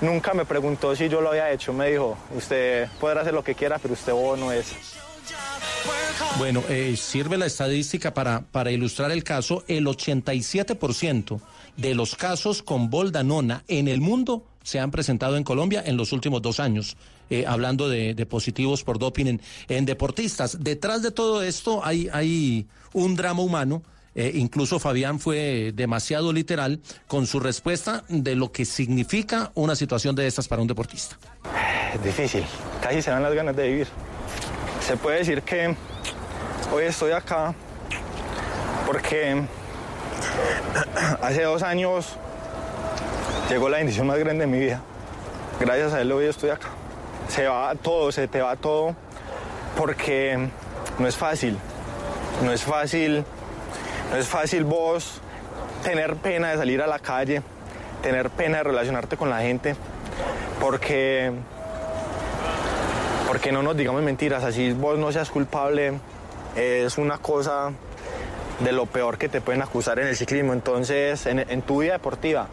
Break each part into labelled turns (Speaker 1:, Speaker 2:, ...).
Speaker 1: nunca me preguntó si yo lo había hecho. Me dijo, usted podrá hacer lo que quiera, pero usted bobo no es.
Speaker 2: Bueno, eh, sirve la estadística para, para ilustrar el caso. El 87% de los casos con boldanona en el mundo se han presentado en Colombia en los últimos dos años, eh, hablando de, positivos por doping en, en deportistas. Detrás de todo esto hay, hay un drama humano. Eh, incluso Fabián fue demasiado literal con su respuesta de lo que significa una situación de estas para un deportista.
Speaker 1: Difícil, casi se dan las ganas de vivir. Se puede decir que hoy estoy acá porque hace dos años llegó la bendición más grande de mi vida. Gracias a él hoy estoy acá. Se va todo, se te va todo porque no es fácil. No es fácil, no es fácil vos tener pena de salir a la calle, tener pena de relacionarte con la gente, porque porque no nos digamos mentiras, así vos no seas culpable, es una cosa de lo peor que te pueden acusar en el ciclismo, entonces en, tu vida deportiva.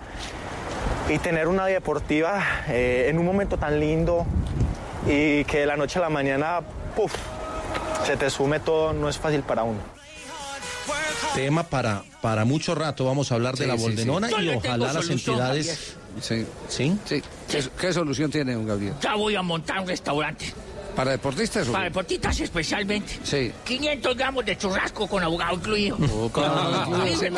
Speaker 1: Y tener una vida deportiva eh, en un momento tan lindo y que de la noche a la mañana, puff, se te sume todo, no es fácil para uno.
Speaker 2: Tema para, para mucho rato. Vamos a hablar de la
Speaker 3: sí, sí.
Speaker 2: boldenona y ojalá las
Speaker 4: solución,
Speaker 2: entidades.
Speaker 3: Sí,
Speaker 2: ¿Sí?
Speaker 3: sí. ¿Qué, qué solución tiene, don Gabriel?
Speaker 4: Ya voy a montar un restaurante.
Speaker 3: ¿Para deportistas o
Speaker 4: Para deportistas especialmente.
Speaker 3: Sí.
Speaker 4: 500 gramos de churrasco con abogado incluido.
Speaker 3: Oh, con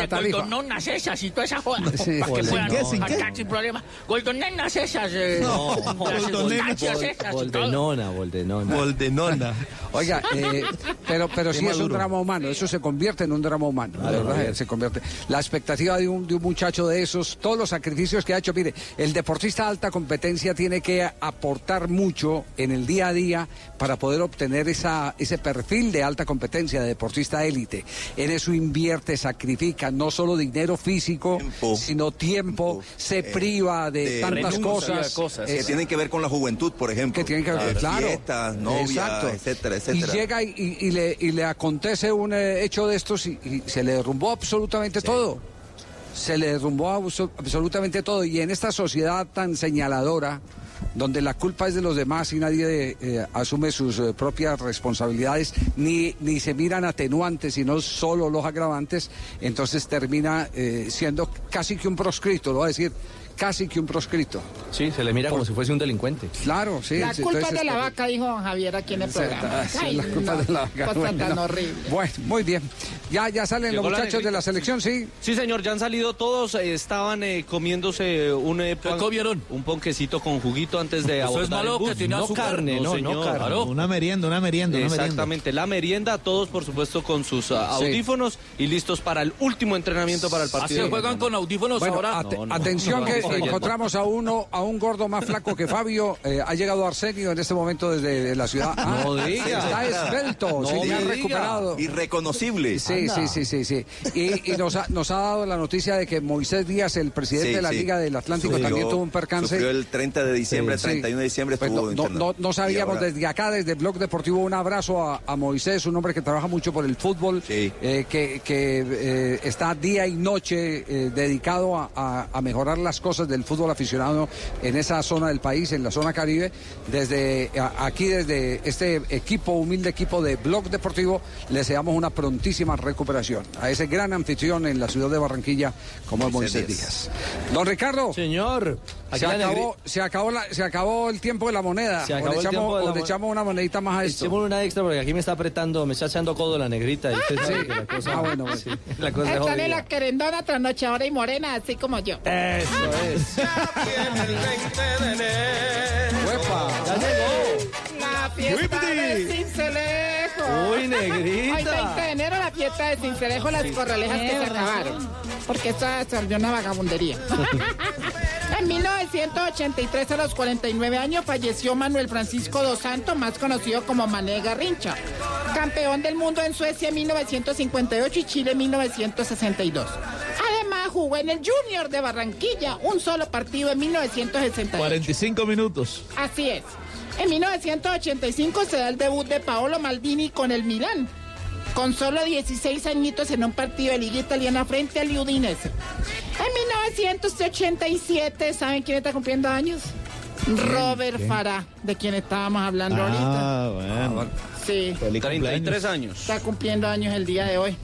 Speaker 4: goldononas esas y toda esa joda.
Speaker 3: Sí.
Speaker 4: Para que
Speaker 3: ¿Sin
Speaker 4: puedan
Speaker 3: qué, sin qué?
Speaker 4: saltar sin problema. Goldonenas esas. Eh, y todo.
Speaker 5: Boldenona, Boldenona.
Speaker 2: Boldenona.
Speaker 3: Oiga, eh, pero, pero sí es un drama humano, eso se convierte en un drama humano, la verdad, se convierte. La expectativa de un, de un muchacho de esos, todos los sacrificios que ha hecho, mire, el deportista de alta competencia tiene que aportar mucho en el día a día para poder obtener esa, ese perfil de alta competencia, de deportista élite. En eso invierte, sacrifica no solo dinero físico,
Speaker 6: Tiempo.
Speaker 3: sino tiempo, se
Speaker 6: Eh,
Speaker 3: priva de,
Speaker 6: de
Speaker 3: tantas cosas.
Speaker 5: cosas.
Speaker 6: que tienen que ver con la juventud, por ejemplo.
Speaker 3: que tienen que ver, claro.
Speaker 6: Fiestas, novia,
Speaker 3: Exacto.
Speaker 6: etcétera, etcétera.
Speaker 3: Y llega y, le, y le acontece un eh, hecho de estos y, y se le derrumbó absolutamente todo. Se le derrumbó abso- absolutamente todo. Y en esta sociedad tan señaladora, donde la culpa es de los demás y nadie eh, asume sus eh, propias responsabilidades, ni, ni se miran atenuantes, sino solo los agravantes, entonces termina eh, siendo casi que un proscrito, lo voy a decir, casi que un proscrito.
Speaker 5: Sí, se le mira como si fuese un delincuente.
Speaker 3: Claro, sí.
Speaker 7: La
Speaker 3: sí,
Speaker 7: culpa es de la
Speaker 3: este,
Speaker 7: vaca, dijo don Javier aquí en el programa.
Speaker 3: Sí,
Speaker 7: Ay,
Speaker 3: la culpa
Speaker 7: no,
Speaker 3: de la vaca.
Speaker 7: Cosa
Speaker 3: Bueno,
Speaker 7: tan
Speaker 3: no.
Speaker 7: horrible.
Speaker 3: Bueno, muy bien. Ya, ya salen los
Speaker 5: la
Speaker 3: muchachos de la selección, sí.
Speaker 8: Sí, señor, ya han salido todos. eh, estaban eh, comiéndose un, eh, pan-
Speaker 5: comieron?
Speaker 8: un ponquecito con juguito antes de
Speaker 5: Eso
Speaker 8: abordar
Speaker 5: es malo
Speaker 8: el bus.
Speaker 5: que tiene
Speaker 8: no
Speaker 5: azúcar.
Speaker 8: carne, no,
Speaker 5: No,
Speaker 8: señor.
Speaker 5: señor, claro.
Speaker 9: Una merienda, una merienda, una merienda.
Speaker 8: Exactamente, la merienda, todos por supuesto con sus ah,
Speaker 3: Sí.
Speaker 8: audífonos y listos para el último entrenamiento para el
Speaker 5: Así
Speaker 8: partido. de
Speaker 5: juegan con audífonos
Speaker 3: Bueno,
Speaker 5: ahora.
Speaker 3: ate-
Speaker 8: No, no,
Speaker 3: atención
Speaker 8: no,
Speaker 3: que encontramos a uno, a un gordo más flaco que Fabio. Eh, ha llegado Arsenio en este momento desde la ciudad. Ah,
Speaker 8: No diga.
Speaker 3: Está esbelto,
Speaker 8: No me diga.
Speaker 3: recuperado.
Speaker 6: Irreconocible.
Speaker 3: Sí, sí, sí, sí, sí. Y, y nos, ha, nos ha dado la noticia de que Moisés Díaz, el presidente
Speaker 6: Sí,
Speaker 3: de la
Speaker 6: sí.
Speaker 3: Liga del Atlántico,
Speaker 6: Sufrió-
Speaker 3: también tuvo un percance.
Speaker 6: Sufrió el 30 de diciembre, el
Speaker 3: Sí.
Speaker 6: 31 de diciembre
Speaker 3: Pues
Speaker 6: estuvo
Speaker 3: no, sabíamos
Speaker 6: ahora-
Speaker 3: desde acá, desde Blog Deportivo, un abrazo a, a Moisés, un hombre que trabaja mucho por el fútbol,
Speaker 6: Sí.
Speaker 3: eh, que, que, eh, está día y noche eh, dedicado a, a- a mejorar las cosas del fútbol aficionado en esa zona del país, en la zona caribe. Desde aquí, desde este equipo, humilde equipo de Blog Deportivo, le deseamos una prontísima recuperación a ese gran anfitrión en la ciudad de Barranquilla como es
Speaker 6: Moisés Díaz.
Speaker 3: Don Ricardo.
Speaker 5: Señor, aquí
Speaker 3: Se acabó, se, acabó la- se acabó el tiempo de la moneda.
Speaker 5: Se
Speaker 3: o
Speaker 5: acabó
Speaker 3: le
Speaker 5: el
Speaker 3: echamos,
Speaker 5: tiempo de la
Speaker 3: o le
Speaker 5: mo-
Speaker 3: echamos una monedita más a esto.
Speaker 5: Echemos una extra porque aquí me está apretando, me está echando codo la negrita. Y usted sabe que la cosa,
Speaker 3: Ah, bueno, bueno.
Speaker 5: sí, la cosa es jodida.
Speaker 7: la querendona trasnochadora y morena, así como yo.
Speaker 5: Eso es.
Speaker 3: Uepa.
Speaker 5: Ya llegó.
Speaker 7: La fiesta de Cincelejo.
Speaker 8: Uy,
Speaker 7: Hoy 20 de enero la fiesta de Cincelejo, las corralejas que se acabaron. Porque esta se volvió una vagabundería. en 1983, a los 49 años, falleció Manuel Francisco dos Santos, más conocido como Mané Garrincha. Campeón del mundo en Suecia en 1958 y Chile en 1962. Además, jugó en el Junior de Barranquilla, un solo partido en 1968.
Speaker 9: 45 minutos.
Speaker 7: Así es. En 1985 se da el debut de Paolo Maldini con el Milán, con solo 16 añitos en un partido de Liga Italiana frente al Udinese. En 1987, ¿saben quién está cumpliendo años? Robert
Speaker 9: ¿Quién?
Speaker 7: Farah, de quien estábamos hablando
Speaker 9: Ah, bueno.
Speaker 7: ahorita. Sí,
Speaker 9: Feliz
Speaker 8: 33
Speaker 9: cumpleaños.
Speaker 8: años.
Speaker 7: está cumpliendo años el día de hoy.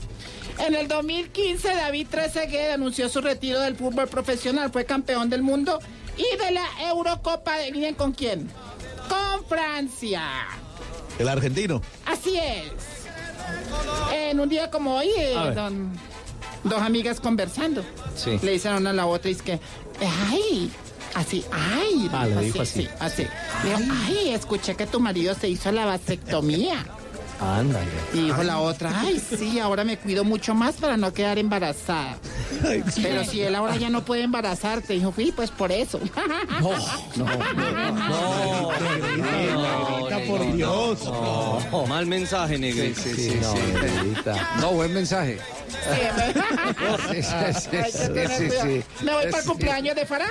Speaker 7: En el 2015, David Trezeguet anunció su retiro del fútbol profesional. Fue campeón del mundo y de la Eurocopa. ¿Miren con quién? Con Francia.
Speaker 9: El argentino.
Speaker 7: Así es. En un día como hoy, eh, don- dos amigas conversando.
Speaker 8: Sí.
Speaker 7: Le dicen una a la otra, y es que, ay, así, ay.
Speaker 5: Ah, le dijo así.
Speaker 7: Sí, así. Le dijo, ay, escuché que tu marido se hizo la vasectomía.
Speaker 5: Ándale.
Speaker 7: Y dijo la otra, ay, sí, ahora me cuido mucho más para no quedar embarazada. Pero si él ahora ya no puede embarazarte, dijo, sí, pues por eso.
Speaker 9: Negrita, por Dios.
Speaker 8: No, mal mensaje, negrita.
Speaker 3: Sí, sí,
Speaker 5: No,
Speaker 3: sí.
Speaker 5: negrita.
Speaker 3: No, buen mensaje.
Speaker 7: Sí, me-
Speaker 3: Sí, sí.
Speaker 7: Me voy para el
Speaker 3: Sí.
Speaker 7: cumpleaños de Farah.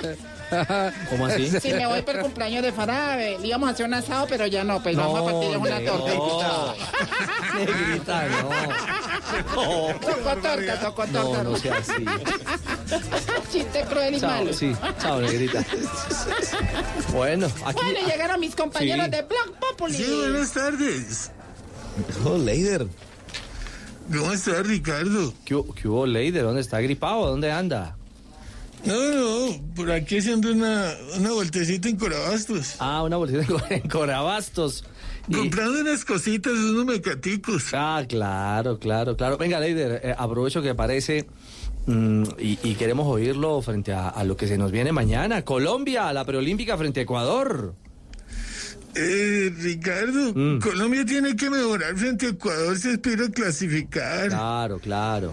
Speaker 5: ¿Cómo así?
Speaker 7: Sí, me voy para el cumpleaños de Farah. eh, le íbamos a hacer un asado, pero ya no, pues vamos a partir una torta.
Speaker 5: Negrita, no.
Speaker 7: Tocó torta, tocó
Speaker 5: No,
Speaker 7: torta.
Speaker 5: no sea así.
Speaker 7: Chiste cruel y
Speaker 5: Chao,
Speaker 7: malo.
Speaker 5: sí. Chao, negrita. Bueno, aquí.
Speaker 7: Bueno, llegaron mis compañeros
Speaker 5: Sí.
Speaker 7: de Blog Populi.
Speaker 10: Sí, buenas tardes.
Speaker 9: Oh, Leider.
Speaker 10: ¿Cómo está Ricardo?
Speaker 5: ¿Qué, qué hubo, Leider? ¿Dónde está gripado? ¿Dónde anda?
Speaker 10: No, no, por aquí haciendo una, una vueltecita en Corabastos.
Speaker 5: Ah, una bolsita en Cor- en Corabastos. Y-
Speaker 10: Comprando unas cositas, unos mecaticos.
Speaker 5: Ah, claro, claro, claro. Venga, Leider, eh, aprovecho que aparece mm, y, y queremos oírlo frente a, a lo que se nos viene mañana. Colombia, la preolímpica frente a Ecuador.
Speaker 10: Eh, Ricardo,
Speaker 5: Mm.
Speaker 10: Colombia tiene que mejorar frente a Ecuador si aspira a clasificar.
Speaker 5: Claro, claro.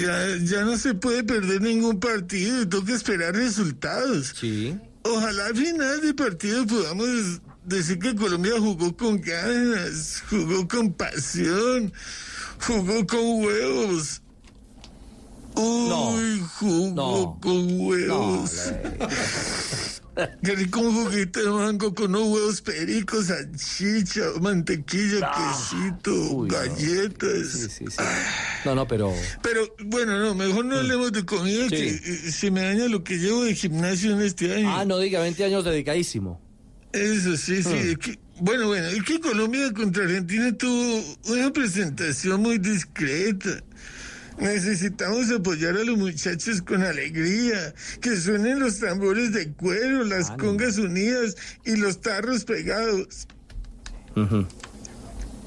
Speaker 10: Ya, ya no se puede perder ningún partido y toca esperar resultados.
Speaker 5: Sí.
Speaker 10: Ojalá al final del partido podamos decir que Colombia jugó con ganas, jugó con pasión, jugó con huevos. Uy, jugó
Speaker 5: No.
Speaker 10: con
Speaker 5: No,
Speaker 10: huevos. Qué rico un juguito de mango con unos huevos pericos, salchicha, mantequilla, quesito,
Speaker 5: Uy, no.
Speaker 10: galletas.
Speaker 5: Sí, sí, sí. No, no, pero.
Speaker 10: Pero bueno, no, mejor no hablemos de comida que eh, se me daña lo que llevo de gimnasio en este año.
Speaker 5: Ah, no diga, 20 años dedicadísimo.
Speaker 10: Eso sí, sí. es que- bueno, bueno, es que Colombia contra Argentina tuvo una presentación muy discreta. Necesitamos apoyar a los muchachos con alegría, que suenen los tambores de cuero, las congas unidas y los tarros pegados.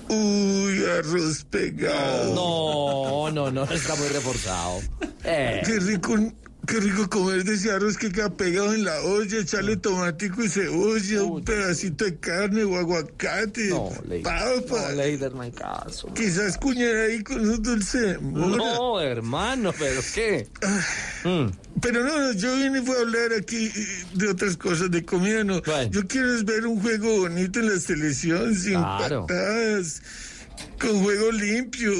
Speaker 10: Uy, arroz pegado.
Speaker 5: No, no, no, está muy reforzado. Eh,
Speaker 10: Qué rico, qué rico comer de ese arroz que queda pegado en la olla, echarle tomatico y cebolla, un pedacito de carne o aguacate,
Speaker 5: no, Leider.
Speaker 10: papa.
Speaker 5: No, Leider, no hay caso.
Speaker 10: Quizás cuñar ahí con un dulce de mora.
Speaker 5: No, hermano, pero ¿qué? Mm,
Speaker 10: Pero no, yo vine fue a hablar aquí eh, de otras cosas, de comida, no.
Speaker 5: Bueno.
Speaker 10: Yo quiero es ver un juego bonito en la televisión, sin
Speaker 5: Claro.
Speaker 10: patadas, con juego limpio.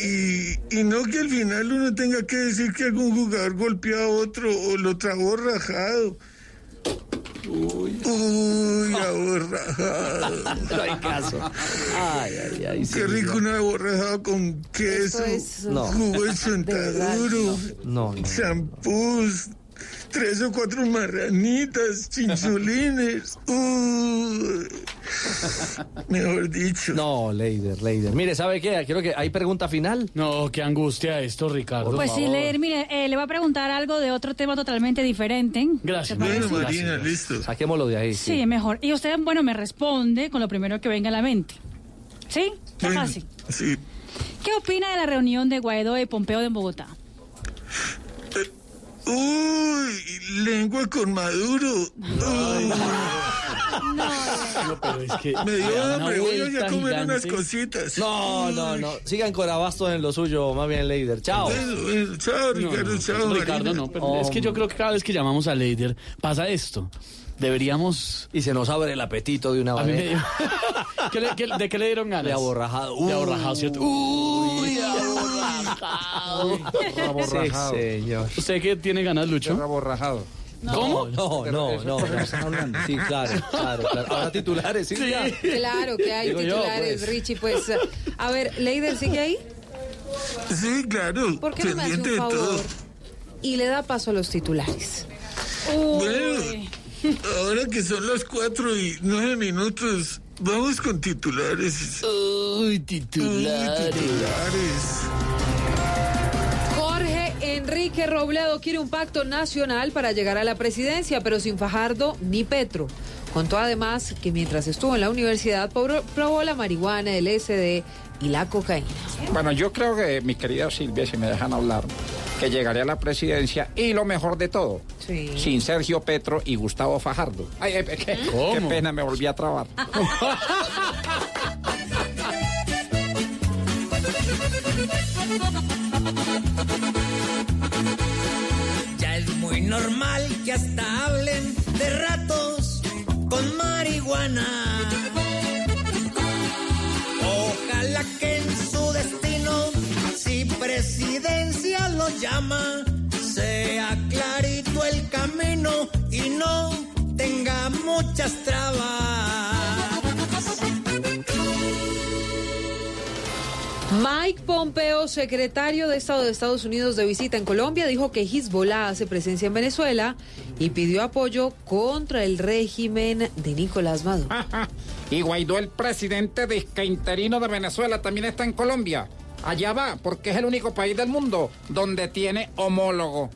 Speaker 10: Y, y no que al final uno tenga que decir que algún jugador golpeó a otro o lo trabó rajado. Uy, aborrajado.
Speaker 5: no hay caso. Ay, ay, ay. sí,
Speaker 10: Qué rico
Speaker 5: no.
Speaker 10: una aborrajada con queso,
Speaker 5: No.
Speaker 10: jugo de chontaduro.
Speaker 5: No, no.
Speaker 10: champús, tres o cuatro marranitas, chinchulines. Mejor dicho.
Speaker 5: No, Leider, Leider. Mire, ¿sabe qué? Creo que hay pregunta final.
Speaker 11: No, qué angustia esto, Ricardo.
Speaker 12: Pues sí, leer, mire, eh, le voy a preguntar algo de otro tema totalmente diferente.
Speaker 11: Gracias.
Speaker 10: Bueno, Marina, listo.
Speaker 5: Saquémoslo de ahí.
Speaker 12: Sí, mejor. Y usted, bueno, me responde con lo primero que venga a la mente. ¿Sí? Está
Speaker 10: Bueno,
Speaker 12: fácil.
Speaker 10: Sí.
Speaker 12: ¿Qué opina de la reunión de Guaidó y Pompeo en Bogotá?
Speaker 10: Uy, lengua con Maduro.
Speaker 11: No, pero es que.
Speaker 10: Me dio
Speaker 5: Una
Speaker 10: hambre, voy a comer unas
Speaker 5: gigante.
Speaker 10: cositas.
Speaker 5: No, no, no. Sigan con Abastos en lo suyo, más bien, Leider. Chao.
Speaker 10: Bueno, chao,
Speaker 11: No,
Speaker 10: Ricardo,
Speaker 11: no,
Speaker 10: chao,
Speaker 11: Ricardo,
Speaker 10: Marina.
Speaker 11: no, pero es que yo creo que cada vez que llamamos a Leider pasa esto. Deberíamos.
Speaker 5: Y se nos abre el apetito de una
Speaker 11: A mí me
Speaker 5: manera.
Speaker 11: dio- ¿Qué le- qué- ¿De qué le dieron ganas?
Speaker 5: De aborrajado.
Speaker 11: De aborrajado, ¿cierto? Uy, aborrajado.
Speaker 5: Sí, señor.
Speaker 11: ¿Usted qué tiene ganas, Lucho?
Speaker 3: Aborrajado.
Speaker 11: ¿Cómo?
Speaker 5: No, no, no. no. Sí, claro, claro, claro. Ahora titulares, sí. ya.
Speaker 13: Claro que hay
Speaker 5: Digo yo,
Speaker 13: titulares,
Speaker 5: pues.
Speaker 13: Richie. Pues, a ver, Leider, ¿sigue ahí?
Speaker 10: Sí, claro.
Speaker 13: ¿Por qué no me hace un
Speaker 10: de
Speaker 13: favor? Y le da paso a los titulares.
Speaker 10: Bueno, ahora que son las cuatro y nueve minutos, vamos con titulares.
Speaker 11: Uy, titulares.
Speaker 10: Uy, titulares.
Speaker 13: Jorge Enrique Robledo quiere un pacto nacional para llegar a la presidencia, pero sin Fajardo ni Petro. Contó además que mientras estuvo en la universidad probó probó la marihuana, el SD y la cocaína.
Speaker 4: Bueno, yo creo que, mi querida Silvia, si me dejan hablar, que llegaré a la presidencia y lo mejor de todo,
Speaker 13: Sí.
Speaker 4: sin Sergio Petro y Gustavo Fajardo. Ay, ay, qué, qué pena, me volví a trabar.
Speaker 14: Ya es muy normal que hasta hablen de ratos con marihuana. Presidencia lo llama, sea clarito el camino y no tenga muchas trabas.
Speaker 13: Mike Pompeo, secretario de Estado de Estados Unidos de visita en Colombia, dijo que Hezbollah hace presencia en Venezuela y pidió apoyo contra el régimen de Nicolás Maduro.
Speaker 4: Y Guaidó, el presidente de interino de Venezuela, también está en Colombia. Allá va, porque es el único país del mundo donde tiene homólogo.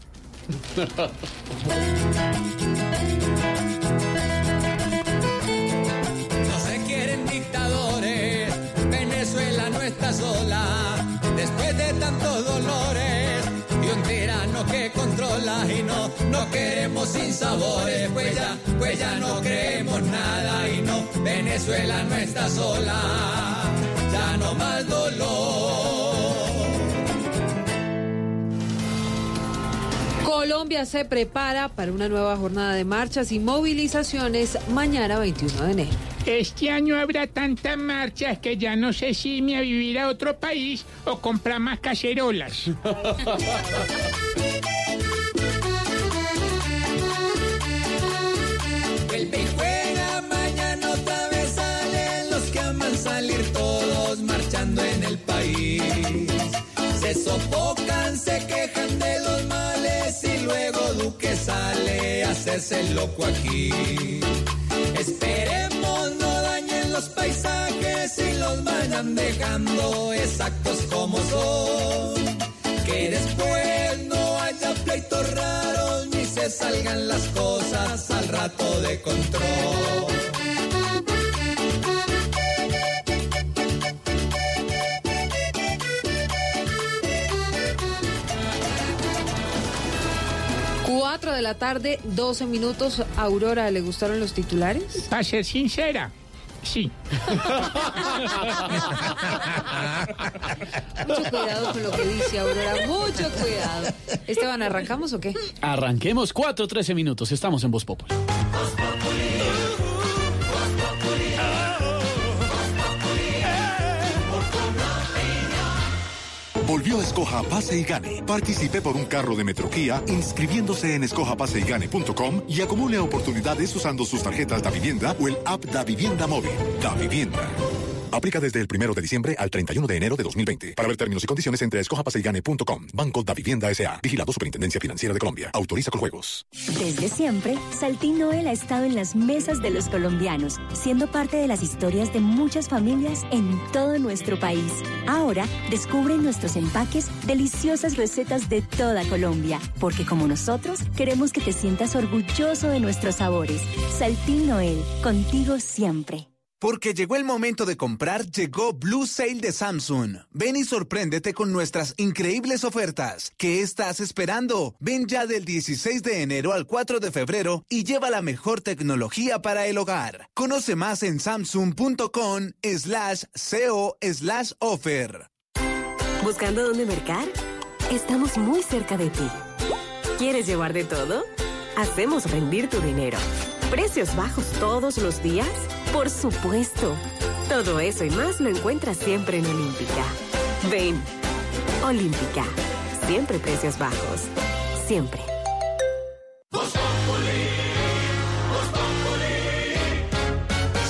Speaker 14: No se quieren dictadores, Venezuela no está sola. Después de tantos dolores y un tirano que controla y no, no queremos sinsabores, pues ya, pues ya no creemos nada y no, Venezuela no está sola. Ya no más dolor.
Speaker 13: Colombia se prepara para una nueva jornada de marchas y movilizaciones mañana 21 de enero.
Speaker 7: Este año habrá tantas marchas que ya no sé si irme a vivir a otro país o comprar más cacerolas.
Speaker 14: Vuelve marchando en el país. Se sofocan, se quejan de los males y luego Duque sale a hacerse loco aquí. Esperemos no dañen los paisajes y los vayan dejando exactos como son. Que después no haya pleitos raros ni se salgan las cosas al rato de control.
Speaker 13: Cuatro de la tarde, 12 minutos. Aurora, ¿le gustaron los titulares?
Speaker 7: Para ser sincera, sí.
Speaker 13: Mucho cuidado con lo que dice Aurora, mucho cuidado. Esteban, ¿arrancamos o qué?
Speaker 11: Arranquemos 4 13 minutos. Estamos en Voz Populi.
Speaker 15: Volvió Escoja Pase y Gane. Participe por un carro de Metroquía inscribiéndose en escojapaseygane.com y acumule oportunidades usando sus tarjetas Da Vivienda o el app Da Vivienda Móvil. Da Vivienda. Aplica desde el primero de diciembre al 31 de enero de 2020. Para ver términos y condiciones entre escojapaseygane.com. Banco Da Vivienda S.A. Vigilado Superintendencia Financiera de Colombia. Autoriza con juegos.
Speaker 16: Desde siempre, Saltín Noel ha estado en las mesas de los colombianos, siendo parte de las historias de muchas familias en todo nuestro país. Ahora, descubre nuestros empaques deliciosas recetas de toda Colombia, porque como nosotros, queremos que te sientas orgulloso de nuestros sabores. Saltín Noel, contigo siempre.
Speaker 17: Porque llegó el momento de comprar, llegó Blue Sale de Samsung. Ven y sorpréndete con nuestras increíbles ofertas. ¿Qué estás esperando? Ven ya del 16 de enero al 4 de febrero y lleva la mejor tecnología para el hogar. Conoce más en samsung.com slash co slash offer.
Speaker 16: ¿Buscando dónde mercar? Estamos muy cerca de ti. ¿Quieres llevar de todo? Hacemos rendir tu dinero. ¿Precios bajos todos los días? Por supuesto. Todo eso y más lo encuentras siempre en Olímpica. Ven. Olímpica. Siempre precios bajos. Siempre.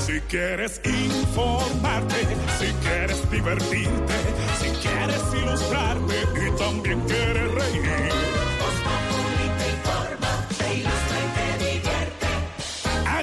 Speaker 18: Si quieres informarte, si quieres divertirte, si quieres ilustrarte y también quieres reír.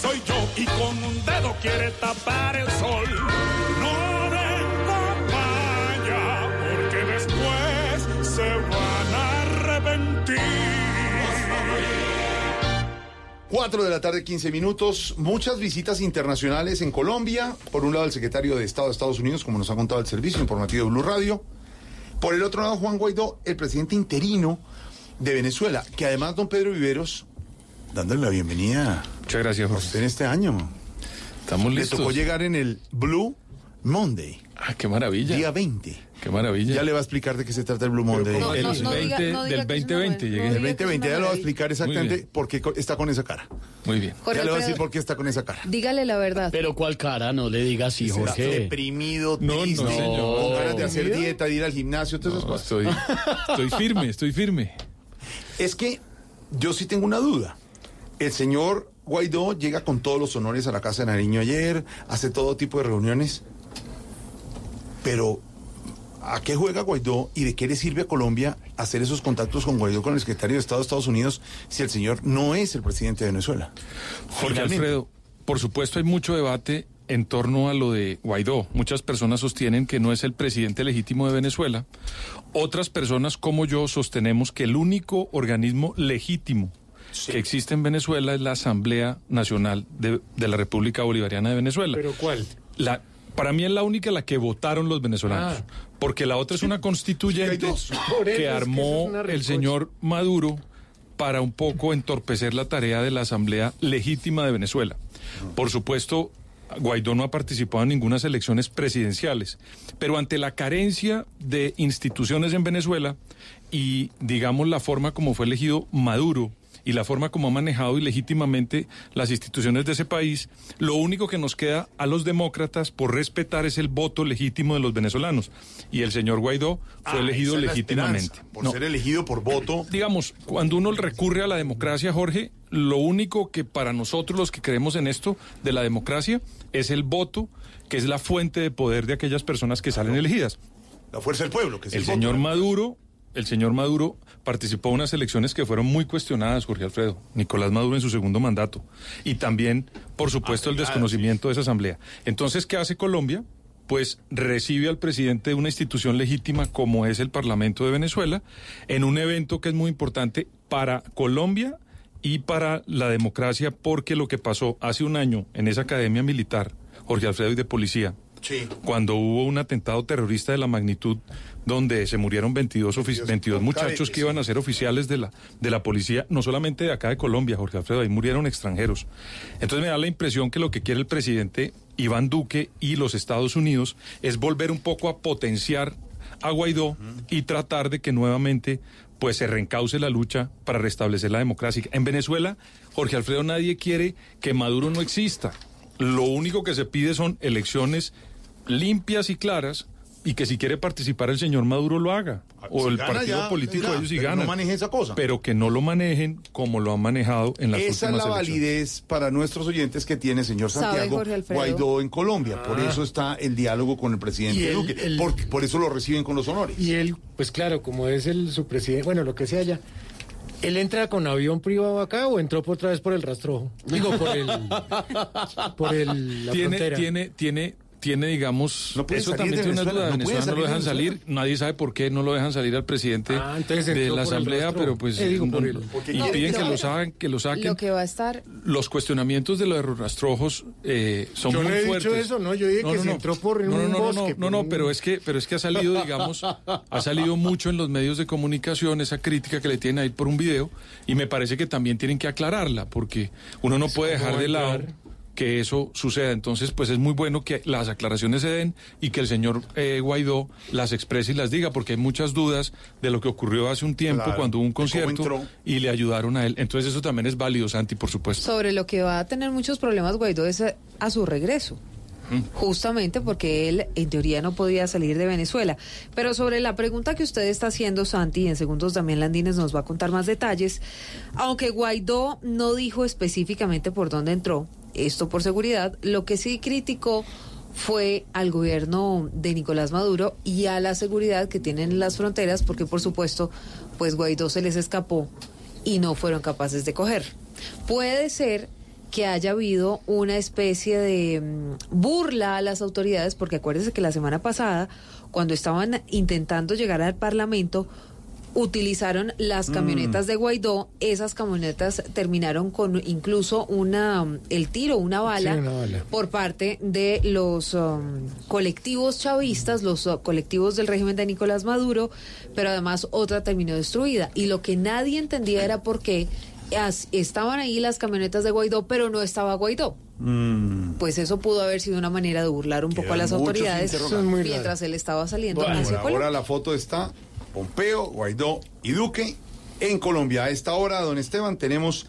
Speaker 18: Soy yo y con un dedo quiere tapar el sol. No papaya, porque después se van a arrepentir.
Speaker 9: 4 de la tarde, 15 minutos. Muchas visitas internacionales en Colombia. Por un lado, el secretario de Estado de Estados Unidos, como nos ha contado el servicio informativo de Blue Radio. Por el otro lado, Juan Guaidó, el presidente interino de Venezuela, que además, don Pedro Viveros, dándole la bienvenida.
Speaker 19: Muchas gracias,
Speaker 9: José. En este año.
Speaker 19: Estamos
Speaker 9: Le
Speaker 19: listos.
Speaker 9: tocó llegar en el Blue Monday.
Speaker 19: Ah, qué maravilla.
Speaker 9: Día 20.
Speaker 19: Qué maravilla.
Speaker 9: Ya le va a explicar de qué se trata el Blue Monday.
Speaker 19: No, el no, no 20 diga- no diga del
Speaker 13: que es una
Speaker 19: 2020
Speaker 13: no
Speaker 19: llegué.
Speaker 9: El
Speaker 13: diga que es
Speaker 9: 2020 ya le va a explicar exactamente por qué está con esa cara.
Speaker 19: Muy bien.
Speaker 13: Jorge
Speaker 9: ya le voy a decir por qué está con esa cara.
Speaker 13: Dígale la verdad.
Speaker 11: Pero cuál cara, no le digas así, Jorge.
Speaker 9: deprimido,
Speaker 19: No,
Speaker 9: triste,
Speaker 19: no, señor.
Speaker 9: con ganas de hacer dieta, de ir al gimnasio, todas esas cosas.
Speaker 19: estoy, estoy firme, estoy firme.
Speaker 9: Es que yo sí tengo una duda. El señor Guaidó llega con todos los honores a la Casa de Nariño ayer, hace todo tipo de reuniones, pero ¿a qué juega Guaidó y de qué le sirve a Colombia hacer esos contactos con Guaidó con el secretario de Estado de Estados Unidos si el señor no es el presidente de Venezuela?
Speaker 19: Jorge. Alfredo, por supuesto hay mucho debate en torno a lo de Guaidó. Muchas personas sostienen que no es el presidente legítimo de Venezuela. Otras personas como yo sostenemos que el único organismo legítimo que existe en Venezuela es la Asamblea Nacional de, de la República Bolivariana de Venezuela.
Speaker 20: ¿Pero cuál?
Speaker 19: La, para mí es la única la que votaron los venezolanos,
Speaker 20: Ah.
Speaker 19: porque la otra es una constituyente que
Speaker 20: que
Speaker 19: armó el señor Maduro para un poco entorpecer la tarea de la Asamblea Legítima de Venezuela. Por supuesto, Guaidó no ha participado en ninguna elecciones presidenciales, pero ante la carencia de instituciones en Venezuela y, digamos, la forma como fue elegido Maduro y la forma como ha manejado ilegítimamente las instituciones de ese país, lo único que nos queda a los demócratas por respetar es el voto legítimo de los venezolanos. Y el señor Guaidó fue
Speaker 9: Ah,
Speaker 19: elegido legítimamente.
Speaker 9: por ser elegido por voto.
Speaker 19: Digamos, cuando uno recurre a la democracia, Jorge, lo único que para nosotros los que creemos en esto de la democracia es el voto, que es la fuente de poder de aquellas personas que salen elegidas.
Speaker 9: La fuerza del pueblo, que es el,
Speaker 19: El
Speaker 9: voto.
Speaker 19: señor Maduro, el señor Maduro participó en unas elecciones que fueron muy cuestionadas, Jorge Alfredo. Nicolás Maduro en su segundo mandato. Y también, por supuesto, el desconocimiento de esa asamblea. Entonces, ¿qué hace Colombia? Pues recibe al presidente de una institución legítima como es el Parlamento de Venezuela en un evento que es muy importante para Colombia y para la democracia, porque lo que pasó hace un año en esa academia militar, Jorge Alfredo y de policía,
Speaker 9: Sí.
Speaker 19: cuando hubo un atentado terrorista de la magnitud donde se murieron 22, ofi- 22 muchachos que iban a ser oficiales de la, de la policía, no solamente de acá de Colombia, Jorge Alfredo, ahí murieron extranjeros. Entonces me da la impresión que lo que quiere el presidente Iván Duque y los Estados Unidos es volver un poco a potenciar a Guaidó y tratar de que nuevamente pues se reencauce la lucha para restablecer la democracia. En Venezuela, Jorge Alfredo, nadie quiere que Maduro no exista. Lo único que se pide son elecciones limpias y claras y que si quiere participar el señor Maduro lo haga. O
Speaker 9: si
Speaker 19: el partido
Speaker 9: ya,
Speaker 19: político
Speaker 9: ya,
Speaker 19: ellos sí
Speaker 9: pero no
Speaker 19: ganan.
Speaker 9: maneje esa cosa.
Speaker 19: Pero que no lo manejen como lo han manejado en las
Speaker 9: Esa es
Speaker 19: últimas
Speaker 9: la
Speaker 19: elecciones.
Speaker 9: validez para nuestros oyentes que tiene el señor
Speaker 13: ¿Sabe,
Speaker 9: Santiago? Guaidó en Colombia. Por
Speaker 20: Ah.
Speaker 9: eso está el diálogo con el presidente Duque. por eso lo reciben con los honores.
Speaker 20: Y él, pues claro, como es el su presidente, bueno, lo que sea ya. ¿Él entra con avión privado acá o entró por otra vez por el rastrojo? Digo, por el. por el, la
Speaker 19: tiene,
Speaker 20: frontera.
Speaker 19: tiene, tiene, tiene, digamos,
Speaker 20: puede
Speaker 19: eso también tiene una duda.
Speaker 20: no
Speaker 19: Venezuela no lo
Speaker 20: de
Speaker 19: dejan
Speaker 20: Venezuela.
Speaker 19: salir, nadie sabe por qué no lo dejan salir al presidente
Speaker 20: Ah,
Speaker 19: de la asamblea, pero pues
Speaker 20: Eh, digo,
Speaker 19: no-
Speaker 20: el-
Speaker 19: y
Speaker 13: No,
Speaker 19: piden que
Speaker 13: lo-
Speaker 19: saquen, que lo saquen.
Speaker 13: Lo que va a estar
Speaker 19: Los cuestionamientos de los rastrojos eh, son
Speaker 20: Yo no
Speaker 19: muy
Speaker 20: he dicho
Speaker 19: fuertes.
Speaker 20: eso, ¿no? Yo dije que se entró por
Speaker 19: no, no,
Speaker 20: un
Speaker 19: no, no,
Speaker 20: bosque,
Speaker 19: No, no, pero es que, pero es que ha salido, digamos, ha salido mucho en los medios de comunicación esa crítica que le tienen ahí por un video y me parece que también tienen que aclararla porque uno no puede
Speaker 20: ¿cómo
Speaker 19: dejar
Speaker 20: a
Speaker 19: de lado? Que eso suceda. Entonces, pues es muy bueno que las aclaraciones se den y que el señor eh, Guaidó las exprese y las diga, porque hay muchas dudas de lo que ocurrió hace un tiempo
Speaker 9: Claro,
Speaker 19: cuando hubo un concierto y le ayudaron a él. Entonces eso también es válido, Santi, por supuesto.
Speaker 13: sobre lo que va a tener muchos problemas Guaidó es a, a su regreso. Justamente porque él en teoría no podía salir de Venezuela. Pero sobre la pregunta que usted está haciendo, Santi, y en segundos también Landines nos va a contar más detalles, aunque Guaidó no dijo específicamente por dónde entró, esto por seguridad, lo que sí criticó fue al gobierno de Nicolás Maduro y a la seguridad que tienen las fronteras, porque por supuesto, pues Guaidó se les escapó y no fueron capaces de coger. Puede ser que haya habido una especie de mm, burla a las autoridades, porque acuérdense que la semana pasada, cuando estaban intentando llegar al Parlamento, utilizaron las
Speaker 21: Mm.
Speaker 13: camionetas de Guaidó, esas camionetas terminaron con incluso una mm, el tiro, una bala,
Speaker 20: Sí, una bala.
Speaker 13: por parte de los um, colectivos chavistas, los uh, colectivos del régimen de Nicolás Maduro, pero además otra terminó destruida. Y lo que nadie entendía era por qué as- estaban ahí las camionetas de Guaidó, pero no estaba Guaidó. Pues eso pudo haber sido una manera de burlar un poco a las autoridades mientras él estaba saliendo
Speaker 9: Bueno,
Speaker 13: hacia Colombia.
Speaker 9: ahora la foto está Pompeo, Guaidó y Duque en Colombia. A esta hora, don Esteban, tenemos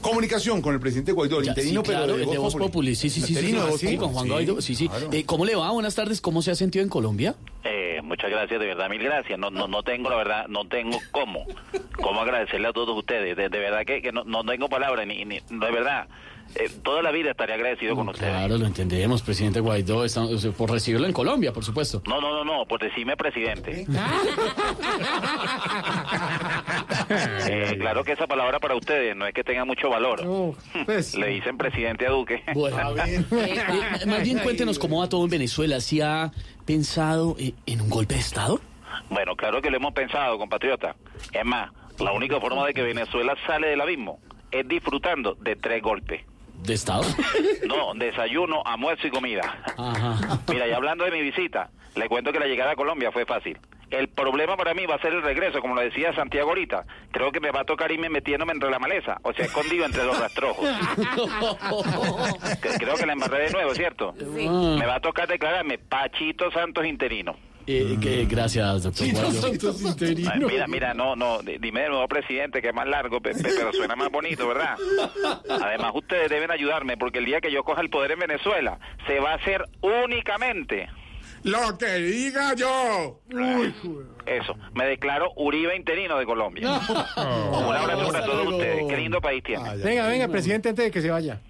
Speaker 9: comunicación con el presidente Guaidó, el
Speaker 11: Ya,
Speaker 9: interino,
Speaker 11: sí, claro,
Speaker 9: pero
Speaker 11: de Voz Populi, sí, sí, sí, sí, con Juan
Speaker 9: Sí,
Speaker 11: Guaidó, sí, sí.
Speaker 9: claro.
Speaker 11: Eh, ¿Cómo le va? Buenas tardes, ¿cómo se ha sentido en Colombia?
Speaker 21: Eh, muchas gracias, de verdad, mil gracias. No, no, no tengo, la verdad, no tengo cómo, cómo agradecerle a todos ustedes. De, de verdad que, que no, no tengo palabras, ni, ni- de verdad. Eh, toda la vida estaría agradecido con ustedes.
Speaker 11: Claro, lo entendemos, presidente Guaidó, estamos- sea, por recibirlo en Colombia, por supuesto.
Speaker 21: No, no, no, no, por decirme presidente. Eh, claro que esa palabra para ustedes no es que tenga mucho valor. Le dicen presidente a Duque.
Speaker 11: Bueno, eh, eh, más bien cuéntenos cómo va todo en Venezuela. ¿Si ha pensado eh, en un golpe de Estado?
Speaker 21: Bueno, claro que lo hemos pensado, compatriota. Es más, la única forma de que Venezuela sale del abismo es disfrutando de tres golpes.
Speaker 11: ¿De Estado?
Speaker 21: No, desayuno, almuerzo y comida.
Speaker 11: Ajá.
Speaker 21: Mira, y hablando de mi visita, le cuento que la llegada a Colombia fue fácil. El problema para mí va a ser el regreso, como lo decía Santiago ahorita. Creo que me va a tocar irme metiéndome entre la maleza, o sea, escondido entre los rastrojos. Creo que la embarré de nuevo, ¿cierto?
Speaker 11: Sí.
Speaker 21: Me va a tocar declararme Pachito Santos interino.
Speaker 11: Eh, que- gracias, doctor Guaidó.
Speaker 21: Ay, Mira, mira, no, no, di- dime de nuevo presidente, que es más largo, pe- pe- pero suena más bonito, ¿verdad? Además, ustedes deben ayudarme, porque el día que yo coja el poder en Venezuela, se va a hacer únicamente
Speaker 22: Lo que diga yo.
Speaker 21: eso. Me declaro Uribe interino de Colombia. Un abrazo para todos ustedes. Qué lindo país tiene.
Speaker 20: Venga, venga, presidente, antes de que se vaya.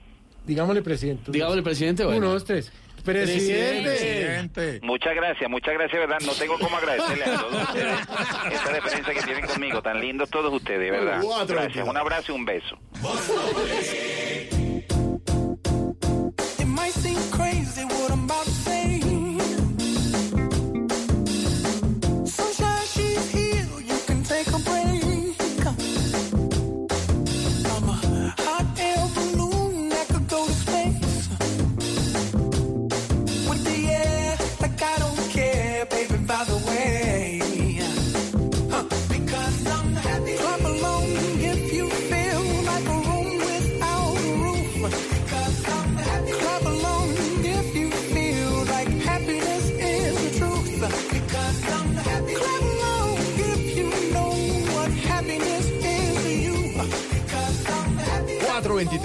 Speaker 20: Digámosle presidente.
Speaker 11: Digámosle presidente, bueno.
Speaker 20: Uno, dos, tres. Presidente.
Speaker 21: Muchas gracias, muchas gracias, ¿verdad? No tengo cómo agradecerle a todos ustedes esta deferencia que tienen conmigo. Tan lindos todos ustedes, ¿verdad?
Speaker 23: Cuatro,
Speaker 21: Gracias. Un abrazo y un beso.
Speaker 23: It might seem crazy what I'm about to say.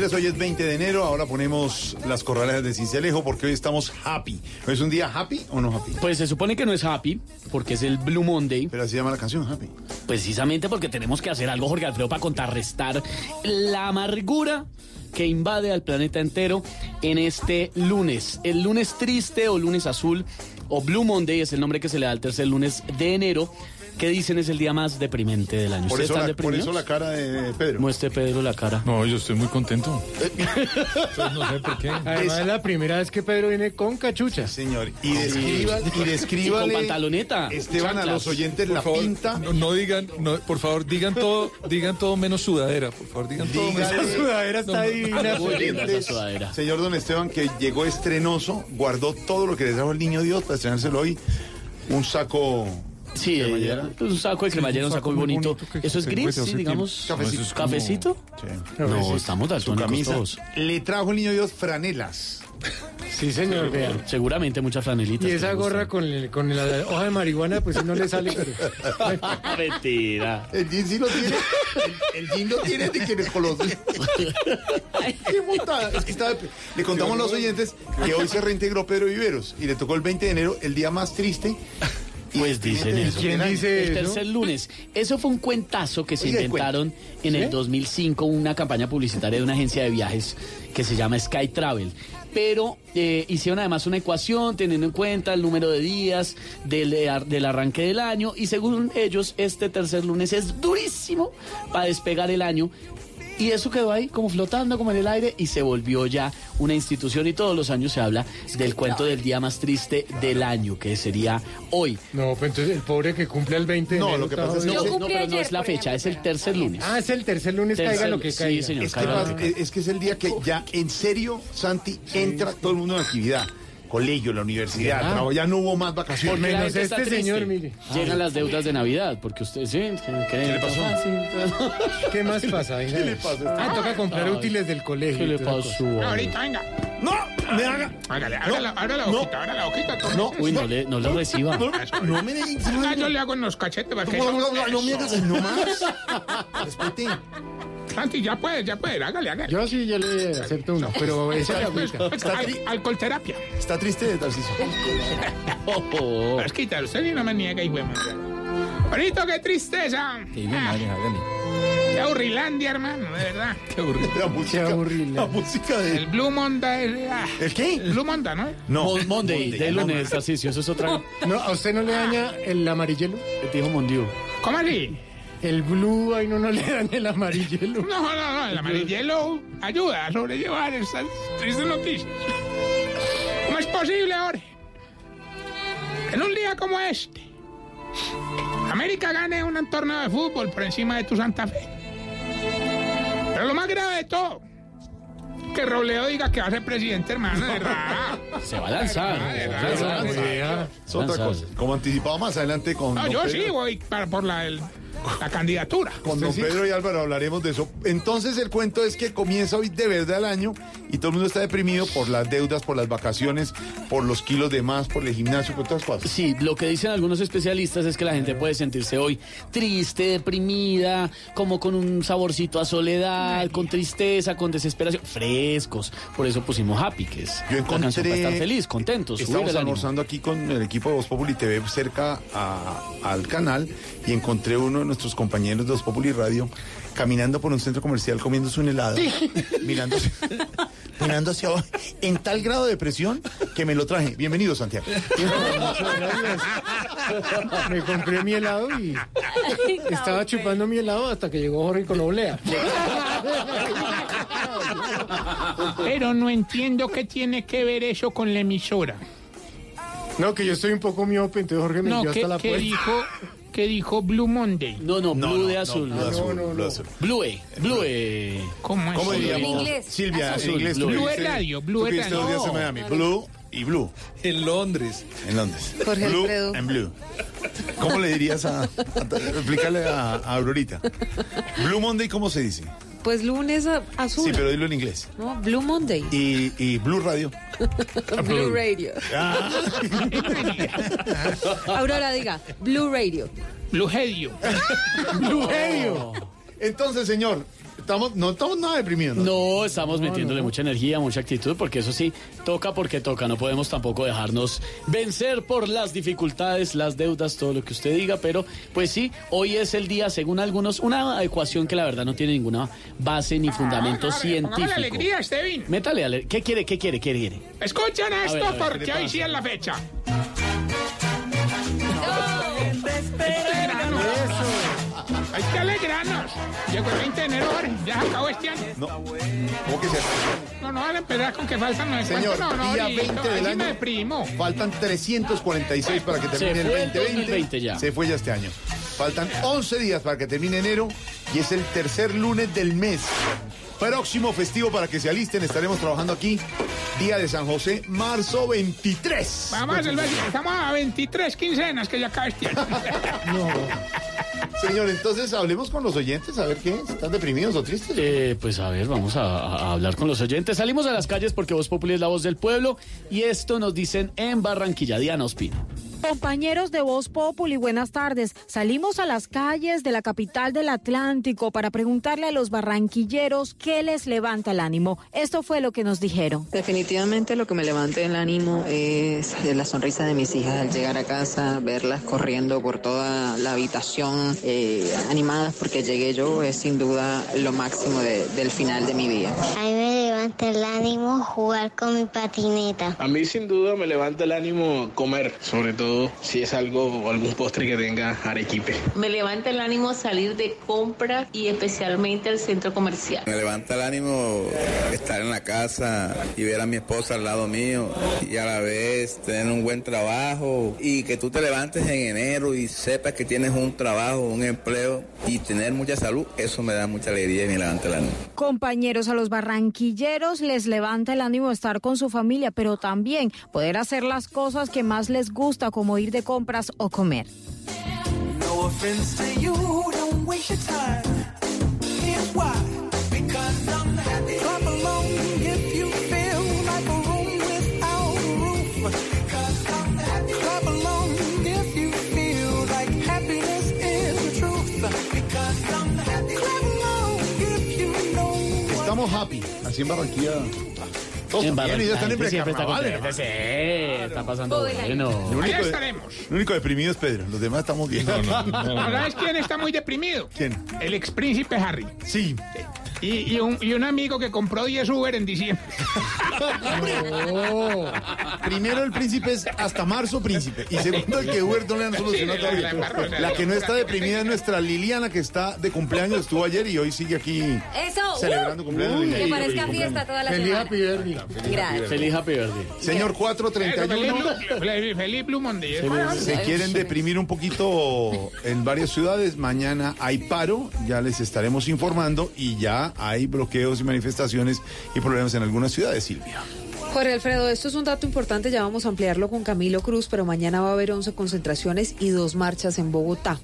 Speaker 9: 4.23, hoy es 20 de enero, ahora ponemos las corralejas de Cincelejo porque hoy estamos happy. ¿Es un día happy o no happy?
Speaker 11: Pues se supone que no es happy, porque es el Blue Monday.
Speaker 9: Pero así se llama la canción, happy.
Speaker 11: Precisamente porque tenemos que hacer algo, Jorge Alfredo, para contrarrestar la amargura que invade al planeta entero en este lunes. El lunes triste o lunes azul o Blue Monday es el nombre que se le da al tercer lunes de enero. Que dicen es el día más deprimente del año?
Speaker 9: Por
Speaker 11: ¿Ustedes
Speaker 9: eso, la, por eso la cara de Pedro.
Speaker 11: Muestre Pedro la cara.
Speaker 19: No, yo estoy muy contento. Entonces, no sé por qué.
Speaker 20: Además es la primera vez que Pedro viene con cachucha.
Speaker 9: Señor, y describa, y descríbale,
Speaker 11: Y con pantaloneta.
Speaker 9: Esteban, a los oyentes
Speaker 19: Por
Speaker 9: la
Speaker 19: favor,
Speaker 9: pinta.
Speaker 19: No, no digan, no, por favor, digan todo, digan todo menos sudadera, por favor, digan todo menos
Speaker 20: Esa sudadera está
Speaker 19: No,
Speaker 20: divina.
Speaker 9: Oyentes,
Speaker 11: sudadera.
Speaker 9: Señor Don Esteban, que llegó estrenoso, guardó todo lo que le trajo el niño Dios para estrenárselo hoy. Un saco.
Speaker 11: Sí,
Speaker 9: cremallera.
Speaker 11: eh, un saco de cremallera, un
Speaker 19: un
Speaker 11: saco
Speaker 19: saco
Speaker 11: muy bonito.
Speaker 19: bonito que
Speaker 11: ¿Eso es gris? Sí, digamos.
Speaker 19: tiempo. No, eso es como-
Speaker 11: ¿Cafecito?
Speaker 9: Sí.
Speaker 11: No, estamos daltónicos
Speaker 9: camisa.
Speaker 11: todos.
Speaker 9: Le trajo el niño Dios franelas.
Speaker 20: Sí, señor, vea.
Speaker 11: Seguramente muchas franelitas.
Speaker 20: Y esa gorra con, el- con la hoja de marihuana, pues sí no le sale, pero...
Speaker 11: Mentira.
Speaker 9: El jean sí lo tiene. El, el jean lo tiene de quienes conocen. Qué putada. Es que estaba- le contamos a los oyentes que hoy se reintegró Pedro Viveros y le tocó el 20 de enero, el día más triste.
Speaker 11: Pues dicen eso.
Speaker 20: ¿Quién dice
Speaker 11: El
Speaker 20: eso?
Speaker 11: tercer lunes. Eso fue un cuentazo que se inventaron en el 2005, una campaña publicitaria de una agencia de viajes que se llama Sky Travel. Pero eh, hicieron además una ecuación teniendo en cuenta el número de días del, eh, del arranque del año y según ellos este tercer lunes es durísimo para despegar el año. Y eso quedó ahí como flotando como en el aire y se volvió ya una institución y todos los años se habla del cuento del día más triste del año, que sería hoy.
Speaker 20: No, pues entonces el pobre que cumple el 20 de
Speaker 9: No,
Speaker 20: enero
Speaker 9: lo que pasa es que-
Speaker 11: No, pero no es la fecha, es el tercer lunes.
Speaker 20: Ah, es el tercer lunes,
Speaker 11: Tercer-
Speaker 20: caiga lo que
Speaker 11: sí,
Speaker 20: caiga.
Speaker 11: señor.
Speaker 9: Es que,
Speaker 11: lo que caiga.
Speaker 9: es que es el día que ya en serio, Santi, entra todo el mundo en actividad. Colegio, la universidad,
Speaker 20: Ah.
Speaker 9: trabajo, ya no hubo más vacaciones.
Speaker 11: La
Speaker 20: Menos este
Speaker 11: triste.
Speaker 20: señor, mire.
Speaker 11: Llegan las deudas de Navidad, porque usted sí, ¿qué,
Speaker 9: ¿Qué le pasó?
Speaker 20: ¿Qué más pasa? Venga.
Speaker 9: ¿Qué le pasa?
Speaker 20: Ah, toca comprar
Speaker 11: Ay.
Speaker 20: útiles del colegio.
Speaker 11: ¿Qué le pasó?
Speaker 24: Ahorita, venga.
Speaker 9: ¡No! ¡Me haga!
Speaker 24: Hágale, abra la, abra la
Speaker 9: no.
Speaker 24: abra la boquita. tome.
Speaker 9: No,
Speaker 11: Uy, no le, no le reciba.
Speaker 9: No, no me digas.
Speaker 24: Ah, yo le hago en los cachetes para que
Speaker 9: No, no, no, no, no me hagas, no más. Respete.
Speaker 24: Santi, ya puede, ya puede, hágale, hágale.
Speaker 20: Yo sí, yo le acepto uno, pero esa es la
Speaker 24: Pues,
Speaker 20: agüita.
Speaker 24: pues, al- alcoholterapia.
Speaker 9: Está triste.
Speaker 11: Oh, oh.
Speaker 24: Pues quítalo, usted no me niega, hijo de madre. Ahorita, qué tristeza. Ah, qué aburrilandia, hermano, de verdad.
Speaker 19: Qué aburrido.
Speaker 9: La música, la música de...
Speaker 24: El Blue Monday. ah,
Speaker 9: ¿El qué?
Speaker 24: el Blue Monday, ¿no?
Speaker 9: No.
Speaker 11: Mon- Monday, de lunes, Tarcisio, eso es otra.
Speaker 20: No, ¿A usted no le daña el amarillelo?
Speaker 11: Dijo Mondiu.
Speaker 24: ¿Cómo así?
Speaker 20: El blue, ahí no, no le daña el amarillelo.
Speaker 24: No, no, no, el amarillelo ayuda a sobrellevar estas tristes noticias. ¿Cómo es posible, Jorge? En un día como este, América gane un torneo de fútbol por encima de tu Santa Fe. Pero lo más grave de todo, que Robledo diga que va a ser presidente, hermano, de verdad.
Speaker 11: Se va a lanzar. Se va a
Speaker 24: de verdad, de verdad.
Speaker 9: Es otra cosa. Como anticipado más adelante con
Speaker 24: No, yo
Speaker 9: Pedro.
Speaker 24: sí voy para, por la, el- la candidatura.
Speaker 9: Con don Pedro y Álvaro hablaremos de eso. Entonces el cuento es que comienza hoy de verdad el año y todo el mundo está deprimido por las deudas, por las vacaciones, por los kilos de más, por el gimnasio, por otras cosas.
Speaker 11: Sí, lo que dicen algunos especialistas es que la gente puede sentirse hoy triste, deprimida, como con un saborcito a soledad, con tristeza, con desesperación, frescos. Por eso pusimos happy, que es
Speaker 9: Yo
Speaker 11: la canción
Speaker 9: encontré.
Speaker 11: para estar feliz, contentos,
Speaker 9: Estamos almorzando aquí con el equipo de Voz Populi TV cerca a- al canal y encontré uno de nuestros compañeros de Voz Populi Radio caminando por un centro comercial comiéndose un helado, mirándose, mirándose abajo, en tal grado de presión que me lo traje. Bienvenido, Santiago.
Speaker 20: Muchas gracias. Me compré mi helado y estaba chupando mi helado hasta que llegó Jorge con oblea.
Speaker 24: Pero no entiendo qué tiene que ver eso con la emisora.
Speaker 20: No, que yo estoy un poco miope, entonces Jorge me
Speaker 24: No,
Speaker 20: envió hasta la puerta.
Speaker 24: dijo, que dijo Blue Monday.
Speaker 11: No, no,
Speaker 9: No,
Speaker 11: blue
Speaker 9: no,
Speaker 11: de
Speaker 9: no,
Speaker 11: azul.
Speaker 9: blue azul,
Speaker 20: no,
Speaker 9: blue
Speaker 20: no.
Speaker 9: azul.
Speaker 11: Blue, blue.
Speaker 24: ¿Cómo es?
Speaker 9: ¿Cómo
Speaker 24: Blue?
Speaker 9: diríamos?
Speaker 13: En inglés.
Speaker 9: Silvia,
Speaker 13: Azul.
Speaker 9: en inglés.
Speaker 11: Blue.
Speaker 24: es radio, Blue es radio.
Speaker 9: días en
Speaker 13: No,
Speaker 9: Miami.
Speaker 13: no,
Speaker 9: Blue y Blue.
Speaker 19: En Londres.
Speaker 9: En Londres.
Speaker 13: Jorge
Speaker 9: blue
Speaker 13: Alfredo.
Speaker 9: and Blue. ¿Cómo le dirías a, a- explícale a, a Aurorita? Blue Monday, ¿cómo se dice?
Speaker 13: Pues lunes azul.
Speaker 9: Sí, pero dilo en inglés.
Speaker 13: ¿no? Blue Monday.
Speaker 9: Y, y Blue Radio.
Speaker 13: Blue Radio.
Speaker 9: Ah.
Speaker 13: Aurora diga, Blue Radio.
Speaker 24: Blue Radio.
Speaker 9: Blue Radio. Entonces, señor, estamos, no estamos nada deprimidos.
Speaker 11: No, estamos metiéndole mucha energía, mucha actitud, porque eso sí, toca porque toca. No podemos tampoco dejarnos vencer por las dificultades, las deudas, todo lo que usted diga, pero pues sí, hoy es el día, según algunos, una ecuación que la verdad no tiene ninguna base ni fundamento
Speaker 24: Póngale
Speaker 11: científico.
Speaker 24: alegría, Estevin.
Speaker 11: Métale, ale- ¿qué quiere, qué quiere, qué quiere?
Speaker 24: Escuchen
Speaker 11: A
Speaker 24: esto
Speaker 11: ver, a ver, ¿qué le
Speaker 24: porque hoy sí es la fecha. Eso. Alegrarnos. Llegó el 20 de enero, ahora. ya se acabó este año.
Speaker 25: No. ¿Cómo que se
Speaker 24: No, no van a empezar con que faltan no
Speaker 9: Señor,
Speaker 24: no, no,
Speaker 9: día
Speaker 24: ahorita,
Speaker 9: 20
Speaker 24: ahí
Speaker 9: del año.
Speaker 24: deprimo.
Speaker 9: Faltan 346 para que termine el
Speaker 11: el
Speaker 9: 2020.
Speaker 11: 2020 ya.
Speaker 9: Se fue ya este año. Faltan 11 días para que termine enero y es el tercer lunes del mes. Próximo festivo para que se alisten. Estaremos trabajando aquí. Día de San José, marzo 23.
Speaker 24: Vamos, el, estamos a 23 quincenas que ya acaba este año.
Speaker 9: Señor, entonces hablemos con los oyentes a ver qué es. ¿Están deprimidos o tristes?
Speaker 11: Eh, pues a ver, vamos a, a hablar con los oyentes. Salimos a las calles porque Voz Populi es la voz del pueblo y esto nos dicen en Barranquilla. Diana Ospino.
Speaker 26: Compañeros de Voz Populi, buenas tardes. Salimos a las calles de la capital del Atlántico para preguntarle a los barranquilleros qué les levanta el ánimo. Esto fue lo que nos dijeron.
Speaker 27: Definitivamente lo que me levanta el ánimo es la sonrisa de mis hijas al llegar a casa, verlas corriendo por toda la habitación, eh, animadas porque llegué yo, es sin duda lo máximo de- del final de mi día.
Speaker 28: A mí me levanta el ánimo jugar con mi patineta.
Speaker 29: A mí sin duda me levanta el ánimo comer, sobre todo si es algo o algún postre que tenga arequipe.
Speaker 30: Me levanta el ánimo salir de compras y especialmente al centro comercial.
Speaker 31: Me levanta el ánimo estar en la casa y ver a mi esposa al lado mío y a la vez tener un buen trabajo y que tú te levantes en enero y sepas que tienes un trabajo, un empleo y tener mucha salud, eso me da mucha alegría y me levanta el ánimo.
Speaker 26: Compañeros, a los barranquilleros les levanta el ánimo estar con su familia, pero también poder hacer las cosas que más les gusta, como ir de compras o comer.
Speaker 9: Estamos happy. Así en Barranquilla. Todos
Speaker 11: En
Speaker 9: también, ellos están en
Speaker 11: siempre está sí, está pasando bueno.
Speaker 9: El único,
Speaker 24: Allá estaremos.
Speaker 9: el único deprimido es Pedro. Los demás estamos bien.
Speaker 24: ¿Sabes quién está muy deprimido?
Speaker 9: ¿Quién?
Speaker 24: El ex príncipe Harry.
Speaker 9: Sí.
Speaker 24: Y, y un, y un amigo que compró 10 Uber en diciembre.
Speaker 9: No. Primero el príncipe es hasta marzo príncipe. Y segundo el que Uber no le han solucionado todavía.
Speaker 24: la
Speaker 9: que no está deprimida es nuestra Liliana, que está de cumpleaños. Estuvo ayer y hoy sigue aquí
Speaker 20: Eso.
Speaker 9: celebrando
Speaker 20: uh,
Speaker 9: cumpleaños.
Speaker 20: que parezca fiesta toda la
Speaker 9: Feliz
Speaker 20: semana.
Speaker 9: Happy Birthday.
Speaker 20: Gracias.
Speaker 11: Feliz Happy Birthday.
Speaker 9: Señor
Speaker 24: Feliz
Speaker 9: 431.
Speaker 24: Blue- Feliz- Feliz Blue Monday.
Speaker 9: Se quieren deprimir un poquito en varias ciudades. Mañana hay paro, ya les estaremos informando y ya hay bloqueos y manifestaciones y problemas en algunas ciudades, Silvia.
Speaker 13: Jorge Alfredo, esto es un dato importante, ya vamos a ampliarlo con Camilo Cruz, pero mañana va a haber 11 concentraciones y dos marchas en Bogotá.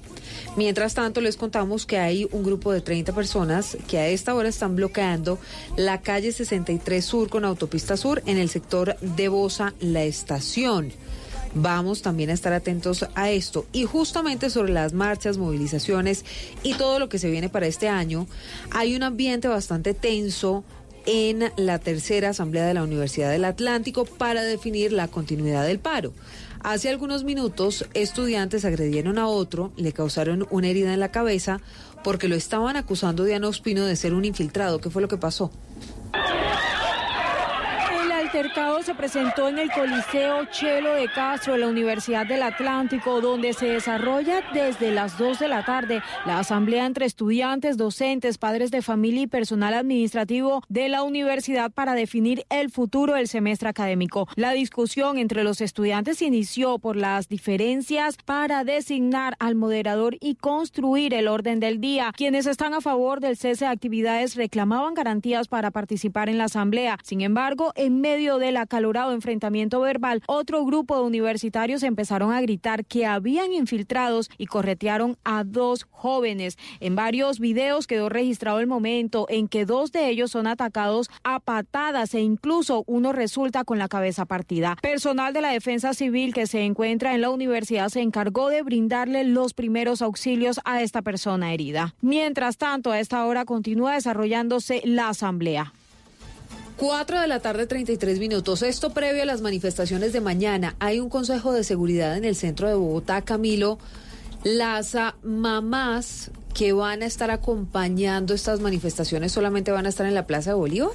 Speaker 13: Mientras tanto, les contamos que hay un grupo de 30 personas que a esta hora están bloqueando la calle 63 Sur con autopista Sur en el sector de Bosa, la estación. Vamos también a estar atentos a esto. Y justamente sobre las marchas, movilizaciones y todo lo que se viene para este año, hay un ambiente bastante tenso en la tercera asamblea de la Universidad del Atlántico para definir la continuidad del paro. Hace algunos minutos, estudiantes agredieron a otro, le causaron una herida en la cabeza porque lo estaban acusando Diana Ospino de ser un infiltrado. ¿Qué fue lo que pasó?
Speaker 26: Altercado se presentó en el Coliseo Chelo de Castro de la Universidad del Atlántico, donde se desarrolla desde las 2 de la tarde la asamblea entre estudiantes, docentes, padres de familia y personal administrativo de la universidad para definir el futuro del semestre académico. La discusión entre los estudiantes inició por las diferencias para designar al moderador y construir el orden del día. Quienes están a favor del cese de actividades reclamaban garantías para participar en la asamblea. Sin embargo, en medio del acalorado enfrentamiento verbal, otro grupo de universitarios empezaron a gritar que habían infiltrados y corretearon a dos jóvenes. En varios videos quedó registrado el momento en que dos de ellos son atacados a patadas e incluso uno resulta con la cabeza partida. Personal de la defensa civil que se encuentra en la universidad se encargó de brindarle los primeros auxilios a esta persona herida. Mientras tanto, a esta hora continúa desarrollándose la asamblea.
Speaker 13: 4 de la tarde, 33 minutos. Esto previo a las manifestaciones de mañana. Hay un consejo de seguridad en el centro de Bogotá, Camilo. Las ah, mamás que van a estar acompañando estas manifestaciones solamente van a estar en la Plaza de Bolívar.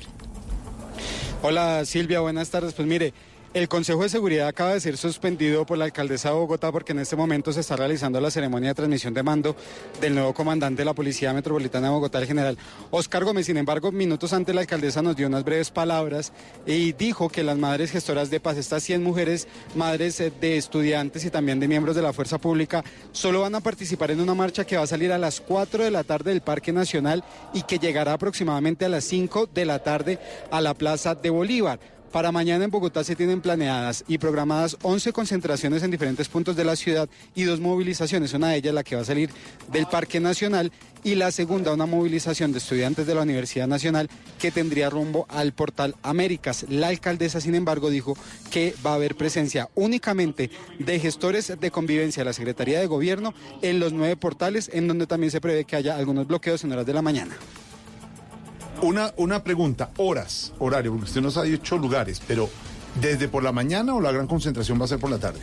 Speaker 32: Hola Silvia, buenas tardes. Pues mire, el Consejo de Seguridad acaba de ser suspendido por la alcaldesa de Bogotá porque en este momento se está realizando la ceremonia de transmisión de mando del nuevo comandante de la Policía Metropolitana de Bogotá, el general Oscar Gómez. Sin embargo, minutos antes la alcaldesa nos dio unas breves palabras y dijo que las madres gestoras de paz, estas 100 mujeres, madres eh, de estudiantes y también de miembros de la fuerza pública, solo van a participar en una marcha que va a salir a las 4 de la tarde del Parque Nacional y que llegará aproximadamente a las 5 de la tarde a la Plaza de Bolívar. Para mañana en Bogotá se tienen planeadas y programadas 11 concentraciones en diferentes puntos de la ciudad y dos movilizaciones. Una de ellas la que va a salir del Parque Nacional y la segunda una movilización de estudiantes de la Universidad Nacional que tendría rumbo al portal Américas. La alcaldesa, sin embargo, dijo que va a haber presencia únicamente de gestores de convivencia de la Secretaría de Gobierno en los nueve portales, en donde también se prevé que haya algunos bloqueos en horas de la mañana.
Speaker 9: Una, una pregunta, horas, horario, porque usted nos ha dicho lugares, pero ¿desde por la mañana o la gran concentración va a ser por la tarde?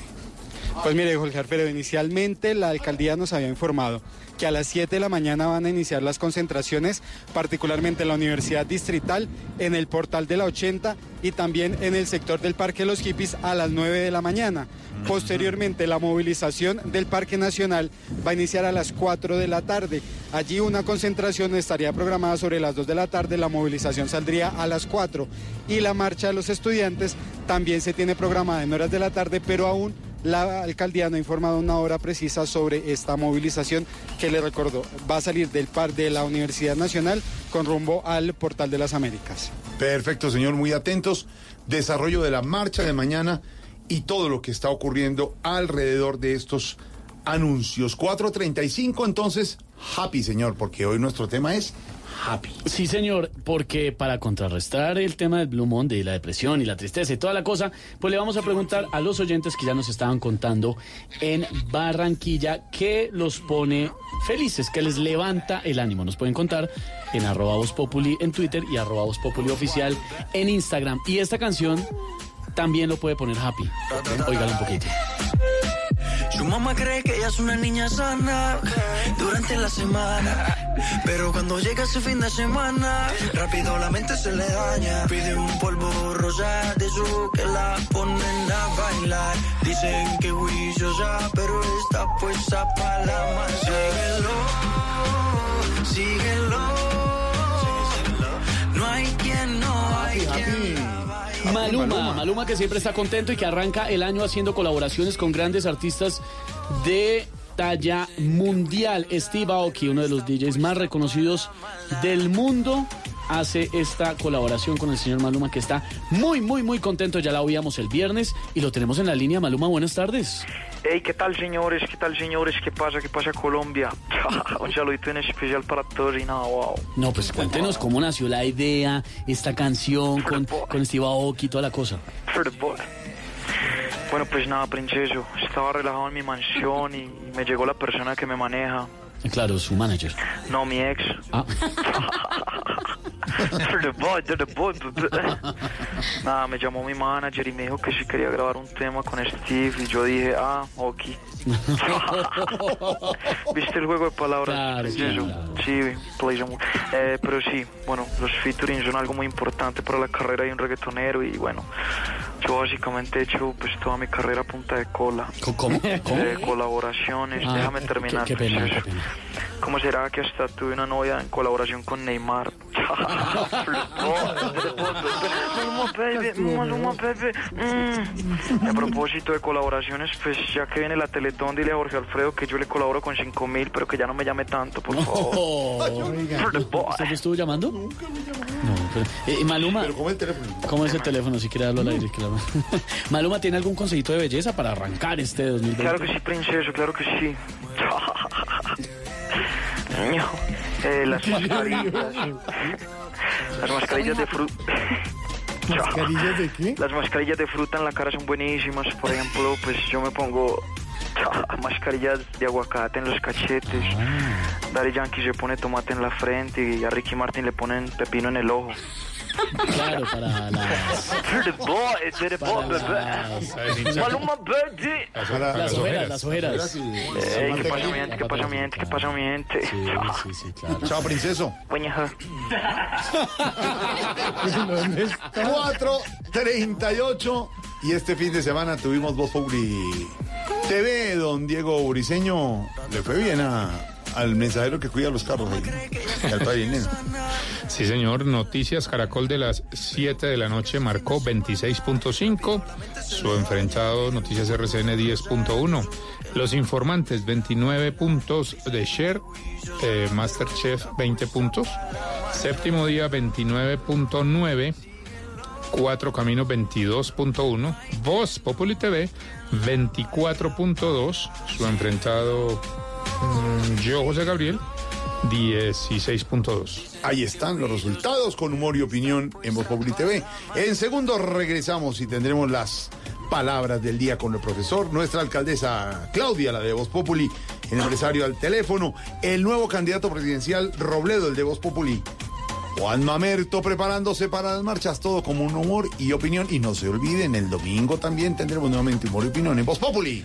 Speaker 32: Pues mire, Jorge Alfredo, inicialmente la alcaldía nos había informado que a las 7 de la mañana van a iniciar las concentraciones, particularmente en la Universidad Distrital, en el portal de la 80 y también en el sector del Parque de los Hippies a las 9 de la mañana. Posteriormente, la movilización del Parque Nacional va a iniciar a las 4 de la tarde. Allí una concentración estaría programada sobre las 2 de la tarde, la movilización saldría a las 4 y la marcha de los estudiantes también se tiene programada en horas de la tarde, pero aún la alcaldía no ha informado una hora precisa sobre esta movilización que le recordó va a salir del par de la Universidad Nacional con rumbo al Portal de las Américas.
Speaker 9: Perfecto, señor, muy atentos. Desarrollo de la marcha de mañana y todo lo que está ocurriendo alrededor de estos anuncios. 4.35, entonces, happy, señor, porque hoy nuestro tema es happy.
Speaker 11: Sí, señor, porque para contrarrestar el tema del Blue Monday la depresión y la tristeza y toda la cosa, pues le vamos a preguntar a los oyentes que ya nos estaban contando en Barranquilla qué los pone felices, qué les levanta el ánimo. Nos pueden contar en arroba Populi en Twitter y arroba Populi oficial en Instagram. Y esta canción también lo puede poner happy. Óigalo un poquito.
Speaker 27: Su mamá cree que ella es una niña sana durante la semana. Pero cuando llega ese fin de semana, rápido la mente se le daña. Pide un polvo rosa de su que la ponen a bailar. Dicen que juiciosa, pero está puesta para la Síguelo, síguelo. No hay quien no hay quien.
Speaker 11: Maluma, Maluma, que siempre está contento y que arranca el año haciendo colaboraciones con grandes artistas de talla mundial. Steve Aoki, uno de los DJs más reconocidos del mundo, hace esta colaboración con el señor Maluma que está muy, muy, muy contento. Ya la oíamos el viernes y lo tenemos en la línea. Maluma, buenas tardes.
Speaker 33: Hey, ¿qué tal señores? ¿Qué tal señores? ¿Qué pasa? ¿Qué pasa Colombia? Un saludito en especial para todos y nada, wow.
Speaker 11: No, pues cuéntenos cómo nació la idea, esta canción con, con Steve Aoki y toda la cosa.
Speaker 33: Bueno, pues nada, princeso. Estaba relajado en mi mansión y me llegó la persona que me maneja.
Speaker 11: Claro, su manager.
Speaker 33: No, mi ex.
Speaker 11: Ah.
Speaker 33: the boy, the boy. Nada, me llamó mi manager y me dijo que si quería grabar un tema con Steve y yo dije, ah, ok. ¿Viste el juego de palabras?
Speaker 11: Claro, claro.
Speaker 33: Sí, play eh, pero sí, bueno, los featuring son algo muy importante para la carrera de un reggaetonero y bueno, yo básicamente he hecho pues toda mi carrera a punta de cola.
Speaker 11: ¿Cómo? ¿Cómo?
Speaker 33: De colaboraciones,
Speaker 11: Ah,
Speaker 33: déjame
Speaker 11: qué-
Speaker 33: terminar.
Speaker 11: qué pena,
Speaker 33: princeso.
Speaker 11: qué pena.
Speaker 33: ¿Cómo será que hasta tuve una novia en colaboración con Neymar? Mm. A propósito de colaboraciones, pues ya que viene la Teletón, dile a Jorge Alfredo que yo le colaboro con 5 mil, pero que ya no me llame tanto, por favor.
Speaker 11: Oh, ¿Usted me estuvo llamando? No. pero- eh, eh, Maluma.
Speaker 34: Pero ¿cómo es el teléfono?
Speaker 11: ¿Cómo es el teléfono? Si quiere darlo al aire. claro. Maluma, ¿tiene algún consejito de belleza para arrancar este 2020?
Speaker 33: Claro que sí, princeso, claro que sí. Eh, las mascarillas. Las mascarillas de fruta.
Speaker 20: ¿Mascarillas de qué?
Speaker 33: Las mascarillas de fruta en la cara son buenísimas. Por ejemplo, pues yo me pongo mascarillas de aguacate en los cachetes. Daddy Yankee se pone tomate en la frente y a Ricky Martin le ponen pepino en el ojo.
Speaker 11: Claro, para las...
Speaker 34: Para-
Speaker 11: Las ojeras, las ojeras.
Speaker 33: Ey, ¿Qué pasa, mi gente? ¿Qué pasa, mi gente? ¿Qué pasa, mi gente?
Speaker 11: Sí, sí, claro.
Speaker 34: Chao, princeso.
Speaker 33: Buenaja.
Speaker 9: 4.38 y este fin de semana tuvimos Voz Populi TV, don Diego Briseño. Le fue bien a- al mensajero que cuida los carros y al pavinero.
Speaker 4: Sí, señor. Noticias Caracol de las 7 de la noche marcó 26.5. Su enfrentado Noticias RCN 10.1. Los informantes 29 puntos de Share. eh, Masterchef 20 puntos. Séptimo día 29.9. Cuatro Caminos 22.1. Voz Populi TV 24.2. Su enfrentado mm, yo, José Gabriel, 16.2.
Speaker 9: Ahí están los resultados con humor y opinión en Voz Populi TV. En segundos regresamos y tendremos las palabras del día con el profesor, nuestra alcaldesa Claudia, la de Voz Populi, el empresario al teléfono, el nuevo candidato presidencial Robledo, el de Voz Populi. Juan Mamerto preparándose para las marchas, todo como un humor y opinión. Y no se olviden, el domingo también tendremos nuevamente humor y opinión en Voz Populi.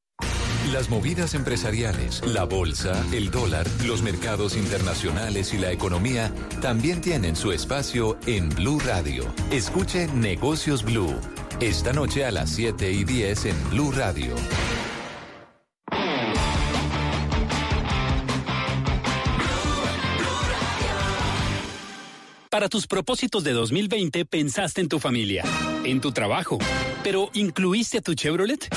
Speaker 35: Las movidas empresariales, la bolsa, el dólar, los mercados internacionales y la economía también tienen su espacio en Blue Radio. Escuche Negocios Blue. Esta noche a las 7 y 10 en Blue Radio.
Speaker 36: Para tus propósitos de 2020 pensaste en tu familia, en tu trabajo, pero ¿incluiste a tu Chevrolet?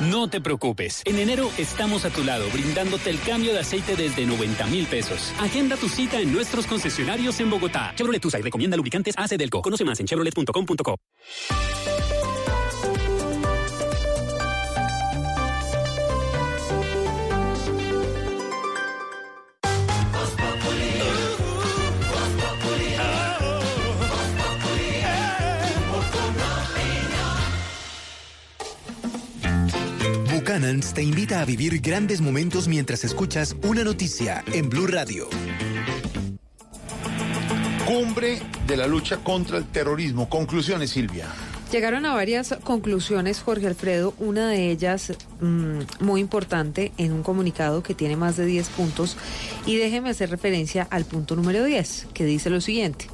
Speaker 36: No te preocupes. En enero estamos a tu lado brindándote el cambio de aceite desde 90 mil pesos. Agenda tu cita en nuestros concesionarios en Bogotá. Chevrolet usa y recomienda lubricantes AC Delco. Conoce más en chevrolet.com.co.
Speaker 37: Buchanan's te invita a vivir grandes momentos mientras escuchas una noticia en Blue Radio.
Speaker 9: Cumbre de la lucha contra el terrorismo. Conclusiones, Silvia.
Speaker 13: Llegaron a varias conclusiones, Jorge Alfredo. Una de ellas mm, muy importante en un comunicado que tiene más de 10 puntos. Y déjeme hacer referencia al punto número 10, que dice lo siguiente.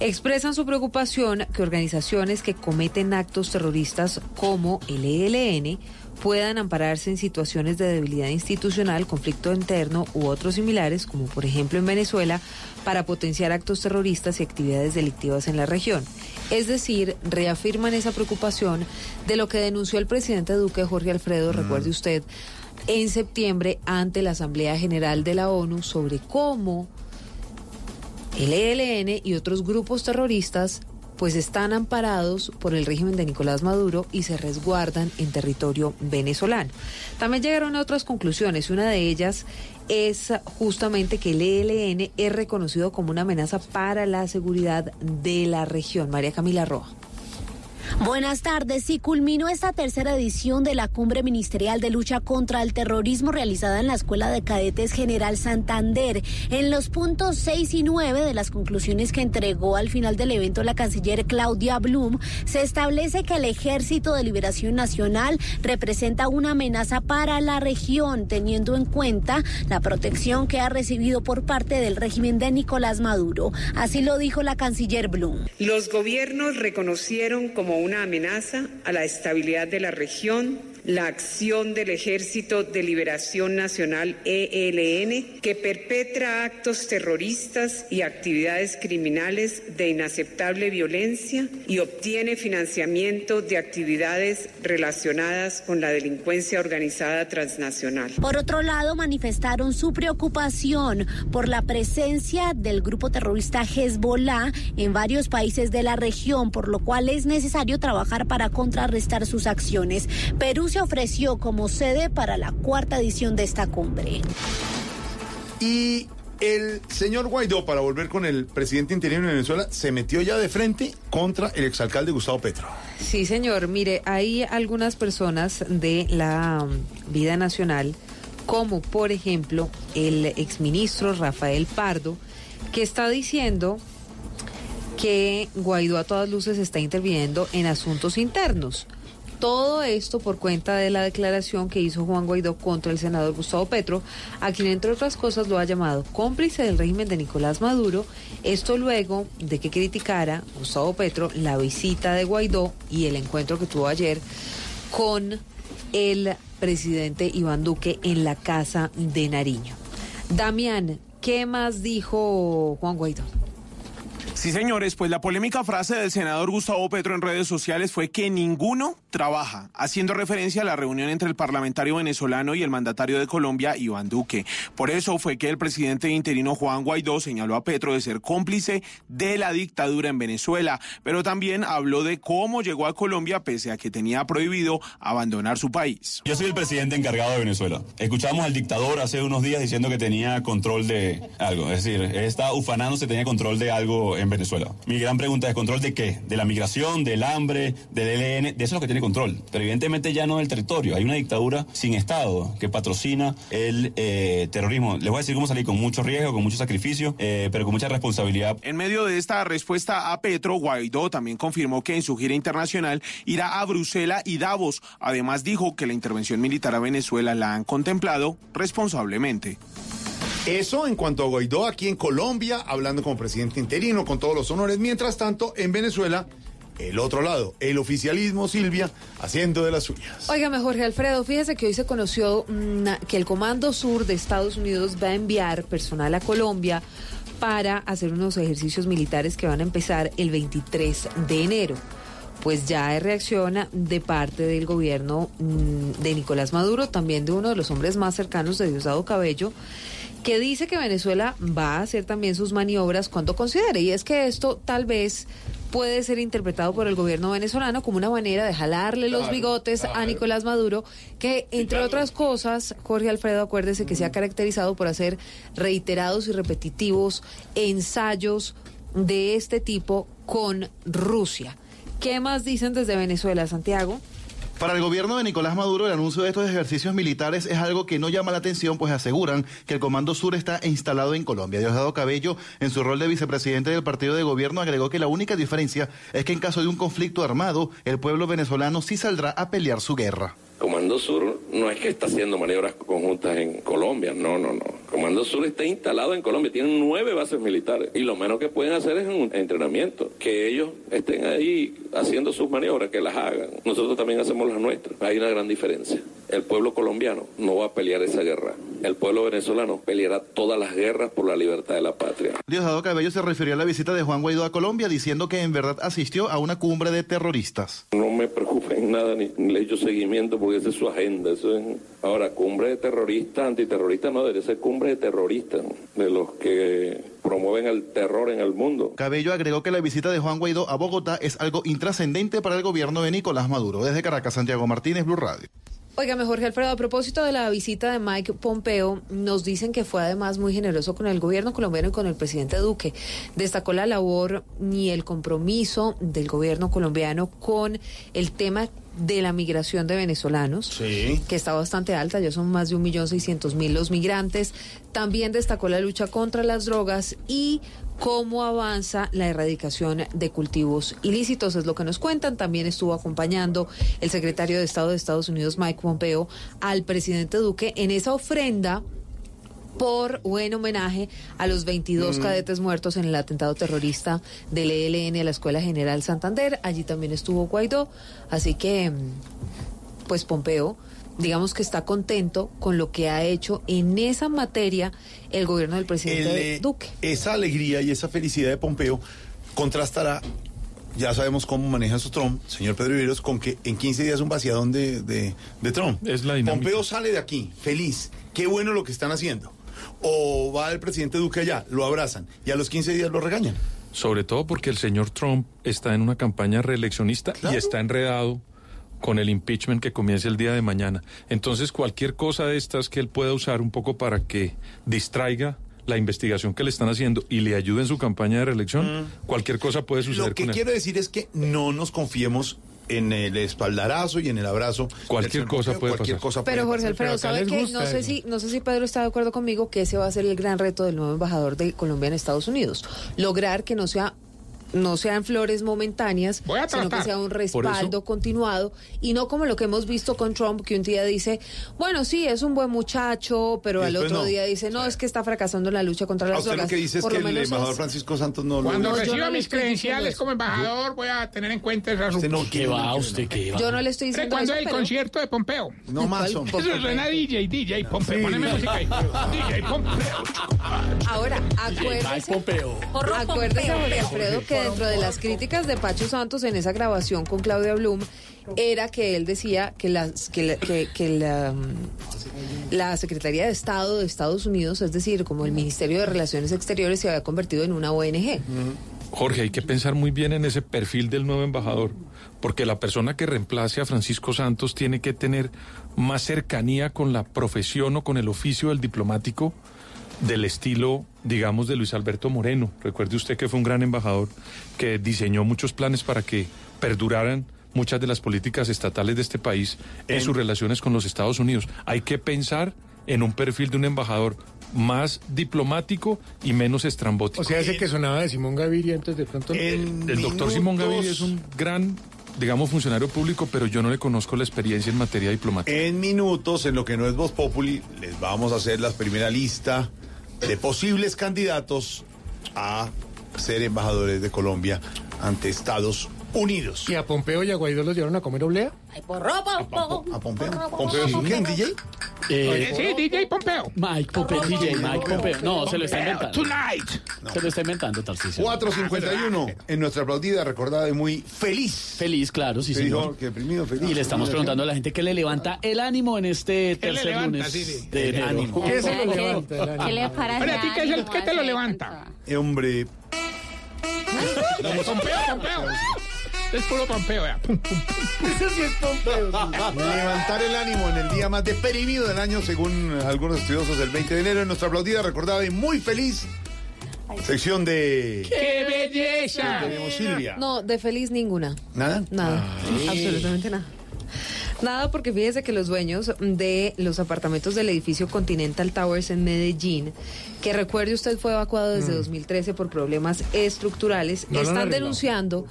Speaker 13: Expresan su preocupación que organizaciones que cometen actos terroristas como el ELN puedan ampararse en situaciones de debilidad institucional, conflicto interno u otros similares, como por ejemplo en Venezuela, para potenciar actos terroristas y actividades delictivas en la región. Es decir, reafirman esa preocupación de lo que denunció el presidente Duque, Jorge Alfredo, recuerde usted, en septiembre ante la Asamblea General de la ONU sobre cómo el ELN y otros grupos terroristas pues están amparados por el régimen de Nicolás Maduro y se resguardan en territorio venezolano. También llegaron a otras conclusiones una de ellas es justamente que el ELN es reconocido como una amenaza para la seguridad de la región. María Camila Roa.
Speaker 38: Buenas tardes. Si culminó esta tercera edición de la Cumbre Ministerial de Lucha contra el Terrorismo realizada en la Escuela de Cadetes General Santander. En los puntos 6 y 9 de las conclusiones que entregó al final del evento la canciller Claudia Blum, se establece que el Ejército de Liberación Nacional representa una amenaza para la región, teniendo en cuenta la protección que ha recibido por parte del régimen de Nicolás Maduro. Así lo dijo la canciller Blum.
Speaker 39: Los gobiernos reconocieron como una amenaza a la estabilidad de la región la acción del Ejército de Liberación Nacional ELN, que perpetra actos terroristas y actividades criminales de inaceptable violencia y obtiene financiamiento de actividades relacionadas con la delincuencia organizada transnacional.
Speaker 38: Por otro lado, manifestaron su preocupación por la presencia del grupo terrorista Hezbollah en varios países de la región, por lo cual es necesario trabajar para contrarrestar sus acciones. Perú se ofreció como sede para la cuarta edición de esta cumbre.
Speaker 9: Y el señor Guaidó, para volver con el presidente interino de Venezuela, se metió ya de frente contra el exalcalde Gustavo Petro.
Speaker 13: Sí, señor. Mire, hay algunas personas de la um, vida nacional, como por ejemplo el exministro Rafael Pardo, que está diciendo que Guaidó a todas luces está interviniendo en asuntos internos. Todo esto por cuenta de la declaración que hizo Juan Guaidó contra el senador Gustavo Petro, a quien entre otras cosas lo ha llamado cómplice del régimen de Nicolás Maduro. Esto luego de que criticara Gustavo Petro la visita de Guaidó y el encuentro que tuvo ayer con el presidente Iván Duque en la casa de Nariño. Damián, ¿qué más dijo Juan Guaidó?
Speaker 40: Sí, señores, pues la polémica frase del senador Gustavo Petro en redes sociales fue que ninguno trabaja, haciendo referencia a la reunión entre el parlamentario venezolano y el mandatario de Colombia, Iván Duque. Por eso fue que el presidente interino Juan Guaidó señaló a Petro de ser cómplice de la dictadura en Venezuela, pero también habló de cómo llegó a Colombia pese a que tenía prohibido abandonar su país.
Speaker 41: Yo soy el presidente encargado de Venezuela. Escuchamos al dictador hace unos días diciendo que tenía control de algo, es decir, está ufanándose, tenía control de algo en Venezuela. Mi gran pregunta es, ¿control de qué? ¿De la migración, del hambre, del ELN? De eso es lo que tiene control. Pero evidentemente ya no del territorio. Hay una dictadura sin Estado que patrocina el eh, terrorismo. Les voy a decir cómo salir con mucho riesgo, con mucho sacrificio, eh, pero con mucha responsabilidad.
Speaker 40: En medio de esta respuesta a Petro, Guaidó también confirmó que en su gira internacional irá a Bruselas y Davos. Además dijo que la intervención militar a Venezuela la han contemplado responsablemente.
Speaker 9: Eso en cuanto a Guaidó aquí en Colombia, hablando como presidente interino, con todos los honores. Mientras tanto, en Venezuela, el otro lado, el oficialismo, Silvia, haciendo de las suyas.
Speaker 13: Óigame, Jorge Alfredo, fíjese que hoy se conoció que el Comando Sur de Estados Unidos va a enviar personal a Colombia para hacer unos ejercicios militares que van a empezar el 23 de enero. Pues ya hay reacción de parte del gobierno mm, de Nicolás Maduro, también de uno de los hombres más cercanos de Diosdado Cabello, que dice que Venezuela va a hacer también sus maniobras cuando considere. Y es que esto tal vez puede ser interpretado por el gobierno venezolano como una manera de jalarle los
Speaker 42: Claro,
Speaker 13: bigotes a. Nicolás Maduro, que entre otras cosas, Jorge Alfredo, acuérdese que se ha caracterizado por hacer reiterados y repetitivos ensayos de este tipo con Rusia. ¿Qué más dicen desde Venezuela, Santiago?
Speaker 43: Para el gobierno de Nicolás Maduro, el anuncio de estos ejercicios militares es algo que no llama la atención, pues aseguran que el Comando Sur está instalado en Colombia. Diosdado Cabello, en su rol de vicepresidente del partido de gobierno, agregó que la única diferencia es que en caso de un conflicto armado, el pueblo venezolano sí saldrá a pelear su guerra.
Speaker 44: Comando Sur no es que está haciendo maniobras conjuntas en Colombia, no, no, no. Comando Sur está instalado en Colombia, tienen nueve bases militares y lo menos que pueden hacer es un entrenamiento. Que ellos estén ahí haciendo sus maniobras, que las hagan. Nosotros también hacemos las nuestras. Hay una gran diferencia. El pueblo colombiano no va a pelear esa guerra. El pueblo venezolano peleará todas las guerras por la libertad de la patria.
Speaker 43: Diosdado Cabello se refirió a la visita de Juan Guaidó a Colombia, diciendo que en verdad asistió a una cumbre de terroristas.
Speaker 44: No me preocupa en nada ni, ni le he hecho seguimiento porque es su agenda. Eso es... Ahora, cumbre de terroristas, antiterroristas, no, debería ser cumbre de terroristas, de los que promueven el terror en el mundo.
Speaker 43: Cabello agregó que la visita de Juan Guaidó a Bogotá es algo intrascendente para el gobierno de Nicolás Maduro. Desde Caracas, Santiago Martínez, Blue Radio.
Speaker 13: Óigame, Jorge Alfredo, a propósito de la visita de Mike Pompeo, nos dicen que fue además muy generoso con el gobierno colombiano y con el presidente Duque. Destacó la labor y el compromiso del gobierno colombiano con el tema de la migración de venezolanos, que está bastante alta, ya son más de un millón seiscientos mil los migrantes. También destacó la lucha contra las drogas y cómo avanza la erradicación de cultivos ilícitos, es lo que nos cuentan. También estuvo acompañando el secretario de Estado de Estados Unidos, Mike Pompeo, al presidente Duque en esa ofrenda por buen homenaje a los 22
Speaker 19: Mm.
Speaker 13: cadetes muertos en el atentado terrorista del ELN a la Escuela General Santander. Allí también estuvo Guaidó, así que, mm, pues Pompeo, digamos que está contento con lo que ha hecho en esa materia el gobierno del presidente
Speaker 9: El, eh,
Speaker 13: Duque.
Speaker 9: Esa alegría y esa felicidad de Pompeo contrastará, ya sabemos cómo maneja su Trump, señor Pedro Viveros, con que en 15 días un vaciadón de, de, de Trump.
Speaker 19: Es la dinámica.
Speaker 9: Pompeo sale de aquí, feliz, qué bueno lo que están haciendo. O va el presidente Duque allá, lo abrazan y a los 15 días lo regañan.
Speaker 19: Sobre todo porque el señor Trump está en una campaña reeleccionista y está enredado con el impeachment que comienza el día de mañana. Entonces, cualquier cosa de estas que él pueda usar un poco para que distraiga la investigación que le están haciendo y le ayude en su campaña de reelección, cualquier cosa puede suceder
Speaker 9: Lo que
Speaker 19: con él.
Speaker 9: quiero decir es que no nos confiemos en el espaldarazo y en el abrazo.
Speaker 19: Cualquier cosa puede
Speaker 9: cualquier
Speaker 19: pasar.
Speaker 9: cosa puede
Speaker 13: Pero Jorge
Speaker 9: pasar.
Speaker 13: Alfredo, ¿sabe qué? No sé, si, no sé si Pedro está de acuerdo conmigo que ese va a ser el gran reto del nuevo embajador de Colombia en Estados Unidos. Lograr que no sea no sean flores momentáneas, sino que sea un respaldo continuado y no como lo que hemos visto con Trump, que un día dice, bueno, sí, es un buen muchacho, pero
Speaker 9: Y
Speaker 13: al otro
Speaker 9: no.
Speaker 13: día dice, no, es que está fracasando en la lucha contra las
Speaker 9: usted
Speaker 13: drogas.
Speaker 9: lo que dice es que el embajador
Speaker 13: es-
Speaker 9: Francisco Santos no
Speaker 4: Cuando
Speaker 9: lo...
Speaker 4: reciba
Speaker 13: no
Speaker 4: mis credenciales como embajador, voy a tener en cuenta esas
Speaker 9: Usted no
Speaker 4: rutas.
Speaker 9: quiere, no quiere, no.
Speaker 13: Yo no le estoy diciendo
Speaker 4: ¿Cuándo
Speaker 13: eso,
Speaker 4: es el
Speaker 13: pero-
Speaker 4: concierto de Pompeo?
Speaker 9: No más,
Speaker 4: Eso suena DJ, DJ Pompeo. Poneme música ahí. DJ Pompeo.
Speaker 13: Ahora, acuérdese, acuérdese, Jorge Alfredo, que dentro de las críticas de Pacho Santos en esa grabación con Claudia Blum, era que él decía que, la, mm, la Secretaría de Estado de Estados Unidos, es decir, como el Ministerio de Relaciones Exteriores, se había convertido en una ONG.
Speaker 19: Jorge, hay que pensar muy bien en ese perfil del nuevo embajador, porque la persona que reemplace a Francisco Santos tiene que tener más cercanía con la profesión o con el oficio del diplomático del estilo, digamos, de Luis Alberto Moreno. Recuerde usted que fue un gran embajador que diseñó muchos planes para que perduraran muchas de las políticas estatales de este país en sus relaciones con los Estados Unidos. Hay que pensar en un perfil de un embajador más diplomático y menos estrambótico.
Speaker 20: O sea, ese que sonaba de Simón Gaviria antes de pronto.
Speaker 19: El, el doctor Simón. Gaviria es un gran, digamos, funcionario público, pero yo no le conozco la experiencia en materia diplomática.
Speaker 9: En minutos, en lo que no es Voz Populi, les vamos a hacer la primera lista de posibles candidatos a ser embajadores de Colombia ante Estados Unidos.
Speaker 20: ¿Y a Pompeo y a Guaidó los llevaron a comer oblea?
Speaker 9: ¿A Pompeo? ¿Pompeo es quién, DJ?
Speaker 11: Eh,
Speaker 4: Sí, DJ Pompeo.
Speaker 11: Mike Pompeo, DJ Mike Pompeo. No, se lo está inventando.
Speaker 4: Tonight.
Speaker 11: Se lo está inventando, Tarcisio.
Speaker 9: 451 en nuestra aplaudida, recordada y muy feliz.
Speaker 11: Feliz, claro, sí,
Speaker 9: ¿Qué dijo?
Speaker 11: señor.
Speaker 9: Que deprimido, feliz.
Speaker 11: Y le estamos preguntando a la gente qué le levanta el ánimo en este
Speaker 4: ¿Qué le
Speaker 11: tercer
Speaker 4: levanta,
Speaker 11: lunes
Speaker 4: sí, sí.
Speaker 11: de
Speaker 9: El
Speaker 11: enero.
Speaker 9: ánimo.
Speaker 20: ¿Qué se lo levanta? el ánimo?
Speaker 45: ¿Qué le parece?
Speaker 4: ¿a ti qué, es el, qué te lo levanta?
Speaker 9: Eh, hombre,
Speaker 4: Pompeo, Pompeo. Es puro Pompeo. Pum, pum.
Speaker 20: Ese sí es Pompeo. sí.
Speaker 9: levantar el ánimo en el día más deprimido del año, según algunos estudiosos del 20 de enero, en nuestra aplaudida, recordada y muy feliz sección de...
Speaker 4: ¡Qué belleza!
Speaker 9: Tenemos Silvia.
Speaker 13: No, de feliz ninguna.
Speaker 9: ¿Nada?
Speaker 13: Nada, absolutamente nada. Nada, porque fíjese que los dueños de los apartamentos del edificio Continental Towers en Medellín, que recuerde usted fue evacuado desde 2013 por problemas estructurales,
Speaker 20: No
Speaker 13: están denunciando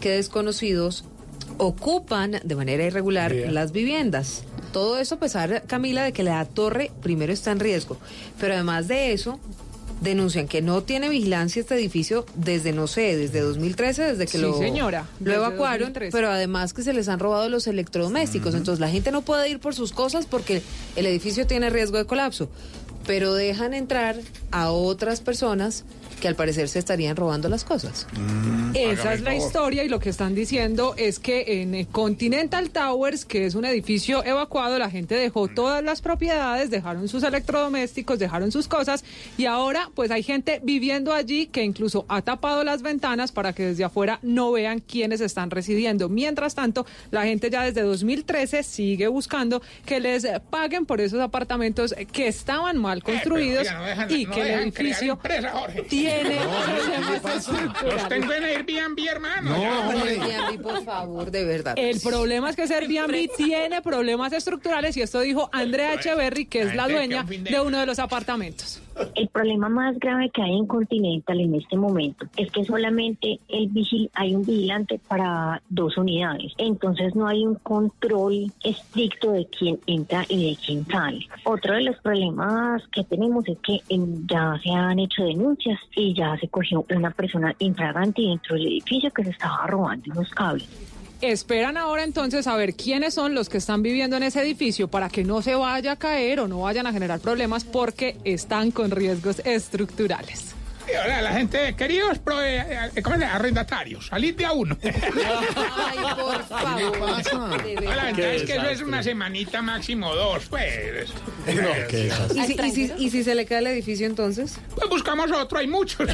Speaker 13: que desconocidos ocupan de manera irregular las viviendas. Todo eso a pesar, Camila, de que la torre primero está en riesgo. Pero además de eso, denuncian que no tiene vigilancia este edificio desde, no sé, desde 2013, desde que
Speaker 46: Sí,
Speaker 13: lo,
Speaker 46: señora,
Speaker 13: lo evacuaron,
Speaker 46: 2013.
Speaker 13: pero además que se les han robado los electrodomésticos. Entonces la gente no puede ir por sus cosas porque el edificio tiene riesgo de colapso. pero dejan entrar a otras personas que al parecer se estarían robando las cosas.
Speaker 47: Esa es la historia y lo que están diciendo es que en eh, Continental Towers, que es un edificio evacuado, la gente dejó todas las propiedades, dejaron sus electrodomésticos, dejaron sus cosas y ahora pues hay gente viviendo allí que incluso ha tapado las ventanas para que desde afuera no vean quiénes están residiendo. Mientras tanto, la gente ya desde 2013 sigue buscando que les eh, paguen por esos apartamentos que estaban mal construidos
Speaker 4: ya no dejan-
Speaker 47: y
Speaker 4: no
Speaker 47: que el edificio
Speaker 4: empresa, Jorge.
Speaker 47: Tiene problemas
Speaker 4: Los tengo en Airbnb, hermano. ya.
Speaker 13: Airbnb, por favor, de verdad.
Speaker 47: El problema es que ese Airbnb tiene problemas estructurales y esto dijo Andrea Echeverry, que es la dueña
Speaker 4: de
Speaker 47: uno de los apartamentos.
Speaker 45: El problema más grave que hay en Continental en este momento es que solamente el vigil hay un vigilante para dos unidades. Entonces no hay un control estricto de quién entra y de quién sale. Otro de los problemas que tenemos es que em, ya se han hecho denuncias y ya se cogió una persona infragante dentro del edificio que se estaba robando unos cables.
Speaker 47: Esperan ahora entonces a ver quiénes son los que están viviendo en ese edificio para que no se vaya a caer o no vayan a generar problemas porque están con riesgos estructurales.
Speaker 4: Y ahora la gente, queridos prove- eh, ¿cómo se llama? arrendatarios, salid de a uno.
Speaker 13: Ay, por favor. de
Speaker 4: La
Speaker 13: verdad.
Speaker 4: verdad es que eso es una semanita máximo dos, pues.
Speaker 13: ¿Y si, y si- y si se le cae el edificio entonces?
Speaker 4: Pues buscamos otro, hay muchos.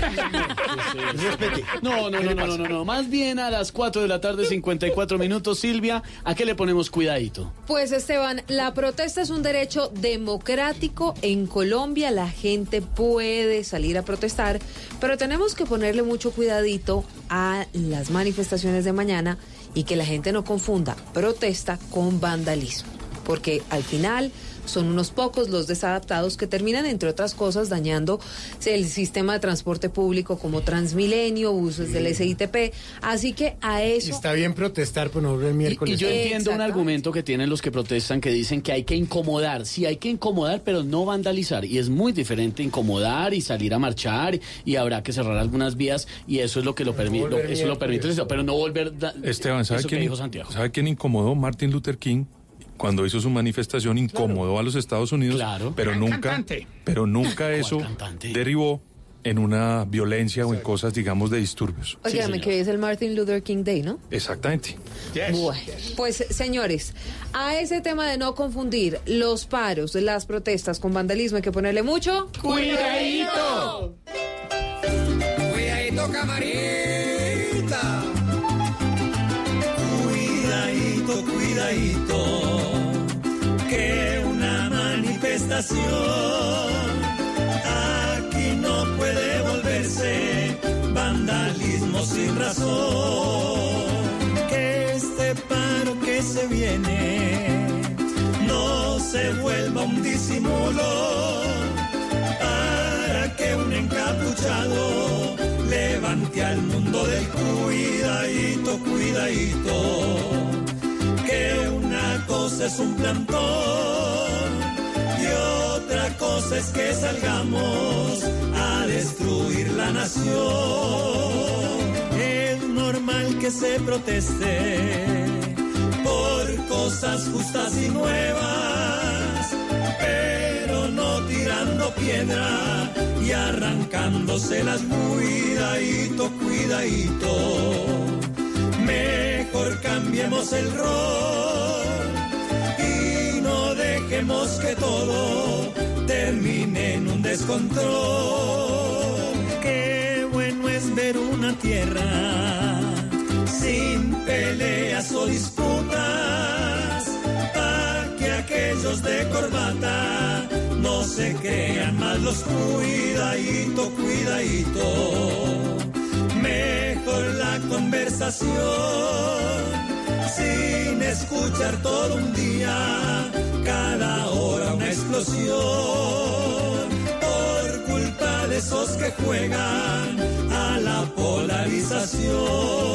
Speaker 11: No, no, no, no, no, no, no. Más bien a las 4 de la tarde, 54 minutos, Silvia, ¿a qué le ponemos cuidadito?
Speaker 13: Pues Esteban, la protesta es un derecho democrático en Colombia, la gente puede salir a protestar, pero tenemos que ponerle mucho cuidadito a las manifestaciones de mañana y que la gente no confunda protesta con vandalismo, porque al final son unos pocos los desadaptados que terminan, entre otras cosas, dañando el sistema de transporte público como Transmilenio, buses del SITP, así que a
Speaker 20: Y
Speaker 13: eso...
Speaker 20: está bien protestar, pero no el
Speaker 11: Y,
Speaker 20: miércoles.
Speaker 11: y yo entiendo un argumento que tienen los que protestan que dicen que hay que incomodar. Sí, hay que incomodar, pero no vandalizar. Y es muy diferente incomodar y salir a marchar y habrá que cerrar algunas vías y eso es lo que lo permite. Eso lo permite, pero no volver. da-
Speaker 19: Esteban, ¿sabe
Speaker 11: eso que
Speaker 19: quién,
Speaker 11: dijo Santiago.
Speaker 19: ¿sabe quién incomodó? Martin Luther King. Cuando hizo su manifestación incomodó a los Estados Unidos, pero
Speaker 4: Gran
Speaker 19: nunca,
Speaker 4: cantante.
Speaker 19: pero nunca eso derivó en una violencia o en cosas, digamos, de disturbios.
Speaker 13: Óigame, que hoy es el Martin Luther King Day, ¿no?
Speaker 19: Exactamente.
Speaker 13: Bueno, pues señores, a ese tema de no confundir los paros, las protestas con vandalismo hay que ponerle mucho
Speaker 4: ¡Cuidadito!
Speaker 48: Cuidadito, camarita. Cuidadito, cuidadito. Manifestación aquí no puede volverse vandalismo sin razón. Que este paro que se viene no se vuelva un disimulo para que un encapuchado levante al mundo del cuidadito, cuidadito, que una cosa es un plantón es que salgamos a destruir la nación. Es normal que se proteste por cosas justas y nuevas, pero no tirando piedra y arrancándoselas. Cuidadito, cuidadito, mejor cambiemos el rol y no dejemos que todo termine en un descontrol. Qué bueno es ver una tierra sin peleas o disputas, para que aquellos de corbata no se crean más los cuidadito, cuidadito. Mejor la conversación, sin escuchar todo un día, cada hora una explosión, por culpa de esos que juegan a la polarización.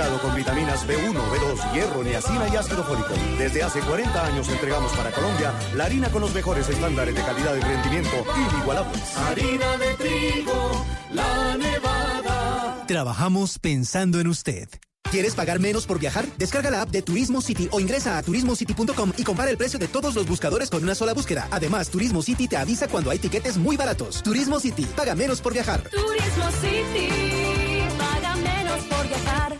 Speaker 49: Con
Speaker 50: vitaminas B1, B2, hierro, niacina y ácido fólico. Desde hace 40 años entregamos para Colombia la harina con los mejores estándares de calidad y rendimiento inigualables.
Speaker 49: Harina de trigo, la nevada.
Speaker 37: Trabajamos pensando en usted. ¿Quieres pagar menos por viajar? Descarga la app de Turismo City o ingresa a turismocity.com y compara el precio de todos los buscadores con una sola búsqueda. Además, Turismo City te avisa cuando hay tiquetes muy baratos. Turismo City, paga menos por viajar.
Speaker 51: Turismo City, paga menos por viajar.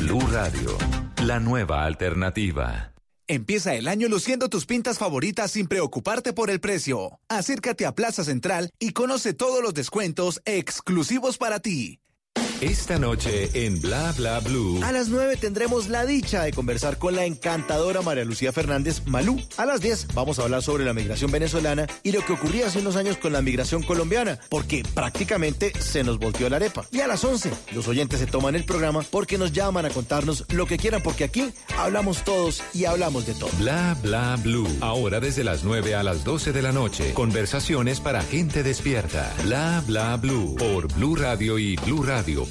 Speaker 52: Blue Radio, la nueva alternativa.
Speaker 53: Empieza el año luciendo tus pintas favoritas sin preocuparte por el precio. Acércate a Plaza Central y conoce todos los descuentos exclusivos para ti.
Speaker 52: Esta noche en Bla Bla Blue.
Speaker 17: A las 9 tendremos la dicha de conversar con la encantadora María Lucía Fernández Malú. A las 10 vamos a hablar sobre la migración venezolana y lo que ocurría hace unos años con la migración colombiana, porque prácticamente se nos volteó la arepa. Y a las 11 los oyentes se toman el programa porque nos llaman a contarnos lo que quieran, porque aquí hablamos todos y hablamos de todo.
Speaker 52: Bla Bla Blue. Ahora desde las 9 a las 12 de la noche. Conversaciones para gente despierta. Bla Bla Blue. Por Blue Radio y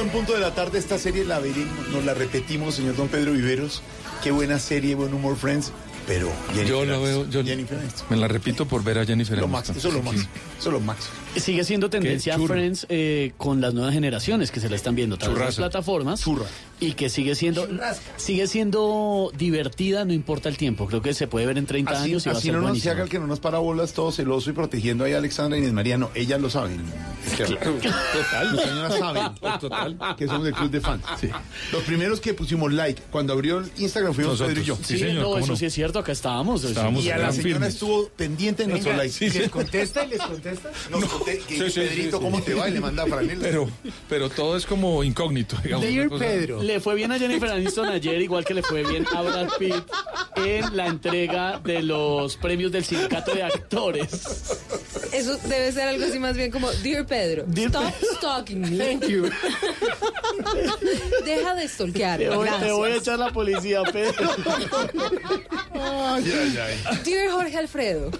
Speaker 9: 5 en punto de la tarde, esta serie la veremos, nos la repetimos, señor Don Pedro Viveros. Qué buena serie, buen humor, Friends. Pero
Speaker 19: Yo la veo, yo
Speaker 9: Jennifer
Speaker 19: me la repito por ver a Jennifer
Speaker 9: Lo máximo, eso es lo máximo. Eso es lo máximo.
Speaker 11: Sigue siendo tendencia. Friends eh, con las nuevas generaciones que se la están viendo a las plataformas y que sigue siendo sigue siendo divertida no importa el tiempo creo que se puede ver en 30
Speaker 9: Así,
Speaker 11: años y va a
Speaker 9: así
Speaker 11: ser
Speaker 9: no nos se haga el que no nos para bolas todo celoso y protegiendo ahí a Alexandra y Inés María. No, ellas lo saben. Que-
Speaker 19: total.
Speaker 9: Las señoras saben.
Speaker 19: Total.
Speaker 9: Que somos del club de fans. Los primeros que pusimos like cuando abrió el Instagram fuimos
Speaker 19: Nosotros.
Speaker 9: Pedro y yo.
Speaker 19: Sí,
Speaker 11: Sí,
Speaker 19: señor,
Speaker 11: no, eso
Speaker 19: no.
Speaker 11: sí es cierto, acá estábamos.
Speaker 19: Estábamos
Speaker 9: Y a la señora
Speaker 19: firmes.
Speaker 9: estuvo pendiente de nuestro like.
Speaker 20: ¿Les contesta y les contesta?
Speaker 9: Nos que
Speaker 19: Sí,
Speaker 9: Pedrito,
Speaker 19: sí.
Speaker 9: ¿cómo te va? Y le manda para él.
Speaker 19: Pero, pero todo es como incógnito, digamos.
Speaker 20: Dear Pedro.
Speaker 11: Le fue bien a Jennifer Aniston ayer, igual que le fue bien a Brad Pitt en la entrega de los premios del sindicato de actores.
Speaker 13: Eso debe ser algo así más bien como, Dear Pedro, stop stalking me.
Speaker 20: Thank you.
Speaker 13: Deja de stalkearme,
Speaker 11: Te voy, te
Speaker 13: gracias.
Speaker 11: voy a echar la policía, Pedro.
Speaker 9: Ay, ay, ay.
Speaker 13: Dear Jorge Alfredo.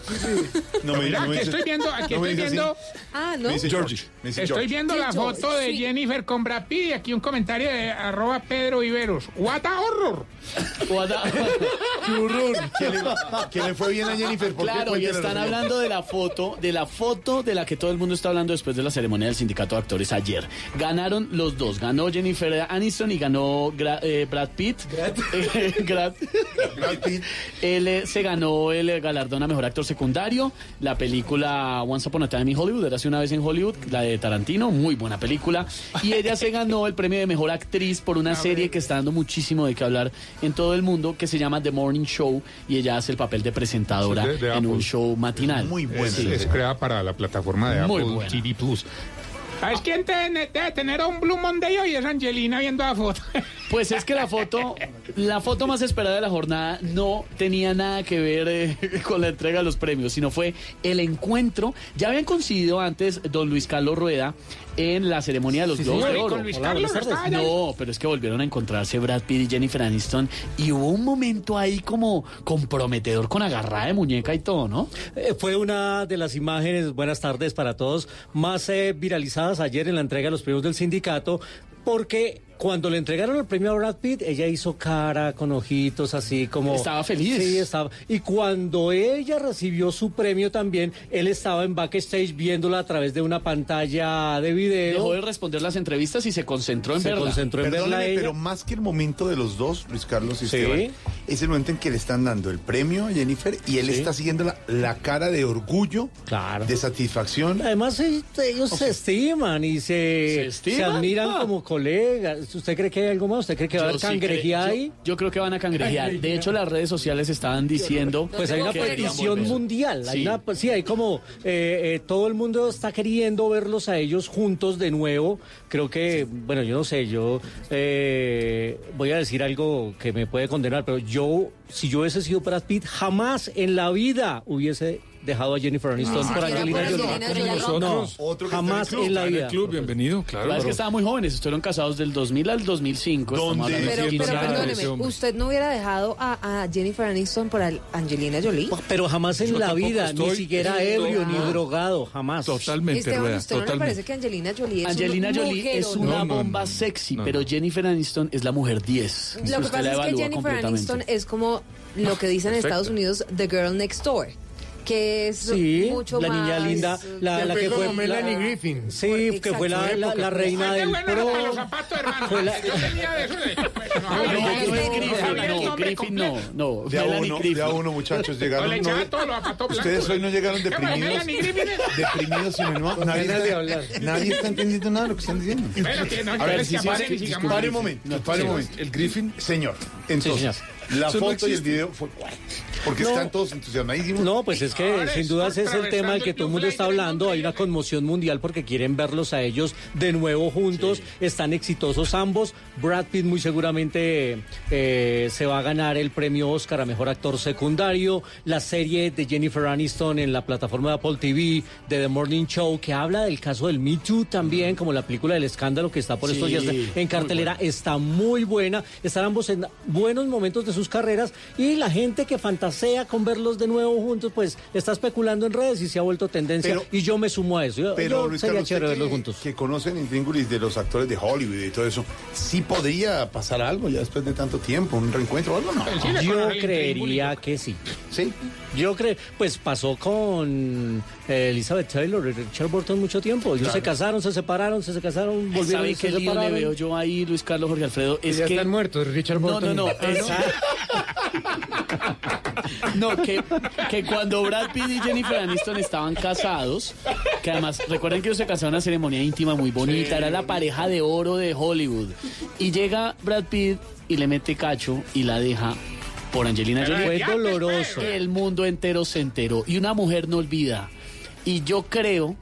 Speaker 9: No me, no me
Speaker 24: estoy viendo, aquí
Speaker 9: no
Speaker 24: estoy
Speaker 9: así.
Speaker 13: Ah, ¿no?
Speaker 9: Me dice Georgie. Me dice
Speaker 24: estoy
Speaker 9: George.
Speaker 24: viendo
Speaker 13: Sí,
Speaker 24: la
Speaker 13: George,
Speaker 24: foto de
Speaker 13: sí.
Speaker 24: Jennifer con Brad Pitt y aquí un comentario de arroba Pedro Viveros. What a horror.
Speaker 11: Qué horror.
Speaker 9: ¿Quién le, quién le fue bien a Jennifer? ¿Por qué?
Speaker 11: Claro, y están hablando de la foto, de la foto de la que todo el mundo está hablando después de la ceremonia del sindicato de actores ayer. Ganaron los dos. Ganó Jennifer Aniston y ganó Gra- eh, Brad Pitt. Eh, Gra- Él eh, se ganó el galardón a mejor actor secundario. La película Once Upon a Time in Hollywood, era hace una vez en Hollywood, la de Tarantino, muy buena película. Y ella se ganó el premio de mejor actriz por una serie que está dando muchísimo de qué hablar en todo el mundo, que se llama The Morning Show. Y ella hace el papel de presentadora
Speaker 4: Sí, de- de
Speaker 11: en un show matinal.
Speaker 4: Muy
Speaker 11: buena.
Speaker 4: Es, es creada para la plataforma de
Speaker 11: Muy
Speaker 4: Apple
Speaker 11: buena.
Speaker 4: TV Plus. ¿Sabes quién tiene- debe tener un Blue Monday hoy? Es Angelina viendo la foto.
Speaker 11: Pues es que la foto, la foto más esperada de la jornada no tenía nada que ver eh, con la entrega de los premios, sino fue el encuentro. Ya habían coincidido antes don Luis Carlos Rueda en la ceremonia de los
Speaker 4: Sí,
Speaker 11: Globos
Speaker 4: señor,
Speaker 11: de
Speaker 4: y
Speaker 11: Oro.
Speaker 4: con Luis Hola, Carlos buenas tardes. estaba allá.
Speaker 11: No, pero es que volvieron a encontrarse Brad Pitt y Jennifer Aniston y hubo un momento ahí como comprometedor con agarrada de muñeca y todo, ¿no?
Speaker 54: Eh, Fue una de las imágenes, buenas tardes para todos, más eh, viralizadas ayer en la entrega de los premios del sindicato, porque cuando le entregaron el premio a Brad Pitt, ella hizo cara con ojitos así como...
Speaker 11: Estaba feliz.
Speaker 54: Sí, estaba. Y cuando ella recibió su premio también, él estaba en backstage viéndola a través de una pantalla de video.
Speaker 11: Dejó de responder las entrevistas y se concentró en
Speaker 54: Se
Speaker 11: verla.
Speaker 54: concentró en verla ella.
Speaker 9: pero más que el momento de los dos, Luis Carlos y
Speaker 54: Sí.
Speaker 9: Esteban, es el momento en que le están dando el premio a Jennifer y él
Speaker 54: Sí.
Speaker 9: está siguiendo la, la cara de orgullo, de satisfacción.
Speaker 54: Además, ellos se estiman y se,
Speaker 11: ¿Se
Speaker 54: admiran
Speaker 11: Ah.
Speaker 54: como colegas. ¿Usted cree que hay algo más? ¿Usted cree que va a haber
Speaker 11: sí creo-
Speaker 54: ahí?
Speaker 11: Yo, yo creo que van a cangrejear. De hecho, las redes sociales estaban diciendo.
Speaker 54: Pues hay una petición mundial. Hay
Speaker 11: Sí.
Speaker 54: una, pues, sí, hay como eh, eh, todo el mundo está queriendo verlos a ellos juntos de nuevo. Creo que, bueno, yo no sé, yo eh, voy a decir algo que me puede condenar, pero yo, si yo hubiese sido Brad Pitt, jamás en la vida hubiese dejado a Jennifer Aniston
Speaker 11: Ah,
Speaker 54: por Angelina Jolie. No, jamás en la vida.
Speaker 19: bienvenido, claro.
Speaker 11: La verdad es que estaban muy jóvenes, estuvieron casados del 2000 al 2005. estamos hablando de
Speaker 13: Pero,
Speaker 11: 15
Speaker 13: pero perdóneme, ¿usted no hubiera dejado a, a Jennifer Aniston por Angelina Jolie?
Speaker 54: Pero jamás en
Speaker 13: Yo
Speaker 54: la vida, ni siquiera
Speaker 13: Estoy-
Speaker 54: ebrio, ni drogado, jamás.
Speaker 19: Totalmente,
Speaker 13: Esteban, ¿usted no le parece que Angelina Jolie es
Speaker 11: Angelina
Speaker 13: un
Speaker 11: Jolie es
Speaker 13: mujerón?
Speaker 11: una bomba sexy, pero Jennifer Aniston es la mujer 10.
Speaker 13: Lo que pasa es que Jennifer. Aniston es como lo que dicen en. Estados Unidos, The Girl Next Door. Que es
Speaker 54: Sí,
Speaker 13: mucho
Speaker 54: la
Speaker 13: más.
Speaker 54: niña linda, la, la que fue la-
Speaker 20: Melanie Griffin.
Speaker 54: Sí, que fue la, la, la reina del pro. Fue la-
Speaker 4: Yo tenía de eso de...
Speaker 11: No, Griffin, no, Griffin no.
Speaker 9: De a uno, de a uno, muchachos, llegaron.
Speaker 4: los zapatos.
Speaker 9: Ustedes hoy no llegaron
Speaker 4: ¿Qué, bueno,
Speaker 9: deprimidos.
Speaker 4: Melanie Griffin es?
Speaker 9: Deprimidos, sino no, nadie, está,
Speaker 54: hablar.
Speaker 9: nadie está entendiendo nada de lo que están diciendo.
Speaker 4: Pero que no,
Speaker 9: A ver, si
Speaker 4: sigamos.
Speaker 9: pare un momento, pare un momento. El Griffin, señor. Entonces, la
Speaker 54: Eso no
Speaker 9: foto y el video fue porque
Speaker 54: No.
Speaker 9: están todos entusiasmadísimos.
Speaker 54: No, pues es que sin duda ese es el tema del que todo el mundo está hablando. Hay una conmoción mundial porque quieren verlos a ellos de nuevo juntos. Están exitosos ambos. Brad Pitt muy seguramente eh, se va a ganar el premio Oscar a Mejor Actor Secundario. La serie de Jennifer Aniston en la plataforma de Apple TV, de The Morning Show, que habla del caso del Me Too también, como la película del escándalo que está por estos
Speaker 11: Sí,
Speaker 54: días en
Speaker 11: muy
Speaker 54: cartelera, está muy buena. Están ambos en buenos momentos de sus carreras y la gente que fantasea con verlos de nuevo juntos, pues está especulando en redes y se ha vuelto tendencia.
Speaker 9: Pero-
Speaker 54: y yo me sumo a eso. Yo,
Speaker 9: Pero
Speaker 54: yo
Speaker 9: Luis
Speaker 54: sería
Speaker 9: Carlos,
Speaker 54: chévere verlos
Speaker 9: que,
Speaker 54: juntos.
Speaker 9: que conocen intríngulis de los actores de Hollywood y todo eso, sí podría pasar algo ya después de tanto tiempo, un reencuentro o algo, ¿no?
Speaker 54: Yo creería que sí.
Speaker 9: Sí.
Speaker 54: Yo creo, pues pasó con eh, Elizabeth Taylor y Richard Burton mucho tiempo. Ellos
Speaker 11: Claro.
Speaker 54: se casaron, se separaron, se casaron, volvieron
Speaker 11: ¿Sabe
Speaker 54: y se
Speaker 11: qué lío le
Speaker 54: separaron.
Speaker 11: veo yo ahí, Luis Carlos Jorge Alfredo? Es
Speaker 20: ya
Speaker 11: que...
Speaker 20: están muertos, Richard
Speaker 11: No,
Speaker 20: Burton.
Speaker 11: no, no.
Speaker 20: y-
Speaker 11: es- No, que, que cuando Brad Pitt y Jennifer Aniston estaban casados, que además, recuerden que ellos se casaron en una ceremonia íntima muy bonita, era la pareja de oro de Hollywood. Y llega Brad Pitt y le mete cacho y la deja por Angelina Jolie.
Speaker 54: fue doloroso.
Speaker 11: El mundo entero se enteró y una mujer no olvida. Y yo creo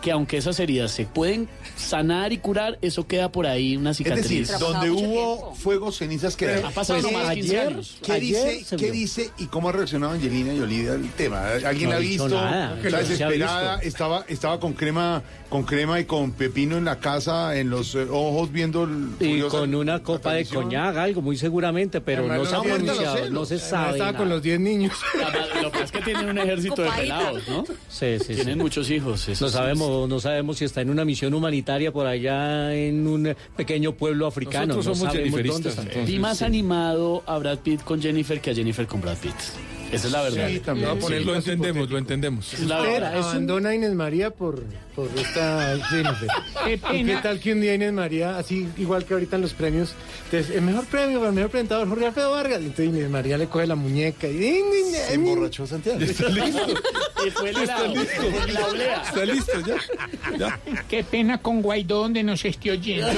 Speaker 11: que aunque esas heridas se pueden sanar y curar, eso queda por ahí una
Speaker 9: Es
Speaker 11: cicatriz.
Speaker 9: decir, donde hubo fuego, cenizas quedan.
Speaker 11: Ha pasado
Speaker 9: Pues,
Speaker 11: nomás 15
Speaker 9: ayer,
Speaker 11: años.
Speaker 9: ¿Qué,
Speaker 54: Ayer
Speaker 9: dice, ¿Qué dice y cómo ha reaccionado Angelina Jolie al tema? ¿Alguien
Speaker 54: No
Speaker 9: la ha visto?
Speaker 54: nada,
Speaker 9: Está desesperada,
Speaker 54: visto.
Speaker 9: estaba, estaba con crema, con crema y con pepino en la casa, en los eh, ojos viendo el
Speaker 54: Y con una copa de coñac, algo muy seguramente, pero
Speaker 9: Además,
Speaker 54: no
Speaker 9: no
Speaker 54: se ha pronunciado, no se sabe.
Speaker 20: Estaba
Speaker 54: nada.
Speaker 20: con los 10 niños.
Speaker 11: Lo que pasa es que tienen un ejército de pelados, ¿no?
Speaker 54: Sí, sí,
Speaker 11: Tienen
Speaker 54: sí.
Speaker 11: muchos hijos. eso
Speaker 54: No
Speaker 11: sí.
Speaker 54: sabemos, no sabemos si está en una misión humanitaria por allá en un pequeño pueblo africano.
Speaker 19: Nosotros
Speaker 54: no
Speaker 19: somos
Speaker 54: dónde
Speaker 19: jenniferistas,
Speaker 54: está.
Speaker 19: entonces.
Speaker 11: Vi más animado a Brad Pitt con Jennifer que a Jennifer con Brad Pitt. Esa es la verdad.
Speaker 20: Sí, también.
Speaker 19: Sí, lo entendemos, lo entendemos.
Speaker 11: La verdad.
Speaker 20: abandona a Inés María por, por esta Jennifer.
Speaker 4: Qué
Speaker 20: ¿Y
Speaker 4: pena.
Speaker 20: qué tal que un día Inés María, así igual que ahorita en los premios, entonces, el mejor premio para el mejor presentador Jorge Alfredo Vargas? Entonces Inés María le coge la muñeca y...
Speaker 9: Se emborrachó Santiago.
Speaker 19: Está listo. Está listo. Está listo, ya. ya.
Speaker 4: Qué pena con Guaidó donde nos esté oyendo.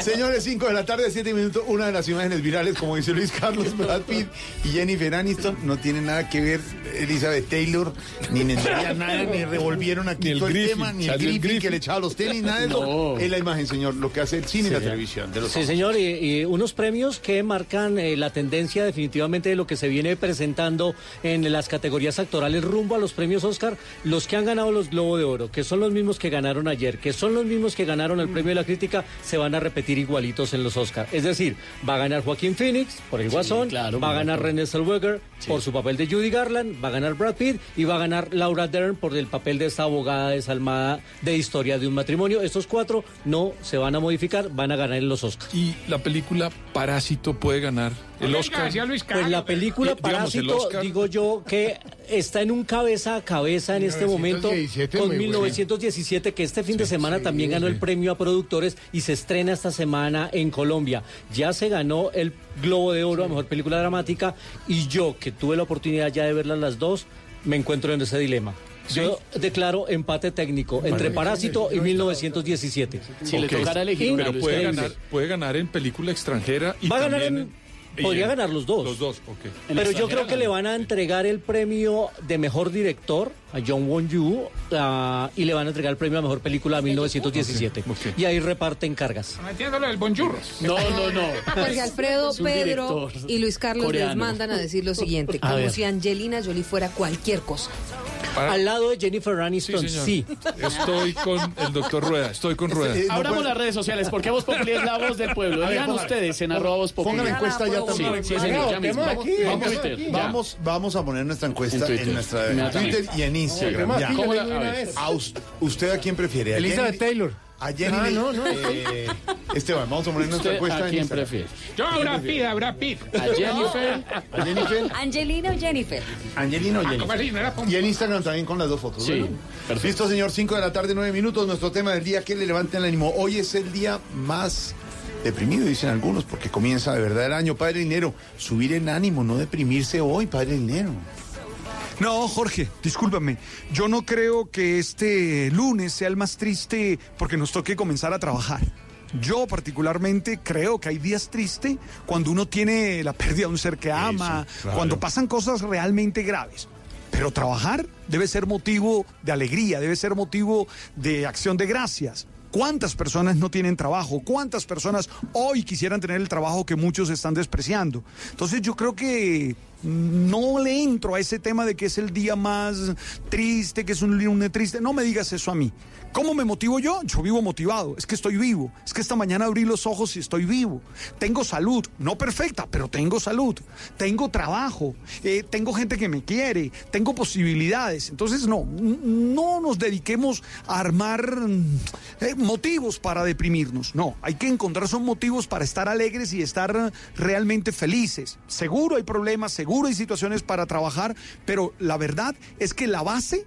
Speaker 9: Señores, 5 de la tarde, 7 minutos. Una de las imágenes virales, como dice Luis Carlos, Brad Pitt y Jennifer Aniston, no tiene nada que ver Elizabeth Taylor, ni María, nada, ni revolvieron aquí
Speaker 19: Ni el
Speaker 9: todo el
Speaker 19: Griffin,
Speaker 9: tema, ni el Griffin,
Speaker 19: Griffin.
Speaker 9: que le echaba los tenis, nada de eso.
Speaker 11: No.
Speaker 9: Es la imagen, señor, lo que hace el cine y la televisión. De los
Speaker 54: Sí, señor, y, y unos premios que marcan eh, la tendencia definitivamente de lo que se viene presentando en las categorías actorales rumbo a los premios Oscar, los que han ganado los Globo de Oro, que son los mismos que ganaron ayer, que son los mismos que ganaron el premio de la crítica, se van a repetir igualitos en los Oscar. Es decir, va a ganar Joaquín Phoenix por el Guasón,
Speaker 11: claro,
Speaker 54: va a ganar
Speaker 11: bien.
Speaker 54: René Zellweger por su papel de Judy Garland, va a ganar Brad Pitt y va a ganar Laura Dern por el papel de esta abogada desalmada de historia de un matrimonio. Estos cuatro no se van a modificar, van a ganar en los Oscars.
Speaker 19: Y la película Parásito puede ganar el Oscar.
Speaker 54: Pues la película Parásito,
Speaker 19: Oscar.
Speaker 54: digo yo, que está en un cabeza a cabeza en este momento
Speaker 20: 1917,
Speaker 54: con
Speaker 20: muy buena.
Speaker 54: 1917, que este fin de semana también ganó el premio a productores y se estrena esta semana en Colombia. Ya se ganó el Globo de Oro a Mejor Película Dramática y yo, que tuve la oportunidad ya de verlas las dos, me encuentro en ese dilema. Yo declaro empate técnico entre Parásito y 1917.
Speaker 11: Si le tocara elegir
Speaker 19: Pero puede ganar, puede ganar en película extranjera y
Speaker 54: Va a ganar en- podría ganar los dos.
Speaker 19: Los dos, ok.
Speaker 54: Pero yo creo que le van a entregar el premio de mejor director a John Won Yu ah, y le van a entregar el premio a mejor película a 1917.
Speaker 19: Ok, ok.
Speaker 54: Y ahí reparten cargas.
Speaker 4: Metiendo lo del bonjurros.
Speaker 11: No, no, no.
Speaker 13: Jorge Alfredo, Pedro y Luis Carlos les mandan a decir lo siguiente,
Speaker 54: A
Speaker 13: como
Speaker 54: ver.
Speaker 13: si Angelina Jolie fuera cualquier cosa.
Speaker 19: Para-
Speaker 54: Al lado de Jennifer Aniston, sí.
Speaker 19: Estoy con el doctor Rueda, estoy con Rueda.
Speaker 9: Eh, no
Speaker 11: Abramos
Speaker 9: puede-
Speaker 11: las redes sociales porque Voz Populi es la voz del pueblo.
Speaker 9: A ver,
Speaker 11: Digan
Speaker 9: ponga-
Speaker 11: ustedes en arroba Voz Populi.
Speaker 9: Ponga la encuesta ya
Speaker 11: Sí,
Speaker 9: también.
Speaker 11: sí, señor, ya mismo.
Speaker 20: Vamos,
Speaker 9: Vamos, a poner nuestra encuesta
Speaker 11: En
Speaker 9: nuestra en. Twitter y en Instagram. Ya.
Speaker 20: aquí,
Speaker 11: ¿Cómo la- a
Speaker 20: una
Speaker 11: ver.
Speaker 20: vez.
Speaker 9: A us- ¿Usted a quién prefiere? ¿A
Speaker 20: Elizabeth
Speaker 9: Jenny-
Speaker 20: Taylor.
Speaker 9: A Jenny.
Speaker 20: Ah, no, no.
Speaker 9: eh, Esteban, vamos a poner nuestra
Speaker 11: ¿Usted
Speaker 9: encuesta
Speaker 11: a
Speaker 9: en
Speaker 11: quién
Speaker 9: Instagram.
Speaker 11: prefiere?
Speaker 4: Yo a Brad Pitt, a Brad Pitt.
Speaker 11: ¿A Jennifer?
Speaker 9: ¿A Jennifer?
Speaker 45: ¿Angelina o Jennifer?
Speaker 9: Angelina o
Speaker 4: Ah,
Speaker 9: Jennifer. Y en Instagram también con las dos fotos.
Speaker 11: Sí.
Speaker 9: Listo, señor. 5 de la tarde, 9 minutos. Nuestro tema del día que le levanta el ánimo. Hoy es el día más deprimido, dicen algunos, porque comienza de verdad el año. Padre Dinero, subir el ánimo, no deprimirse hoy, Padre Dinero.
Speaker 55: No, Jorge, discúlpame. Yo no creo que este lunes sea el más triste porque nos toque comenzar a trabajar. Yo particularmente creo que hay días tristes cuando uno tiene la pérdida de un ser que ama,
Speaker 9: claro.
Speaker 55: cuando pasan cosas realmente graves. Pero trabajar debe ser motivo de alegría, debe ser motivo de acción de gracias. ¿Cuántas personas no tienen trabajo? ¿Cuántas personas hoy quisieran tener el trabajo que muchos están despreciando? Entonces yo creo que no le entro a ese tema de que es el día más triste, que es un lunes triste. No me digas eso a mí. ¿Cómo me motivo yo? Yo vivo motivado. Es que estoy vivo. Es que esta mañana abrí los ojos y estoy vivo. Tengo salud. No perfecta, pero tengo salud. Tengo trabajo. eh, tengo gente que me quiere. Tengo posibilidades. Entonces, no, no nos dediquemos a armar eh, motivos para deprimirnos. No, hay que encontrar son motivos para estar alegres y estar realmente felices. Seguro hay problemas, seguro hay situaciones para trabajar, pero la verdad es que la base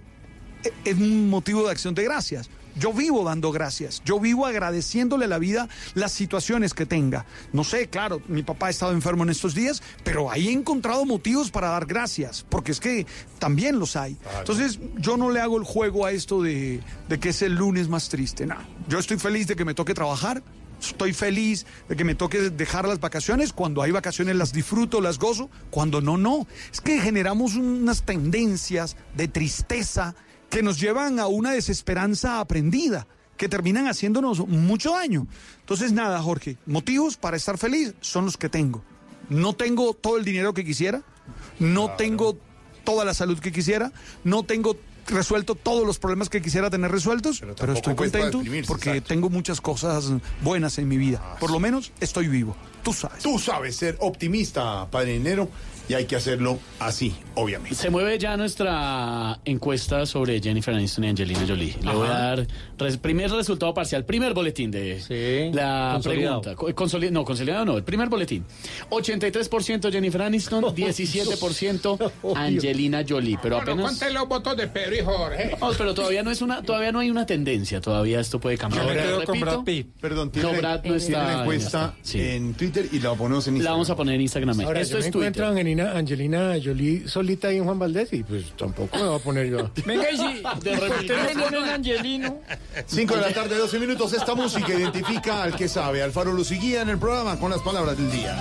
Speaker 55: e- es un motivo de acción de gracias. Yo vivo dando gracias, yo vivo agradeciéndole a la vida las situaciones que tenga. No sé, claro, mi papá ha estado enfermo en estos días, pero ahí he encontrado motivos para dar gracias, porque es que también los hay. Entonces, yo no le hago el juego a esto de, de que es el lunes más triste. No, yo estoy feliz de que me toque trabajar, Estoy feliz de que me toque dejar las vacaciones. Cuando hay vacaciones las disfruto, las gozo. Cuando no, no. Es que generamos unas tendencias de tristeza que nos llevan a una desesperanza aprendida, que terminan haciéndonos mucho daño. Entonces, nada, Jorge, motivos para estar feliz son los que tengo. No tengo todo el dinero que quisiera, no tengo toda la salud que quisiera, no tengo resuelto todos los problemas que quisiera tener resueltos, pero, estoy contento porque
Speaker 9: exacto.
Speaker 55: tengo muchas cosas buenas en mi vida. Por lo menos estoy vivo. Tú sabes.
Speaker 9: Tú sabes ser optimista, padre Dinero, y hay que hacerlo así, obviamente.
Speaker 11: Se mueve ya nuestra encuesta sobre Jennifer Aniston y Angelina Jolie. Le voy a dar res- primer resultado parcial, primer boletín de la
Speaker 54: consolidado.
Speaker 11: pregunta. Co- consoli- no, consolidado no, el primer boletín. 83% Jennifer Aniston, 17% Angelina Jolie, pero apenas
Speaker 4: conté los votos de Pedro y Jorge.
Speaker 11: No, pero todavía no es una todavía no hay una tendencia, todavía esto puede cambiar.
Speaker 9: Yo me quedo con
Speaker 11: Repito,
Speaker 9: Brad Pitt. Perdón,
Speaker 11: No, Brad no
Speaker 9: tiene
Speaker 11: está
Speaker 9: una
Speaker 11: en
Speaker 9: encuesta.
Speaker 11: Sí.
Speaker 9: en Twitter y la ponemos en Instagram.
Speaker 11: La vamos a poner en Instagram.
Speaker 20: Ahora,
Speaker 11: Esto
Speaker 20: yo
Speaker 11: es
Speaker 20: me
Speaker 11: Twitter.
Speaker 20: encuentro a Angelina, Angelina Jolie solita ahí en Juan Valdés y pues tampoco me voy a poner yo.
Speaker 54: Venga, y si de repente no ponen Angelino.
Speaker 9: 5 de la tarde, 12 minutos. Esta música identifica al que sabe. Alfaro lo seguía en el programa con las palabras del día.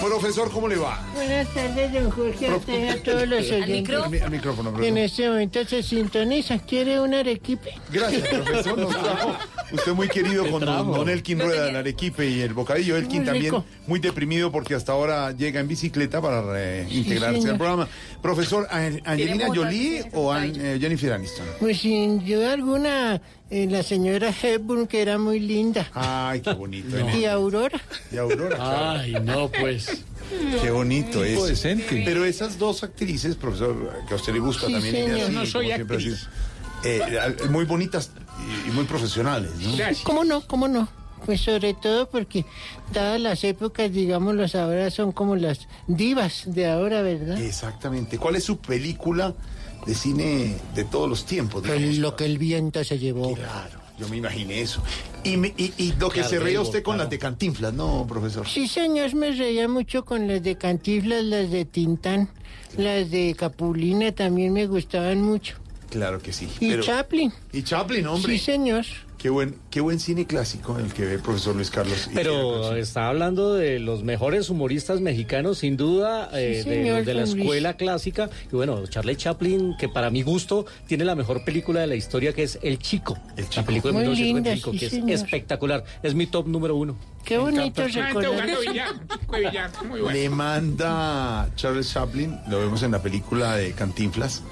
Speaker 9: Profesor, ¿cómo le va?
Speaker 56: Buenas tardes, don Jorge, a usted y a todos los oyentes.
Speaker 9: Al, mi- al micrófono,
Speaker 56: En
Speaker 9: profesor.
Speaker 56: este momento se sintoniza. ¿Quiere un arequipe?
Speaker 9: Gracias, profesor. Nos trajo. Usted muy querido con don, don Elkin Rueda, el Arequipe y el bocadillo. Elkin
Speaker 56: Muy
Speaker 9: también muy deprimido porque hasta ahora llega en bicicleta para integrarse
Speaker 56: señor.
Speaker 9: al programa. Profesor, ¿An- ¿Angelina Jolie o An- eh, Jennifer Aniston?
Speaker 56: Pues sin duda alguna, eh, la señora Hepburn, que era muy linda.
Speaker 9: Ay, qué bonito.
Speaker 56: Y Aurora.
Speaker 9: Y Aurora. claro.
Speaker 11: Ay, no, pues.
Speaker 9: Qué bonito es.
Speaker 19: decente.
Speaker 9: Pero esas dos actrices, profesor, que a usted le gusta
Speaker 56: Sí,
Speaker 9: también.
Speaker 56: señor.
Speaker 9: ella,
Speaker 4: No soy
Speaker 9: como siempre ha
Speaker 4: actriz.
Speaker 9: eh, muy bonitas y, muy profesionales, ¿no?
Speaker 4: Gracias.
Speaker 56: ¿Cómo no? ¿Cómo no? Pues sobre todo porque, dadas las épocas, digámoslo ahora, son como las divas de ahora, ¿verdad?
Speaker 9: Exactamente. ¿Cuál es su película de cine de todos los tiempos? digamos?
Speaker 56: Lo que el viento se llevó.
Speaker 9: Claro, yo me imaginé eso. Y, me- y, y lo que
Speaker 56: Claro,
Speaker 9: se reía usted con
Speaker 56: claro.
Speaker 9: las de Cantinflas, ¿no, profesor?
Speaker 56: Sí, señor, me reía mucho con las de Cantiflas, las de Tintán, las de Capulina también me gustaban mucho.
Speaker 9: Claro que sí.
Speaker 56: Y Chaplin.
Speaker 9: Y Chaplin, hombre.
Speaker 56: Sí, señor.
Speaker 9: Qué buen, qué buen cine clásico el que ve el profesor Luis Carlos.
Speaker 54: Pero está hablando de los mejores humoristas mexicanos, sin duda, eh, de,
Speaker 56: señor,
Speaker 54: los de la escuela clásica. Y bueno, Charlie Chaplin, que para mi gusto tiene la mejor película de la historia, que es El Chico. La película de
Speaker 56: Muy linda,
Speaker 54: 1955,
Speaker 56: sí,
Speaker 54: que
Speaker 56: señor.
Speaker 54: es espectacular. Es mi top número uno.
Speaker 56: Qué bonito
Speaker 4: Ah,
Speaker 56: recordar.
Speaker 4: chico muy.
Speaker 9: Le manda Charles Chaplin, lo vemos en la película de Cantinflas,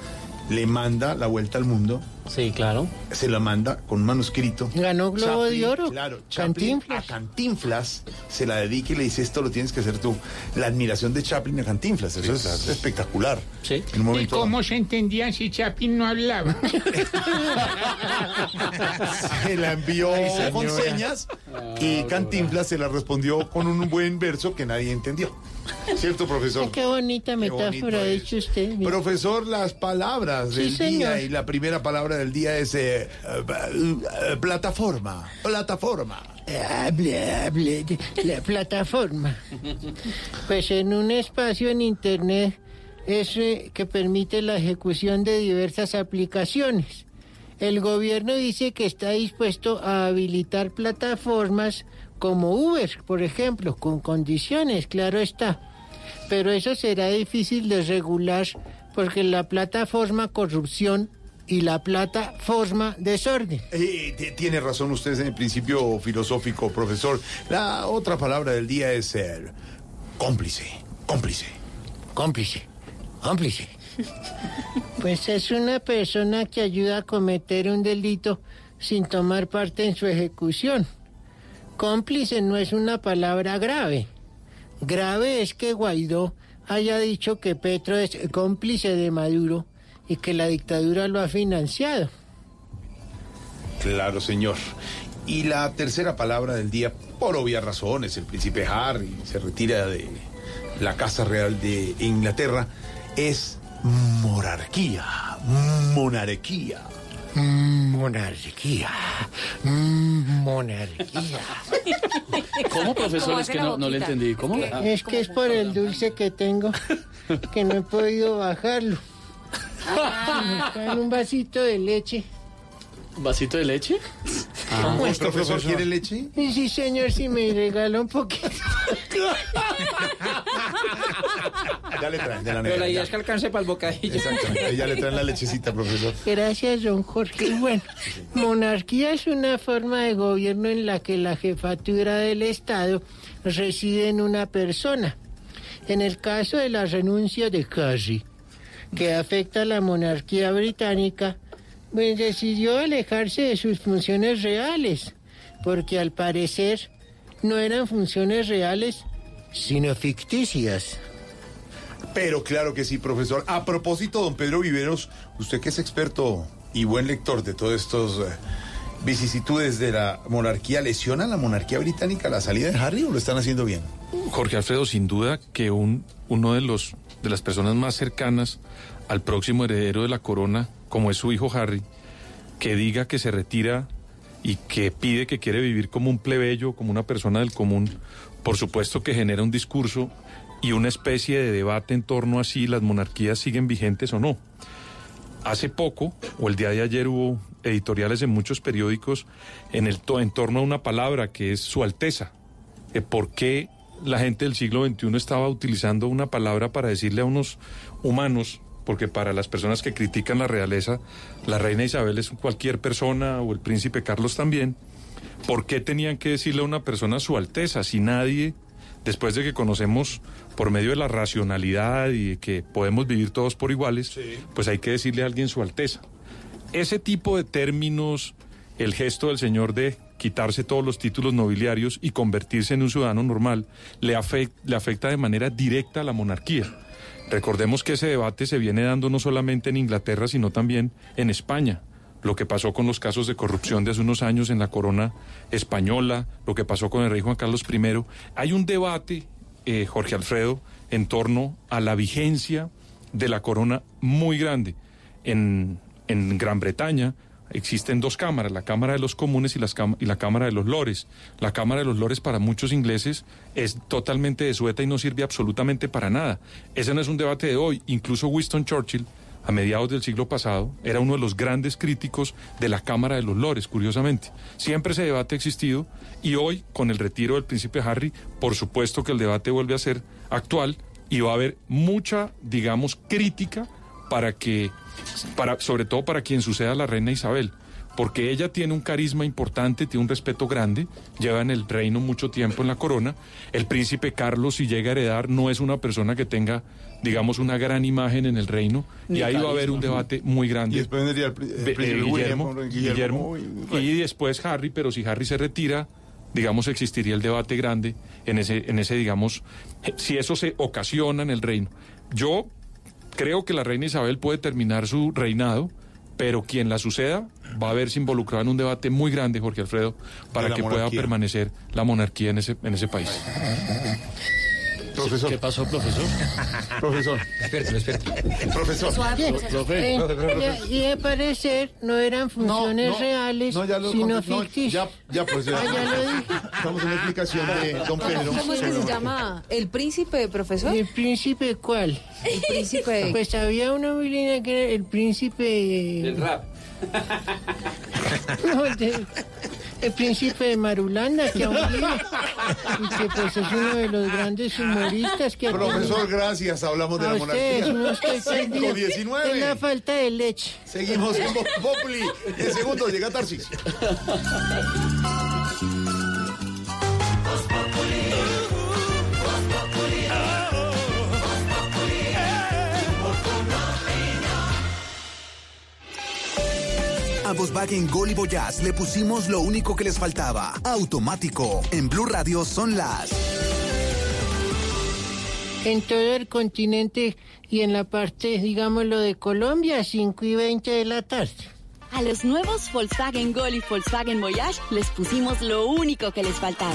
Speaker 9: le manda la vuelta al mundo.
Speaker 54: Sí, claro.
Speaker 9: Se la manda con un manuscrito.
Speaker 56: Ganó Globo de Oro.
Speaker 9: Claro, Chaplin a Cantinflas se la dedica y le dice esto lo tienes que hacer tú. La admiración de Chaplin a Cantinflas, eso es espectacular.
Speaker 54: Sí.
Speaker 9: En un
Speaker 4: ¿Y
Speaker 9: momento
Speaker 4: cómo se entendían si Chapin no hablaba?
Speaker 9: se la envió
Speaker 4: Ay,
Speaker 9: con señas y Cantinflas se la respondió con un buen verso que nadie entendió. ¿Cierto, profesor?
Speaker 56: Qué bonita metáfora ha dicho usted.
Speaker 9: Profesor, las palabras
Speaker 56: Sí,
Speaker 9: del
Speaker 56: señor.
Speaker 9: día y la primera palabra del día es eh, eh, eh, plataforma. Plataforma.
Speaker 56: Hable, hable la plataforma. Pues en un espacio en Internet es que permite la ejecución de diversas aplicaciones. El gobierno dice que está dispuesto a habilitar plataformas como Uber, por ejemplo, con condiciones, claro está. Pero eso será difícil de regular porque la plataforma corrupción y la plataforma desorden.
Speaker 9: Eh, tiene razón usted en el principio filosófico, profesor. La otra palabra del día es ser cómplice. Cómplice.
Speaker 56: Cómplice. Cómplice. Pues es una persona que ayuda a cometer un delito sin tomar parte en su ejecución. Cómplice no es una palabra grave. Grave es que Guaidó haya dicho que Petro es cómplice de Maduro y que la dictadura lo ha financiado.
Speaker 9: Claro, señor. Y la tercera palabra del día, por obvias razones, el príncipe Harry se retira de la Casa Real de Inglaterra, es monarquía. Monarquía.
Speaker 56: Monarquía. Monarquía.
Speaker 11: ¿Cómo, profesor? Es que no, no le entendí. ¿Cómo?
Speaker 56: Es que es por el dulce que tengo que no he podido bajarlo.
Speaker 11: Ah.
Speaker 56: Me traen un vasito de leche.
Speaker 11: ¿Vasito de leche? Ah.
Speaker 9: ¿El profesor quiere leche?
Speaker 56: Sí, señor, si me regala un poquito.
Speaker 9: Ya le traen de la
Speaker 54: Pero la idea
Speaker 9: ya.
Speaker 54: es que alcance para el bocadillo.
Speaker 9: Exactamente, ya le traen la lechecita, profesor.
Speaker 56: Gracias, don Jorge. Bueno, monarquía es una forma de gobierno en la que la jefatura del Estado reside en una persona. En el caso de la renuncia de Carri, que afecta a la monarquía británica, pues decidió alejarse de sus funciones reales, porque al parecer no eran funciones reales, sino ficticias.
Speaker 9: Pero claro que sí, profesor. A propósito, don Pedro Viveros, usted que es experto y buen lector de todos estos eh, vicisitudes de la monarquía, ¿lesiona a la monarquía británica la salida de Harry o lo están haciendo bien?
Speaker 19: Jorge Alfredo, sin duda que un, uno de los de las personas más cercanas al próximo heredero de la corona, como es su hijo Harry, que diga que se retira y que pide que quiere vivir como un plebeyo, como una persona del común, por supuesto que genera un discurso y una especie de debate en torno a si las monarquías siguen vigentes o no. Hace poco, o el día de ayer, hubo editoriales en muchos periódicos en, el to- en torno a una palabra que es Su Alteza. ¿Por qué la gente del siglo XXI estaba utilizando una palabra para decirle a unos humanos? Porque para las personas que critican la realeza, la reina Isabel es cualquier persona o el príncipe Carlos también. ¿Por qué tenían que decirle a una persona Su Alteza si nadie, después de que conocemos por medio de la racionalidad y de que podemos vivir todos por iguales, pues hay que decirle a alguien Su Alteza? ese tipo de términos, el gesto del señor de quitarse todos los títulos nobiliarios y convertirse en un ciudadano normal, le, afec- le afecta de manera directa a la monarquía. Recordemos que ese debate se viene dando no solamente en Inglaterra, sino también en España. Lo que pasó con los casos de corrupción de hace unos años en la corona española, lo que pasó con el rey Juan Carlos I. Hay un debate, eh, Jorge Alfredo, en torno a la vigencia de la corona muy grande. En, en Gran Bretaña existen dos cámaras, la Cámara de los Comunes y, la Cámara de los Lores. La Cámara de los Lores para muchos ingleses es totalmente desueta y no sirve absolutamente para nada. Ese no es un debate de hoy. Incluso Winston Churchill, a mediados del siglo pasado, era uno de los grandes críticos de la Cámara de los Lores, curiosamente. Siempre ese debate ha existido y hoy, con el retiro del príncipe Harry, por supuesto que el debate vuelve a ser actual y va a haber mucha, digamos, crítica para que, para, sobre todo para quien suceda a la reina Isabel, porque ella tiene un carisma importante, tiene un respeto grande, lleva en el reino mucho tiempo en la corona. El príncipe Carlos, si llega a heredar, no es una persona que tenga, digamos, una gran imagen en el reino,
Speaker 9: Ni
Speaker 19: y ahí va a haber un debate muy grande.
Speaker 9: Y después vendría el, príncipe
Speaker 19: eh,
Speaker 9: William,
Speaker 19: Guillermo, Guillermo,
Speaker 9: Guillermo,
Speaker 19: y después Harry, pero si Harry se retira, digamos, existiría el debate grande en ese, en ese, digamos, si eso se ocasiona en el reino. Yo creo que la reina Isabel puede terminar su reinado, pero quien la suceda va a verse involucrado en un debate muy grande, Jorge Alfredo, para que pueda permanecer la monarquía en ese, en ese país.
Speaker 9: Profesor.
Speaker 11: ¿Qué pasó, profesor?
Speaker 9: Profesor.
Speaker 20: Espérate, espérate.
Speaker 9: Profesor.
Speaker 11: Profe.
Speaker 56: y, de parecer no eran funciones
Speaker 9: no,
Speaker 56: reales,
Speaker 9: no, ya lo
Speaker 56: sino ficticias.
Speaker 9: ya, ya, pues ya.
Speaker 56: Ah, ya lo dije.
Speaker 9: Estamos en la explicación de don Pedro.
Speaker 13: ¿Cómo es que se llama? ¿El príncipe, profesor?
Speaker 56: ¿El príncipe cuál?
Speaker 13: El príncipe.
Speaker 56: Pues había una muy linda que era el príncipe...
Speaker 54: Del rap.
Speaker 56: No, de- el príncipe de Marulanda, que aún vive, y que pues es uno de los grandes humoristas que ha
Speaker 9: Profesor, gracias. Hablamos de
Speaker 56: A
Speaker 9: la
Speaker 56: ustedes, no
Speaker 9: monarquía.
Speaker 56: estoy perdido.
Speaker 9: 519.
Speaker 56: Es la falta de leche.
Speaker 9: Seguimos en Populi. En segundo llega Tarsis.
Speaker 17: A Volkswagen Gol y Voyage le pusimos lo único que les faltaba. Automático. En Blue Radio son las.
Speaker 56: En todo el continente y en la parte, digámoslo, de Colombia, 5 y 20 de la tarde.
Speaker 57: A los nuevos Volkswagen Gol y Volkswagen Voyage les pusimos lo único que les faltaba.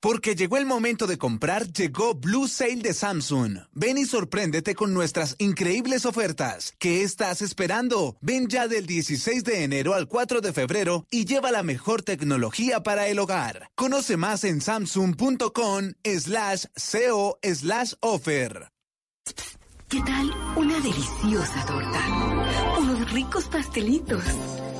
Speaker 17: Porque llegó el momento de comprar, llegó Blue Sale de Samsung. Ven y sorpréndete con nuestras increíbles ofertas. ¿Qué estás esperando? Ven ya del 16 de enero al 4 de febrero y lleva la mejor tecnología para el hogar. Conoce más en samsung.com slash co slash offer.
Speaker 58: ¿Qué tal una deliciosa torta? Unos ricos pastelitos.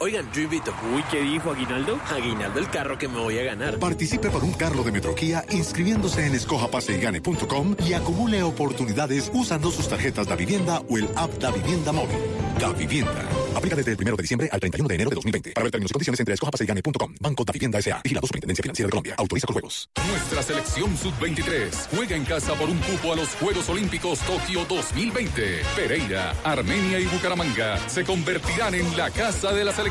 Speaker 5: Oigan, yo invito. Uy, ¿qué dijo Aguinaldo? Aguinaldo el carro que me voy a ganar.
Speaker 15: Participe por un carro de Metroquía inscribiéndose en escojapaseygane.com y acumule oportunidades usando sus tarjetas Da Vivienda o el app Da Vivienda Móvil. Da Vivienda. Aplica desde el 1 de diciembre al 31 de enero de 2020. Para ver términos y condiciones entre escojapaseygane.com. Banco Da Vivienda S.A. Vigilado Superintendencia Financiera de Colombia. Autoriza con juegos.
Speaker 52: Nuestra selección sub-23 juega en casa por un cupo a los Juegos Olímpicos Tokio 2020. Pereira, Armenia y Bucaramanga se convertirán en la casa de la selección.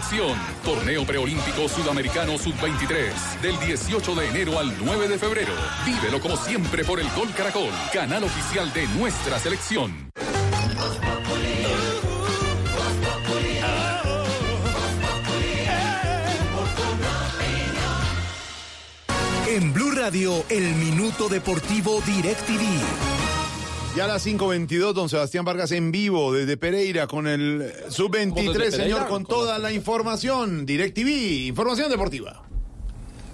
Speaker 52: Torneo preolímpico sudamericano sub-23 del 18 de enero al 9 de febrero. Vívelo como siempre por el Gol Caracol, canal oficial de nuestra selección.
Speaker 59: En Blue Radio, el minuto deportivo DirecTV.
Speaker 9: Ya a las 5.22, don Sebastián Vargas en vivo desde Pereira con el
Speaker 60: ¿Cómo
Speaker 9: sub-23,
Speaker 60: desde
Speaker 9: señor, con toda la información. DirecTV, información deportiva.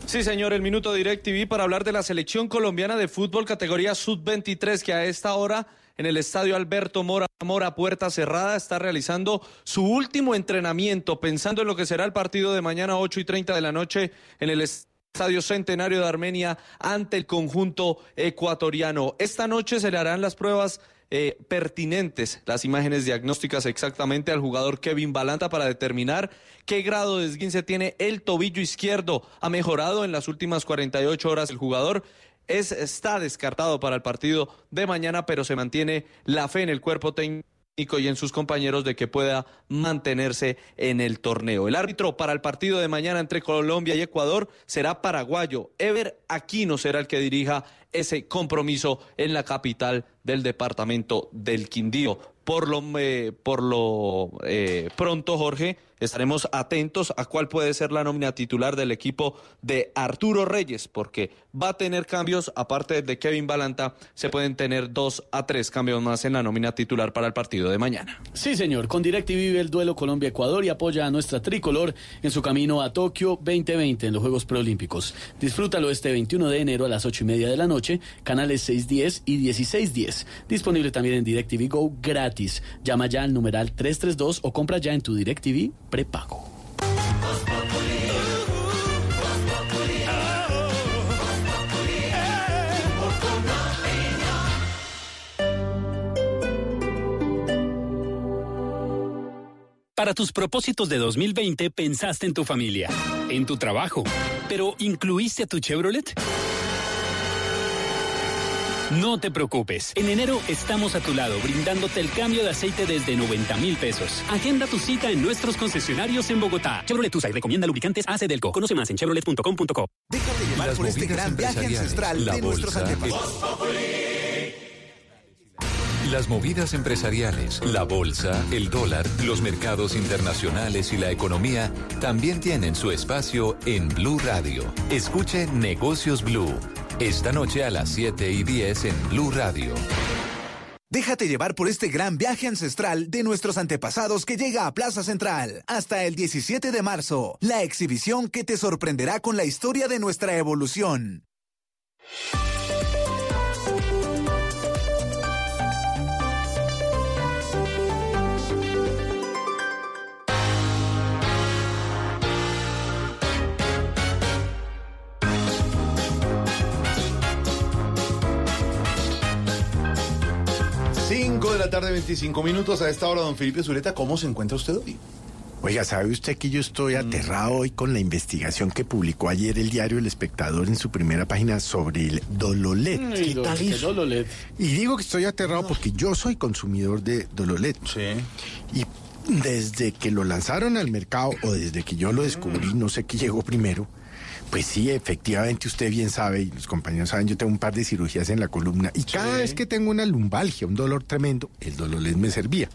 Speaker 61: Sí, señor, el minuto DirecTV para hablar de la selección colombiana de fútbol categoría sub-23 que a esta hora en el estadio Alberto Mora Mora Puerta Cerrada está realizando su último entrenamiento pensando en lo que será el partido de mañana 8 y 30 de la noche en el Estadio Centenario de Armenia ante el conjunto ecuatoriano. Esta noche se le harán las pruebas eh, pertinentes, las imágenes diagnósticas exactamente al jugador Kevin Balanta para determinar qué grado de esguince tiene el tobillo izquierdo. Ha mejorado en las últimas 48 horas el jugador. Es, está descartado para el partido de mañana, pero se mantiene la fe en el cuerpo técnico y en sus compañeros de que pueda mantenerse en el torneo. El árbitro para el partido de mañana entre Colombia y Ecuador será paraguayo. Ever Aquino será el que dirija ese compromiso en la capital del departamento del Quindío. Por lo, eh, por lo eh, pronto, Jorge, estaremos atentos a cuál puede ser la nómina titular del equipo de Arturo Reyes, porque va a tener cambios, aparte de Kevin Balanta, se pueden tener dos a tres cambios más en la nómina titular para el partido de mañana.
Speaker 11: Sí, señor. Con DirecTV vive el duelo Colombia-Ecuador y apoya a nuestra tricolor en su camino a Tokio 2020 en los Juegos Preolímpicos. Disfrútalo este 21 de enero a las 8 y media de la noche, canales 610 y 1610. Disponible también en DirecTV Go gratis. Llama ya al numeral 332 o compra ya en tu DirecTV prepago.
Speaker 62: Para tus propósitos de 2020 pensaste en tu familia, en tu trabajo, pero ¿incluiste tu Chevrolet? No te preocupes. En enero estamos a tu lado brindándote el cambio de aceite desde 90 mil pesos. Agenda tu cita en nuestros concesionarios en Bogotá. Chevrolet USA y recomienda lubricantes AC Delco. Conoce más en chevrolet.com.co.
Speaker 17: Déjate llevar
Speaker 52: Las
Speaker 17: por este
Speaker 52: movidas
Speaker 17: gran viaje
Speaker 52: empresariales,
Speaker 17: ancestral
Speaker 52: la
Speaker 17: de nuestros
Speaker 52: bolsa,
Speaker 17: antepasados.
Speaker 52: Las movidas empresariales, la bolsa, el dólar, los mercados internacionales y la economía también tienen su espacio en Blue Radio. Escuche Negocios Blue. Esta noche a las 7 y 10 en Blue Radio.
Speaker 17: Déjate llevar por este gran viaje ancestral de nuestros antepasados que llega a Plaza Central hasta el 17 de marzo. La exhibición que te sorprenderá con la historia de nuestra evolución.
Speaker 9: Cinco de la tarde, 25 minutos. A esta hora, don Felipe Zuleta, ¿cómo se encuentra usted hoy?
Speaker 63: Oiga, ¿sabe usted que yo estoy aterrado hoy con la investigación que publicó ayer el diario El Espectador en su primera página sobre el Dololet?
Speaker 11: Ay,
Speaker 63: ¿Qué tal eso?
Speaker 11: Dololet.
Speaker 63: Y digo que estoy aterrado porque yo soy consumidor de Dololet. Y desde que lo lanzaron al mercado o desde que yo lo descubrí, no sé qué llegó primero, pues sí, efectivamente usted bien sabe y los compañeros saben, yo tengo un par de cirugías en la columna y cada vez que tengo una lumbalgia, un dolor tremendo, el Dololet me servía.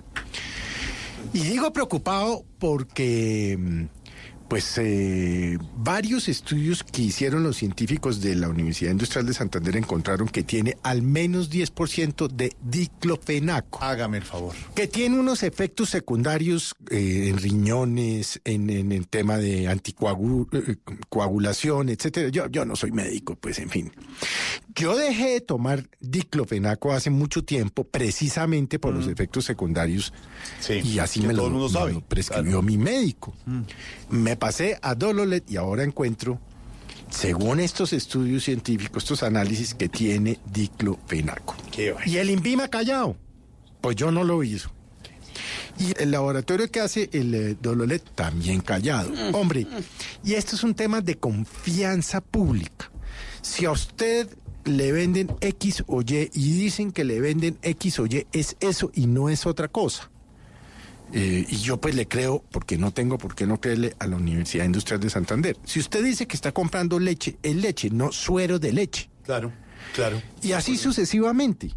Speaker 63: Y digo preocupado porque mm, pues eh, varios estudios que hicieron los científicos de la Universidad Industrial de Santander encontraron que tiene al menos 10% de diclofenaco.
Speaker 9: Hágame el favor.
Speaker 63: Que tiene unos efectos secundarios eh, en riñones, en, en el tema de anticoagulación, etcétera. Yo, yo no soy médico, pues en fin. Yo dejé de tomar diclofenaco hace mucho tiempo precisamente por los efectos secundarios y así me
Speaker 9: todo
Speaker 63: lo,
Speaker 9: el mundo
Speaker 63: me
Speaker 9: sabe.
Speaker 63: lo prescribió mi médico. Me pasé a Dololet y ahora encuentro, según estos estudios científicos, estos análisis, que tiene diclofenaco. Y el INVIMA callado. Pues yo no lo hizo. Y el laboratorio que hace el eh, Dololet también callado. Hombre, y esto es un tema de confianza pública. Si a usted le venden X o Y y dicen que le venden X o Y, es eso y no es otra cosa. Eh, y yo pues le creo, porque no tengo por qué no creerle a la Universidad Industrial de Santander. Si usted dice que está comprando leche, es leche, no suero de leche.
Speaker 9: Claro, claro.
Speaker 63: Y así sucesivamente.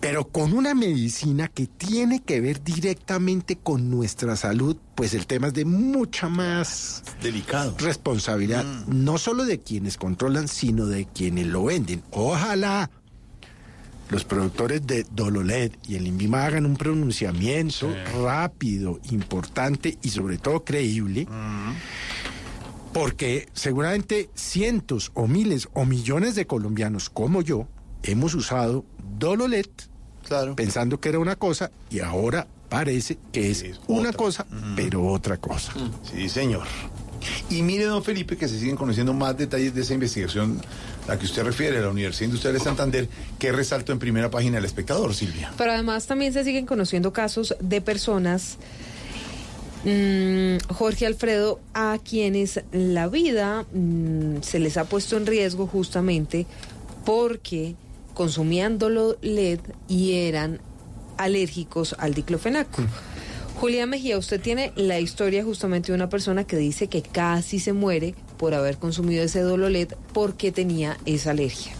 Speaker 63: Pero con una medicina que tiene que ver directamente con nuestra salud, pues el tema es de mucha más
Speaker 9: delicado
Speaker 63: responsabilidad, no solo de quienes controlan, sino de quienes lo venden. Ojalá los productores de Dololet y el INVIMA hagan un pronunciamiento rápido, importante y sobre todo creíble. Porque seguramente cientos o miles o millones de colombianos como yo hemos usado Dololet pensando que era una cosa y ahora parece que es, una cosa, pero otra cosa.
Speaker 9: Sí, señor. Y mire, don Felipe, que se siguen conociendo más detalles de esa investigación a la que usted refiere, la Universidad Industrial de Santander, que resaltó en primera página del espectador, Silvia.
Speaker 13: Pero además también se siguen conociendo casos de personas, mm, Jorge Alfredo, a quienes la vida mm, se les ha puesto en riesgo justamente porque consumían LED y eran alérgicos al diclofenaco. Julián Mejía, usted tiene la historia justamente de una persona que dice que casi se muere por haber consumido ese Dololet porque tenía esa alergia.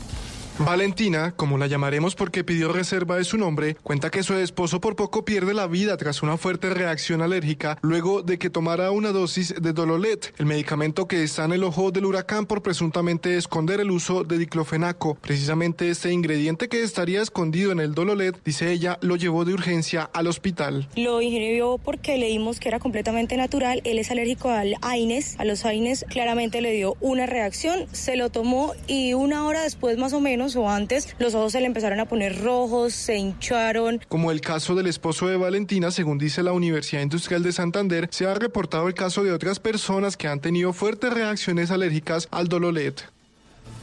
Speaker 64: Valentina, como la llamaremos porque pidió reserva de su nombre, cuenta que su esposo por poco pierde la vida tras una fuerte reacción alérgica luego de que tomara una dosis de Dololet, el medicamento que está en el ojo del huracán por presuntamente esconder el uso de diclofenaco. Precisamente este ingrediente que estaría escondido en el Dololet, dice ella, lo llevó de urgencia al hospital.
Speaker 65: Lo ingirió porque leímos que era completamente natural. Él es alérgico al AINES. A los AINES claramente le dio una reacción, se lo tomó y una hora después más o menos o antes los ojos se le empezaron a poner rojos, se hincharon.
Speaker 64: Como el caso del esposo de Valentina, según dice la Universidad Industrial de Santander, se ha reportado el caso de otras personas que han tenido fuertes reacciones alérgicas al Dololet.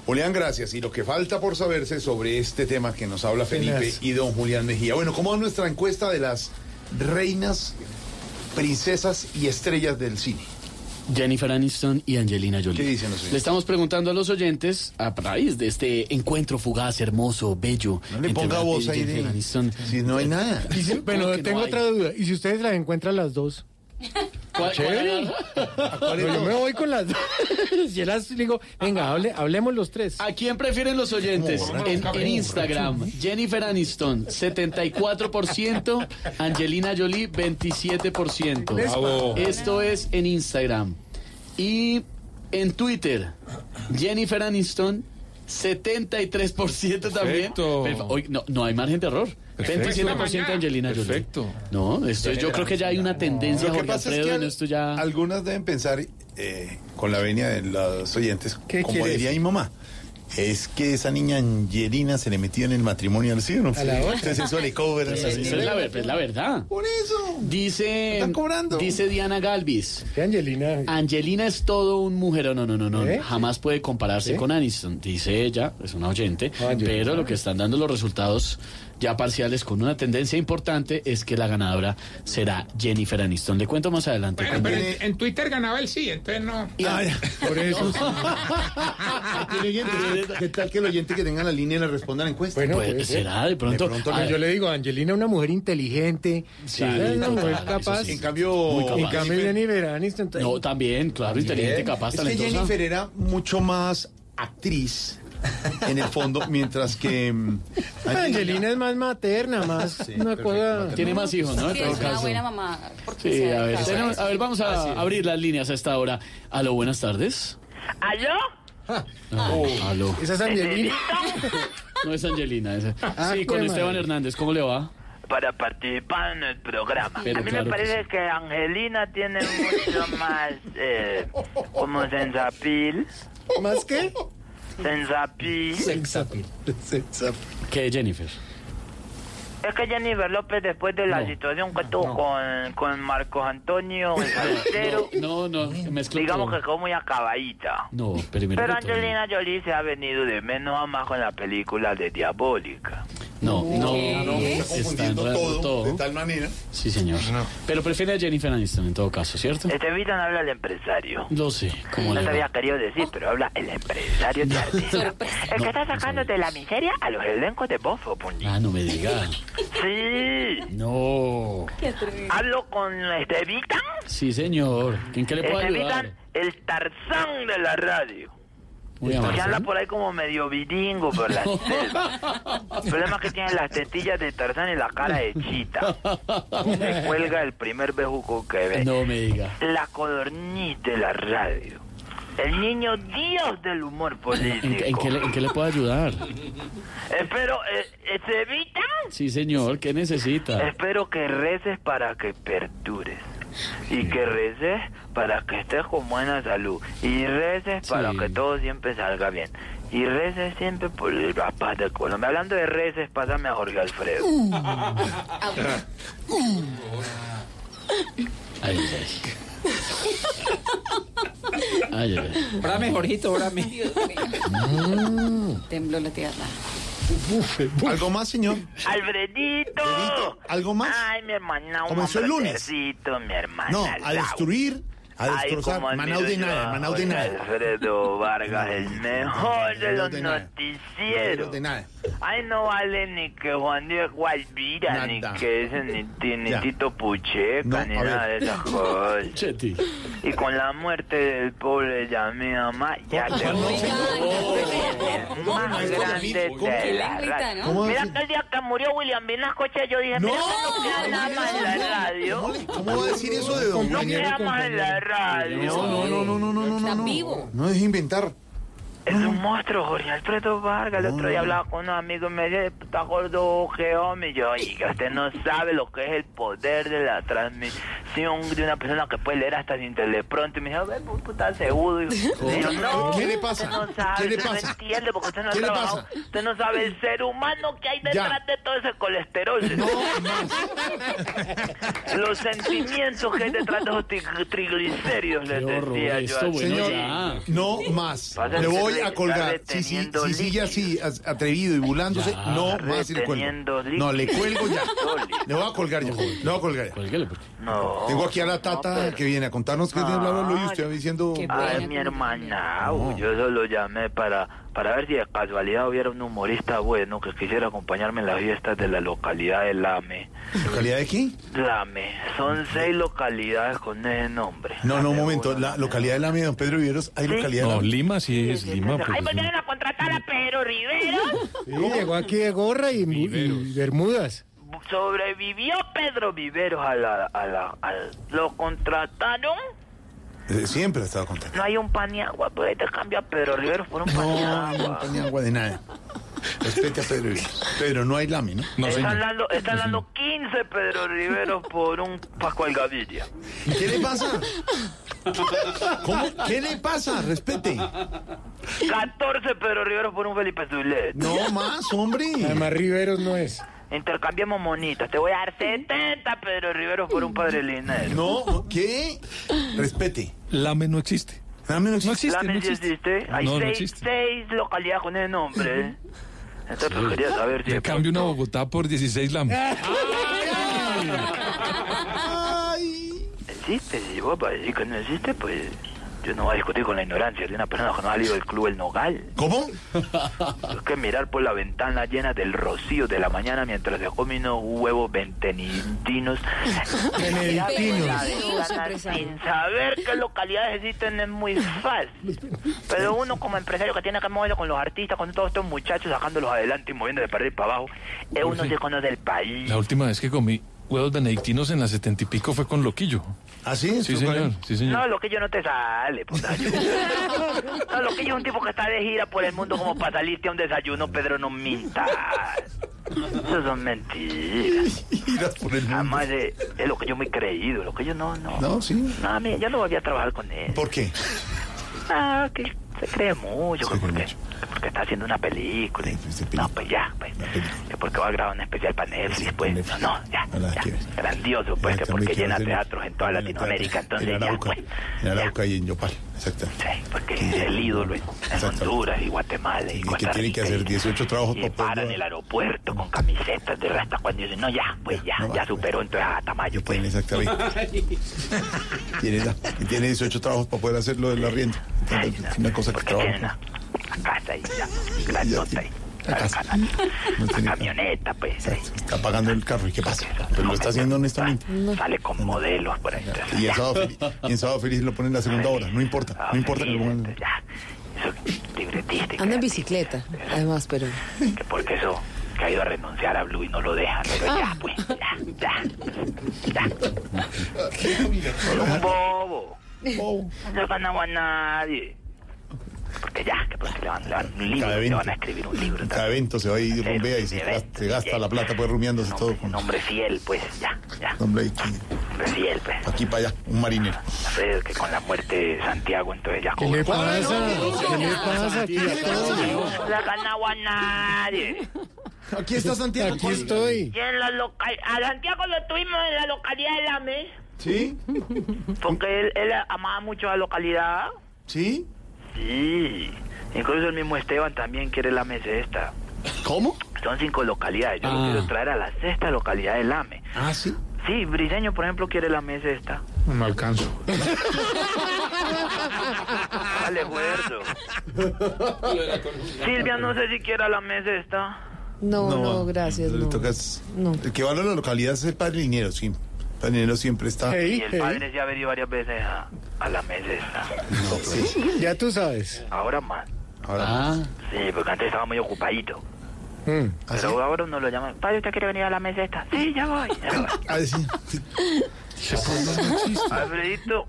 Speaker 9: Julián, gracias. Y lo que falta por saberse sobre este tema que nos habla Felipe y don Julián Mejía. Bueno, ¿cómo va nuestra encuesta de las reinas, princesas y estrellas del cine?
Speaker 11: Jennifer Aniston y Angelina Jolie.
Speaker 9: ¿Qué dicen los oyentes?
Speaker 11: Le estamos preguntando a los oyentes a raíz de este encuentro fugaz, hermoso, bello.
Speaker 9: No le ponga voz ahí
Speaker 11: Jennifer
Speaker 9: de-
Speaker 11: Aniston.
Speaker 9: Si no hay nada.
Speaker 20: Si- bueno,
Speaker 11: ¿Cómo que no
Speaker 20: tengo otra duda. ¿Y si ustedes las encuentran las dos?
Speaker 11: ¿Cuál-
Speaker 20: Chévere.
Speaker 11: cuál
Speaker 20: yo me voy con las dos. si las digo, venga, hable- hablemos los tres.
Speaker 11: ¿A quién prefieren los oyentes? En, en Instagram, Jennifer Aniston, 74%, Angelina Jolie, 27%.
Speaker 19: Bravo.
Speaker 11: Esto es en Instagram. Y en Twitter, Jennifer Aniston, 73% también. Hoy no, no hay margen de error.
Speaker 19: Perfecto.
Speaker 11: 27% Angelina Jolie.
Speaker 19: Perfecto.
Speaker 11: No, esto es- yo creo que ya hay una tendencia,
Speaker 9: Lo que
Speaker 11: Jorge
Speaker 9: pasa es
Speaker 11: Alfredo,
Speaker 9: que
Speaker 11: en
Speaker 9: al-
Speaker 11: esto ya...
Speaker 9: algunas deben pensar, eh, con la venia de los oyentes,
Speaker 20: ¿Qué
Speaker 9: como
Speaker 20: quiere
Speaker 9: diría mi mamá, es que esa niña Angelina se le metió en el matrimonio al cielo.
Speaker 20: A la otra.
Speaker 9: Entonces eso le cobra.
Speaker 11: Esa es la, ver- es la verdad.
Speaker 9: Por eso.
Speaker 11: Dice,
Speaker 9: Están cobrando.
Speaker 11: dice Diana Galvis.
Speaker 20: ¿Qué Angelina?
Speaker 11: Angelina es todo un mujer, no, no, no, no,
Speaker 20: ¿Eh?
Speaker 11: jamás puede compararse
Speaker 20: ¿Sí?
Speaker 11: con Aniston, dice ella, es una oyente,
Speaker 20: Ah,
Speaker 11: pero lo que están dando los resultados ya parciales con una tendencia importante es que la ganadora será Jennifer Aniston. Le cuento más adelante.
Speaker 4: Bueno, pero en, en Twitter ganaba el sí, entonces no.
Speaker 20: Por eso.
Speaker 9: ¿Qué tal que el oyente que tenga la línea le responda a la encuesta?
Speaker 20: Bueno,
Speaker 11: Pues, será de pronto.
Speaker 9: De pronto
Speaker 11: Ah,
Speaker 20: yo le digo, Angelina es una mujer inteligente,
Speaker 11: Sí,
Speaker 20: es una mujer capaz.
Speaker 11: sí.
Speaker 9: En cambio,
Speaker 11: Muy capaz.
Speaker 20: En cambio, Jennifer Aniston.
Speaker 11: no, también, claro, inteligente, capaz,
Speaker 9: es que. Jennifer era mucho más actriz en el fondo, mientras que mm,
Speaker 20: Angelina es más materna, más una cosa.
Speaker 11: Tiene más hijos, ¿no? En
Speaker 66: Sí,
Speaker 11: todo
Speaker 66: es una
Speaker 11: caso.
Speaker 66: buena mamá.
Speaker 11: Sí, a ver, tenemos- a ver, vamos a abrir las líneas a esta hora. Aló, buenas tardes.
Speaker 67: ¿Aló?
Speaker 11: Ah, aló.
Speaker 20: ¿Esa es Angelina?
Speaker 11: No es Angelina, esa.
Speaker 67: Ah,
Speaker 11: Sí, con Esteban
Speaker 67: madre.
Speaker 11: Hernández, ¿cómo le va?
Speaker 67: Para participar en el programa.
Speaker 11: Pero
Speaker 67: a mí
Speaker 11: claro
Speaker 67: me
Speaker 11: que
Speaker 67: parece
Speaker 11: sí.
Speaker 67: que, Angelina tiene mucho más eh, como sensapil.
Speaker 20: ¿Más qué?
Speaker 67: Sensapil.
Speaker 20: Sensapil.
Speaker 11: ¿Qué, Jennifer?
Speaker 67: Es que Jennifer López, después de la
Speaker 11: No.
Speaker 67: situación que tuvo con, con Marcos Antonio, el salsero,
Speaker 11: No, no, mezcló
Speaker 67: digamos
Speaker 11: todo.
Speaker 67: que quedó muy acabadita.
Speaker 11: No,
Speaker 67: Pero
Speaker 11: todo.
Speaker 67: Angelina Jolie se ha venido de menos a más con la película de Diabólica.
Speaker 11: No, no, no,
Speaker 67: Está
Speaker 11: todo.
Speaker 9: de tal manera.
Speaker 11: Sí, señor. Pero prefiere a Jennifer Aniston en todo caso, ¿cierto?
Speaker 67: Este Vitan habla el empresario.
Speaker 11: Lo sé, ¿cómo
Speaker 67: No te había querido decir, pero habla el empresario de artista. El que está sacando de la miseria a los elencos de Bofo, Puñi.
Speaker 11: Ah, no me diga.
Speaker 67: Sí.
Speaker 11: No.
Speaker 67: Hablo con este Vitan.
Speaker 11: Sí, señor. ¿En qué le puedo
Speaker 67: Este
Speaker 11: ayudar?
Speaker 67: El Tarzán de la radio.
Speaker 11: Muy amable.
Speaker 67: anda por ahí como medio viringo por la selva. El problema es que tiene las tetillas de Tarzán y la cara de chita. Me cuelga el primer bejuco que ve.
Speaker 11: No me diga.
Speaker 67: La codorniz de la radio. El niño dios del humor
Speaker 11: ¿En,
Speaker 67: político.
Speaker 11: en qué le, en qué le puedo ayudar?
Speaker 67: Espero, eh, eh, ¿se evita?
Speaker 11: Sí, señor, ¿qué necesita?
Speaker 67: Espero que reces para que perdures. Y que reces para que estés con buena salud. Y reces para
Speaker 11: Sí.
Speaker 67: que todo siempre salga bien. Y reces siempre por la paz de Colombia. Hablando de reces, pásame a Jorge Alfredo.
Speaker 11: Ay, ay. Ay, ay, ay.
Speaker 68: Órame, Jorgito, órame.
Speaker 66: Tembló la tierra.
Speaker 9: ¿Algo más, señor?
Speaker 67: ¡Alfredito!
Speaker 9: ¿Algo más?
Speaker 67: Ay, mi hermana, un
Speaker 9: Comenzó el lunes.
Speaker 67: mi hermana.
Speaker 9: No, a
Speaker 67: Lau.
Speaker 9: destruir, a
Speaker 67: Ay,
Speaker 9: destrozar. Manau de nada, Manau de nada.
Speaker 67: Alfredo Vargas, el mejor de los noticieros.
Speaker 9: de nada.
Speaker 67: Ay, no vale ni que Juan Diego Alvira, ni que ese, ni, ni
Speaker 9: Ya.
Speaker 67: Tito Pucheca,
Speaker 9: No,
Speaker 67: ni
Speaker 9: a ver.
Speaker 67: nada de esas cosas.
Speaker 11: Cheti.
Speaker 67: Y con la muerte del pobre ya mi mamá, ya te voy más grande de la radio.
Speaker 9: ¿Cómo
Speaker 67: Mira
Speaker 9: así?
Speaker 67: que el día que murió William Vinasco, che, yo dije,
Speaker 9: No,
Speaker 67: mira, no queda nada más en la radio.
Speaker 9: ¿Cómo va a decir eso de don
Speaker 67: No
Speaker 9: William?
Speaker 67: queda más en la radio.
Speaker 9: No, no, no, no, no, no, no.
Speaker 66: Está
Speaker 9: no.
Speaker 66: vivo.
Speaker 9: No deje inventar.
Speaker 67: Es un monstruo, Jorge Alfredo Vargas. El otro día hablaba con unos amigos y me decía, está gordo, hombre. Y yo, oiga, usted no sabe lo que es el poder de la transmisión de una persona que puede leer hasta sin teleprompter. Y me dijo, ve, puta, seguro. Y yo, no,
Speaker 9: ¿Qué le pasa?
Speaker 67: Usted no sabe,
Speaker 9: ¿Qué le
Speaker 67: usted
Speaker 9: pasa?
Speaker 67: no entiende porque usted no ha
Speaker 9: ¿Qué le
Speaker 67: trabajado. Usted no sabe el ser humano que hay detrás de todo ese colesterol. Los sentimientos que hay detrás de esos tri- triglicéridos, les
Speaker 11: horror
Speaker 67: decía yo.
Speaker 11: esto,
Speaker 67: a
Speaker 11: bueno,
Speaker 67: Señor,
Speaker 11: ya.
Speaker 9: No más. Le voy a colgar.
Speaker 67: está
Speaker 9: Si, si,
Speaker 67: reteniendo
Speaker 9: si sigue así, as- atrevido y burlándose,
Speaker 11: Ya.
Speaker 9: no más le cuelgo. No, le cuelgo ya. Le voy a colgar ya. Le voy a colgar ya.
Speaker 11: Cuélguele, porque-
Speaker 67: No.
Speaker 9: Tengo aquí a la tata que viene a contarnos qué tiene bla, bla, bla, y usted va diciendo.
Speaker 67: Ay, mi hermana, uy, yo solo llamé para, para ver si de casualidad hubiera un humorista bueno que quisiera acompañarme en las fiestas de la localidad de Lame.
Speaker 9: ¿Localidad de qué?
Speaker 67: Lame, son seis localidades con ese nombre.
Speaker 9: No, no, un momento. La localidad de la mía, don Pedro Viveros, ¿hay localidad de
Speaker 19: No,
Speaker 9: la
Speaker 19: Lima sí es Lima.
Speaker 67: Ay,
Speaker 19: porque
Speaker 67: ¿por qué
Speaker 19: sí.
Speaker 67: no la contratar a Pedro Rivero?
Speaker 20: Sí, llegó aquí de gorra y, y bermudas.
Speaker 67: Sobrevivió Pedro Viveros a la, a la, al- lo contrataron.
Speaker 9: Eh, Siempre ha estado contando.
Speaker 67: No hay un pan y agua, pues ahí te cambia a Pedro Riveros por un pan y
Speaker 9: No,
Speaker 67: agua.
Speaker 9: no, ni agua de nada. Respete a Pedro Viveros. Pedro, no hay lame, ¿no?
Speaker 19: No,
Speaker 67: están dando, están dando 15 Pedro Riveros por un Pascual Gaviria.
Speaker 9: ¿Y qué le pasa? ¿Cómo? ¿Qué le pasa? Respete.
Speaker 67: 14 Pedro Riveros por un Felipe Zulet.
Speaker 9: No más, hombre.
Speaker 20: Además, Riveros no es.
Speaker 67: Intercambiamos monitas. Te voy a dar 70 Pedro Riveros por un Padre Linero.
Speaker 9: No, ¿qué? Respete.
Speaker 19: Lame no existe.
Speaker 9: Lame no existe.
Speaker 19: No existe,
Speaker 67: Lame
Speaker 19: no
Speaker 67: sí
Speaker 19: existe.
Speaker 67: existe. Hay
Speaker 19: No, no
Speaker 67: seis,
Speaker 19: existe.
Speaker 67: seis localidades con ese nombre. ¿eh? Entonces pues, quería saber si... De
Speaker 19: cambio una Bogotá por 16 Lame.
Speaker 67: Existe, si vos para decir que no existe, pues... Yo no voy a discutir con la ignorancia de una persona que no ha salido del club El Nogal.
Speaker 9: ¿Cómo?
Speaker 67: Es que mirar por la ventana llena del rocío de la mañana mientras se comen unos huevos benedictinos.
Speaker 20: Benedictinos.
Speaker 67: Sin saber qué localidades existen es muy fácil. Pero uno como empresario que tiene que moverse con los artistas, con todos estos muchachos sacándolos adelante y moviéndose para arriba y para abajo, eh, uno se conoce el país.
Speaker 19: La última vez que comí huevos benedictinos en las setenta y pico fue con Loquillo.
Speaker 9: ¿Ah, sí?
Speaker 19: Sí, señor. Sí, señor.
Speaker 67: No, lo que yo no te sale, potayo. No, lo que yo es un tipo que está de gira por el mundo como para salirte a un desayuno, Pedro, no mintas. Eso son mentiras. Además, eh, es lo que yo me he creído, lo que yo no, no.
Speaker 9: No, sí.
Speaker 67: No, a mí, yo no volví a trabajar con él.
Speaker 9: ¿Por qué?
Speaker 67: Ah, que se cree mucho, que porque, que porque está haciendo una película. y- No, pues ya, pues. Que porque va a grabar un especial para Netflix, pues. No, no, ya. ya. Grandioso, pues, que porque llena teatros en toda Latinoamérica, entonces
Speaker 9: En
Speaker 67: ya,
Speaker 9: Arauca,
Speaker 67: pues.
Speaker 9: en Arauca y en Yopal, exacto.
Speaker 67: Porque es el ídolo en, en Honduras y Guatemala y
Speaker 9: Y que tiene que hacer 18 trabajos
Speaker 67: y
Speaker 9: para
Speaker 67: para en
Speaker 9: poder...
Speaker 67: el aeropuerto con camisetas de hasta cuando dicen, no, ya, pues ya, ya superó entonces a Tamayo, pues.
Speaker 9: Exactamente. Tiene, la- y tiene 18 trabajos para poder hacerlo del arriendo. Entonces, es una cosa que trabaja.
Speaker 67: La casa ahí, ya, grandota ahí. La, la camioneta, pues.
Speaker 9: Está pagando el carro. ¿Y qué pasa? Pero lo está haciendo honestamente.
Speaker 67: Sale con modelos por ahí. entonces,
Speaker 9: Y en
Speaker 67: ya.
Speaker 9: sábado, feliz, y en sábado feliz lo ponen en la segunda hora. No importa. No importa que lo pongan.
Speaker 13: Anda en bicicleta, además, pero...
Speaker 67: que porque eso que ha ido a renunciar a Blue y no lo dejan, pero ya, pues, ya, ya, ya. Un bobo. No le ganaba a nadie. Porque ya, que porque le van, le van un libro,
Speaker 9: Cada
Speaker 67: le
Speaker 9: evento.
Speaker 67: van a escribir un libro.
Speaker 9: Cada evento se va a ir rumbea y se gasta, se gasta la plata pues rumiándose todo. Con
Speaker 67: Hombre fiel, pues, ya, ya.
Speaker 9: hombre aquí,
Speaker 67: Hombre fiel, pues.
Speaker 9: aquí para allá, un marinero.
Speaker 67: No sé, que con la muerte de Santiago, entonces ya...
Speaker 20: ¿Qué le pasa? ¿Qué le pasa? Aquí estoy.
Speaker 67: No le ha ganado a nadie.
Speaker 9: Aquí está Santiago.
Speaker 20: Aquí estoy.
Speaker 67: Y en la local... A Santiago lo tuvimos en la localidad de Lame.
Speaker 9: ¿Sí?
Speaker 67: Porque él, él amaba mucho la localidad.
Speaker 9: ¿Sí?
Speaker 67: Sí. Incluso el mismo Esteban también quiere Lame sexta.
Speaker 9: ¿Cómo?
Speaker 67: Son cinco localidades. Yo lo
Speaker 9: Ah.
Speaker 67: quiero traer a la sexta localidad de Lame.
Speaker 9: Ah, sí.
Speaker 67: Sí, Briseño, por ejemplo, quiere Lame sexta.
Speaker 20: No me alcanzo.
Speaker 67: Dale, huerto. Silvia, no sé si quiera Lame sexta.
Speaker 13: No, no, gracias,
Speaker 9: Le
Speaker 13: no.
Speaker 9: tocas-
Speaker 13: No.
Speaker 9: El que valora la localidad es el padre Linero, sí. Linero siempre está.
Speaker 67: y el padre se ha venido varias veces a, a la mesa esta.
Speaker 9: Sí.
Speaker 20: Ya tú sabes.
Speaker 67: Ahora más.
Speaker 9: Ahora.
Speaker 67: Sí, porque antes estaba muy ocupadito.
Speaker 20: Mm.
Speaker 67: Pero ahora uno lo llama. Padre, ¿usted quiere venir a la mesa esta? Sí, ya voy. Ya voy.
Speaker 9: Ah, sí.
Speaker 67: Alfredito,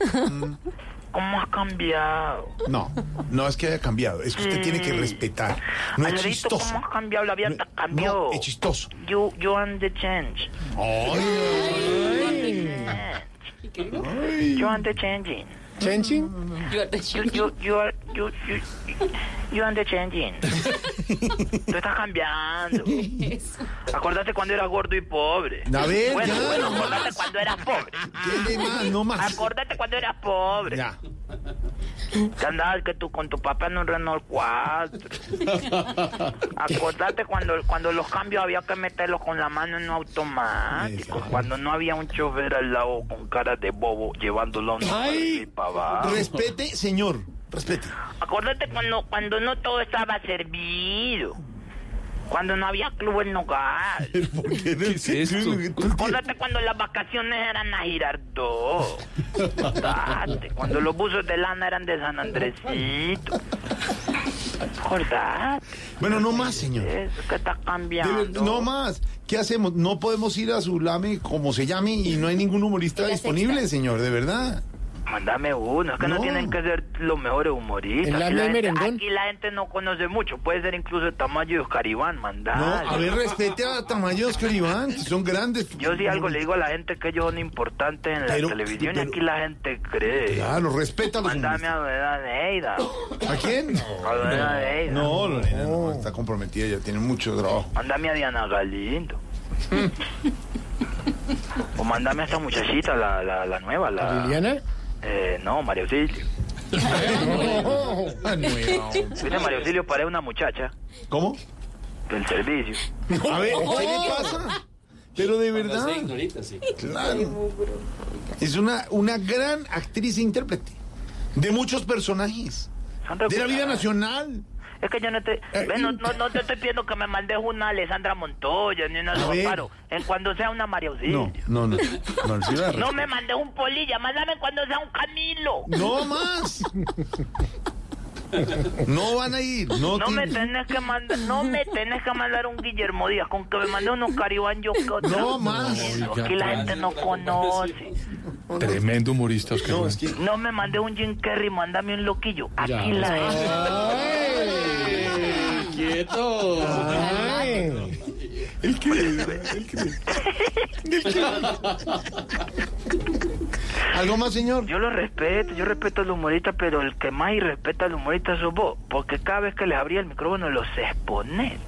Speaker 67: ¿cómo has cambiado?
Speaker 9: No, no es que haya cambiado, es que usted tiene que respetar. No es chistoso.
Speaker 67: ¿cómo has cambiado? La vida te cambió.
Speaker 9: No, es chistoso.
Speaker 67: You, you and the change. You and the changing.
Speaker 20: ¿Changing?
Speaker 67: You, you, you, are, you, you, you and the changing. Tú estás cambiando. Acordate cuando eras gordo y pobre.
Speaker 9: A ver,
Speaker 67: bueno,
Speaker 9: ya,
Speaker 67: bueno,
Speaker 9: no
Speaker 67: acordate cuando eras pobre.
Speaker 9: ¿Qué de más? No más.
Speaker 67: Acordate cuando eras pobre.
Speaker 9: Ya.
Speaker 67: Que andabas que tú con tu papá en un Renault 4. Acordate cuando, cuando los cambios había que meterlos con la mano en un automático. Cuando no había un chofer al lado con cara de bobo llevándolo a un
Speaker 9: Respete, señor. Respete.
Speaker 67: Acordate cuando, cuando no todo estaba servido. Cuando no había club en hogar.
Speaker 9: ¿Qué es esto?
Speaker 67: Acordate cuando las vacaciones eran a Girardot. Acordate cuando los buzos de lana eran de San Andresito. Acordate.
Speaker 9: Bueno, no más, señor.
Speaker 67: Eso que está cambiando.
Speaker 9: no más. ¿Qué hacemos? No podemos ir a su lame como se llame y no hay ningún humorista disponible, señor, de verdad.
Speaker 67: Mándame uno, es que no,
Speaker 9: No.
Speaker 67: tienen que ser los mejores humoristas.
Speaker 20: ¿En
Speaker 67: Aquí
Speaker 20: la
Speaker 67: gente, aquí la gente no conoce mucho, puede ser incluso Tamayo y Oscar Iván, mandar.
Speaker 9: No, a ver, respete a Tamayo y Oscar Iván, que son grandes.
Speaker 67: Yo sí algo le digo a la gente que ellos son importantes en la televisión
Speaker 9: pero-
Speaker 67: y aquí la gente cree.
Speaker 9: Claro, respeta a los
Speaker 67: Mándame a Verdad Neida.
Speaker 9: ¿A quién?
Speaker 67: A Lorena Neida.
Speaker 9: No, Lorena no, está comprometida, ya tiene mucho trabajo.
Speaker 67: Mándame a Diana Galindo. o mándame a esta muchachita, la, la, la nueva, la...
Speaker 20: ¿Liliana?
Speaker 67: Eh, no, María Auxilio.
Speaker 9: Ah, nueva.
Speaker 67: Viste, María Auxilio parece una muchacha
Speaker 9: ¿Cómo?
Speaker 67: del servicio.
Speaker 9: A ver, ¿qué le pasa? Pero de verdad. Claro. Es una, una gran actriz e intérprete. De muchos personajes.
Speaker 67: Son
Speaker 9: De la vida nacional.
Speaker 67: Es que yo no te,
Speaker 9: Eh,
Speaker 67: no, no, no te estoy pidiendo que me mandes una Alessandra Montoya ni una
Speaker 9: A ver.
Speaker 67: Paro. En cuando sea una María Auxilio.
Speaker 9: No, no, no. No,
Speaker 67: me mandes un Polilla, mándame cuando sea un Camilo.
Speaker 9: No más. No van a ir. No,
Speaker 67: No me tenés que mandar, no me tenés que mandar un Guillermo Díaz, con que me mande unos Caribán yo que otra
Speaker 9: No más.
Speaker 67: Aquí la gente no conoce.
Speaker 19: Tremendo humorista, Oscar.
Speaker 9: No,
Speaker 19: Iván.
Speaker 9: es que.
Speaker 67: No me mande un Jim Carrey, mándame un loquillo. Aquí
Speaker 11: Ya.
Speaker 67: la gente.
Speaker 11: ¡Quieto!
Speaker 20: Ay.
Speaker 9: El que. El que. El que. ¿Algo más, señor?
Speaker 67: Yo lo respeto, yo respeto al humorista, pero el que más irrespeta al humorista sos vos, porque cada vez que les abría el micrófono los exponés.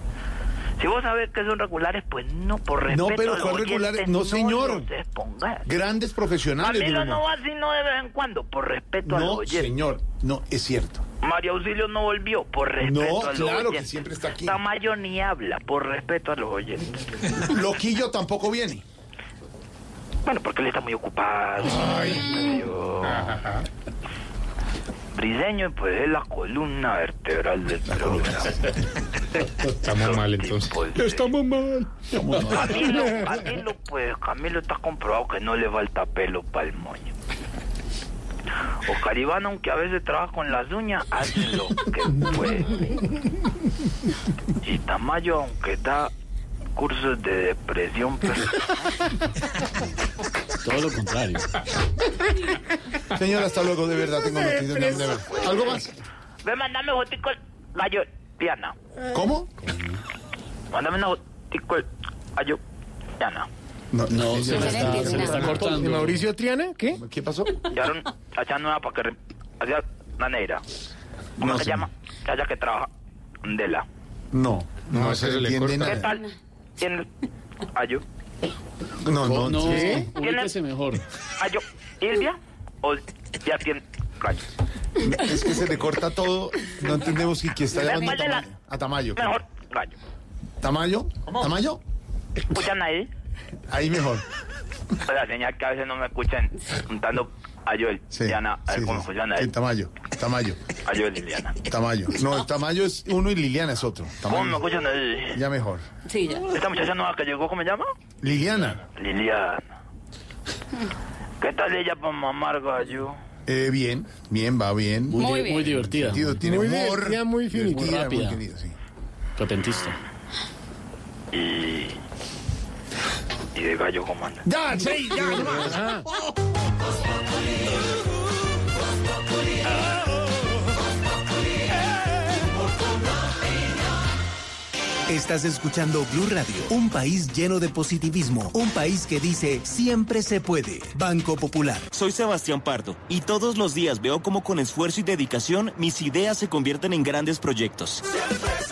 Speaker 67: Si vos sabés que son regulares, pues no, por respeto
Speaker 9: No, pero ¿cuál regulares? No, señor.
Speaker 67: expongas.
Speaker 9: Grandes profesionales.
Speaker 67: Camilo no va sino de vez en cuando, por respeto a los
Speaker 9: No, señor. No, es cierto.
Speaker 67: María Auxilio no volvió, por respeto
Speaker 9: No,
Speaker 67: a los
Speaker 9: claro que
Speaker 67: oyentes.
Speaker 9: siempre está aquí.
Speaker 67: Tamayo ni habla, por respeto a los oyentes.
Speaker 9: Loquillo tampoco viene.
Speaker 67: Bueno, porque él está muy ocupado. Yo- Briseño, pues es la columna vertebral del programa.
Speaker 20: Estamos mal entonces.
Speaker 9: Estamos mal.
Speaker 67: Camilo, Camilo, pues Camilo está comprobado que no le falta pelo para el moño. Oscar Iván, aunque a veces trabaja con las uñas, hace lo que puede. Y Tamayo, aunque da cursos de depresión, pero...
Speaker 11: Todo lo contrario.
Speaker 9: Señor, hasta luego, de verdad, tengo noticias. de- de verdad. ¿Algo más?
Speaker 67: Ve, mandame fotico gallo, Diana.
Speaker 9: ¿Cómo?
Speaker 67: Mándame una fotico gallo, Diana.
Speaker 9: No,
Speaker 11: No, se está, se le está
Speaker 20: ¿Y
Speaker 11: cortando.
Speaker 20: Mauricio Triana? ¿Qué?
Speaker 9: ¿Qué pasó?
Speaker 67: Llevaron allá nueva para que... Allá, la negra. ¿Cómo
Speaker 9: No,
Speaker 67: se
Speaker 9: señor.
Speaker 67: llama? Allá que trabaja. Dela.
Speaker 9: No, no,
Speaker 20: No,
Speaker 9: se
Speaker 20: se le
Speaker 9: entiende
Speaker 20: corta.
Speaker 67: ¿Qué
Speaker 9: nada.
Speaker 67: tal? ¿Tiene Ayo?
Speaker 9: No, no,
Speaker 11: No,
Speaker 9: ¿sí?
Speaker 11: ubíquese mejor.
Speaker 67: ¿Ayo? ¿Ilvia? ¿O ya tiene gallo?
Speaker 9: Es que se le corta todo. No entendemos que, que está llamando a
Speaker 67: ¿Cuál de la-
Speaker 9: Tamayo. A Tamayo.
Speaker 67: Mejor gallo.
Speaker 9: ¿Tamayo? ¿Tamayo?
Speaker 67: ¿Escuchan ahí?
Speaker 9: Ahí mejor.
Speaker 67: Pues la señal que a veces no me escuchan juntando a Joel,
Speaker 9: Sí.
Speaker 67: Diana, a ver
Speaker 9: sí,
Speaker 67: cómo
Speaker 9: sí.
Speaker 67: ahí.
Speaker 9: Tamayo. Tamayo.
Speaker 67: A Joel y Liliana.
Speaker 9: Tamayo. No, el Tamayo es uno y Liliana es otro.
Speaker 67: ¿Cómo me
Speaker 9: Tamayo.
Speaker 67: escuchan ahí?
Speaker 9: Ya mejor.
Speaker 65: Sí, ya.
Speaker 67: Esta muchacha nueva que llegó, ¿cómo se llama?
Speaker 9: Liliana.
Speaker 67: Liliana. ¿Qué tal ella para mamar gallo?
Speaker 9: Eh, bien, bien, va bien.
Speaker 11: Muy,
Speaker 65: Muy bien.
Speaker 11: muy divertida.
Speaker 9: Sentido, tiene
Speaker 20: Muy
Speaker 9: humor.
Speaker 20: divertida, muy finita.
Speaker 9: divertida,
Speaker 11: Muy rápida.
Speaker 9: querida, sí.
Speaker 11: Repentista.
Speaker 67: Y... Y de gallo, ¿cómo anda?
Speaker 9: Ya, sí, ya, no.
Speaker 20: Ah,
Speaker 37: Estás escuchando Blue Radio, un país lleno de positivismo, un país que dice siempre se puede. Banco Popular.
Speaker 66: Soy Sebastián Pardo y todos los días veo cómo con esfuerzo y dedicación mis ideas se convierten en grandes proyectos.
Speaker 69: Trabajando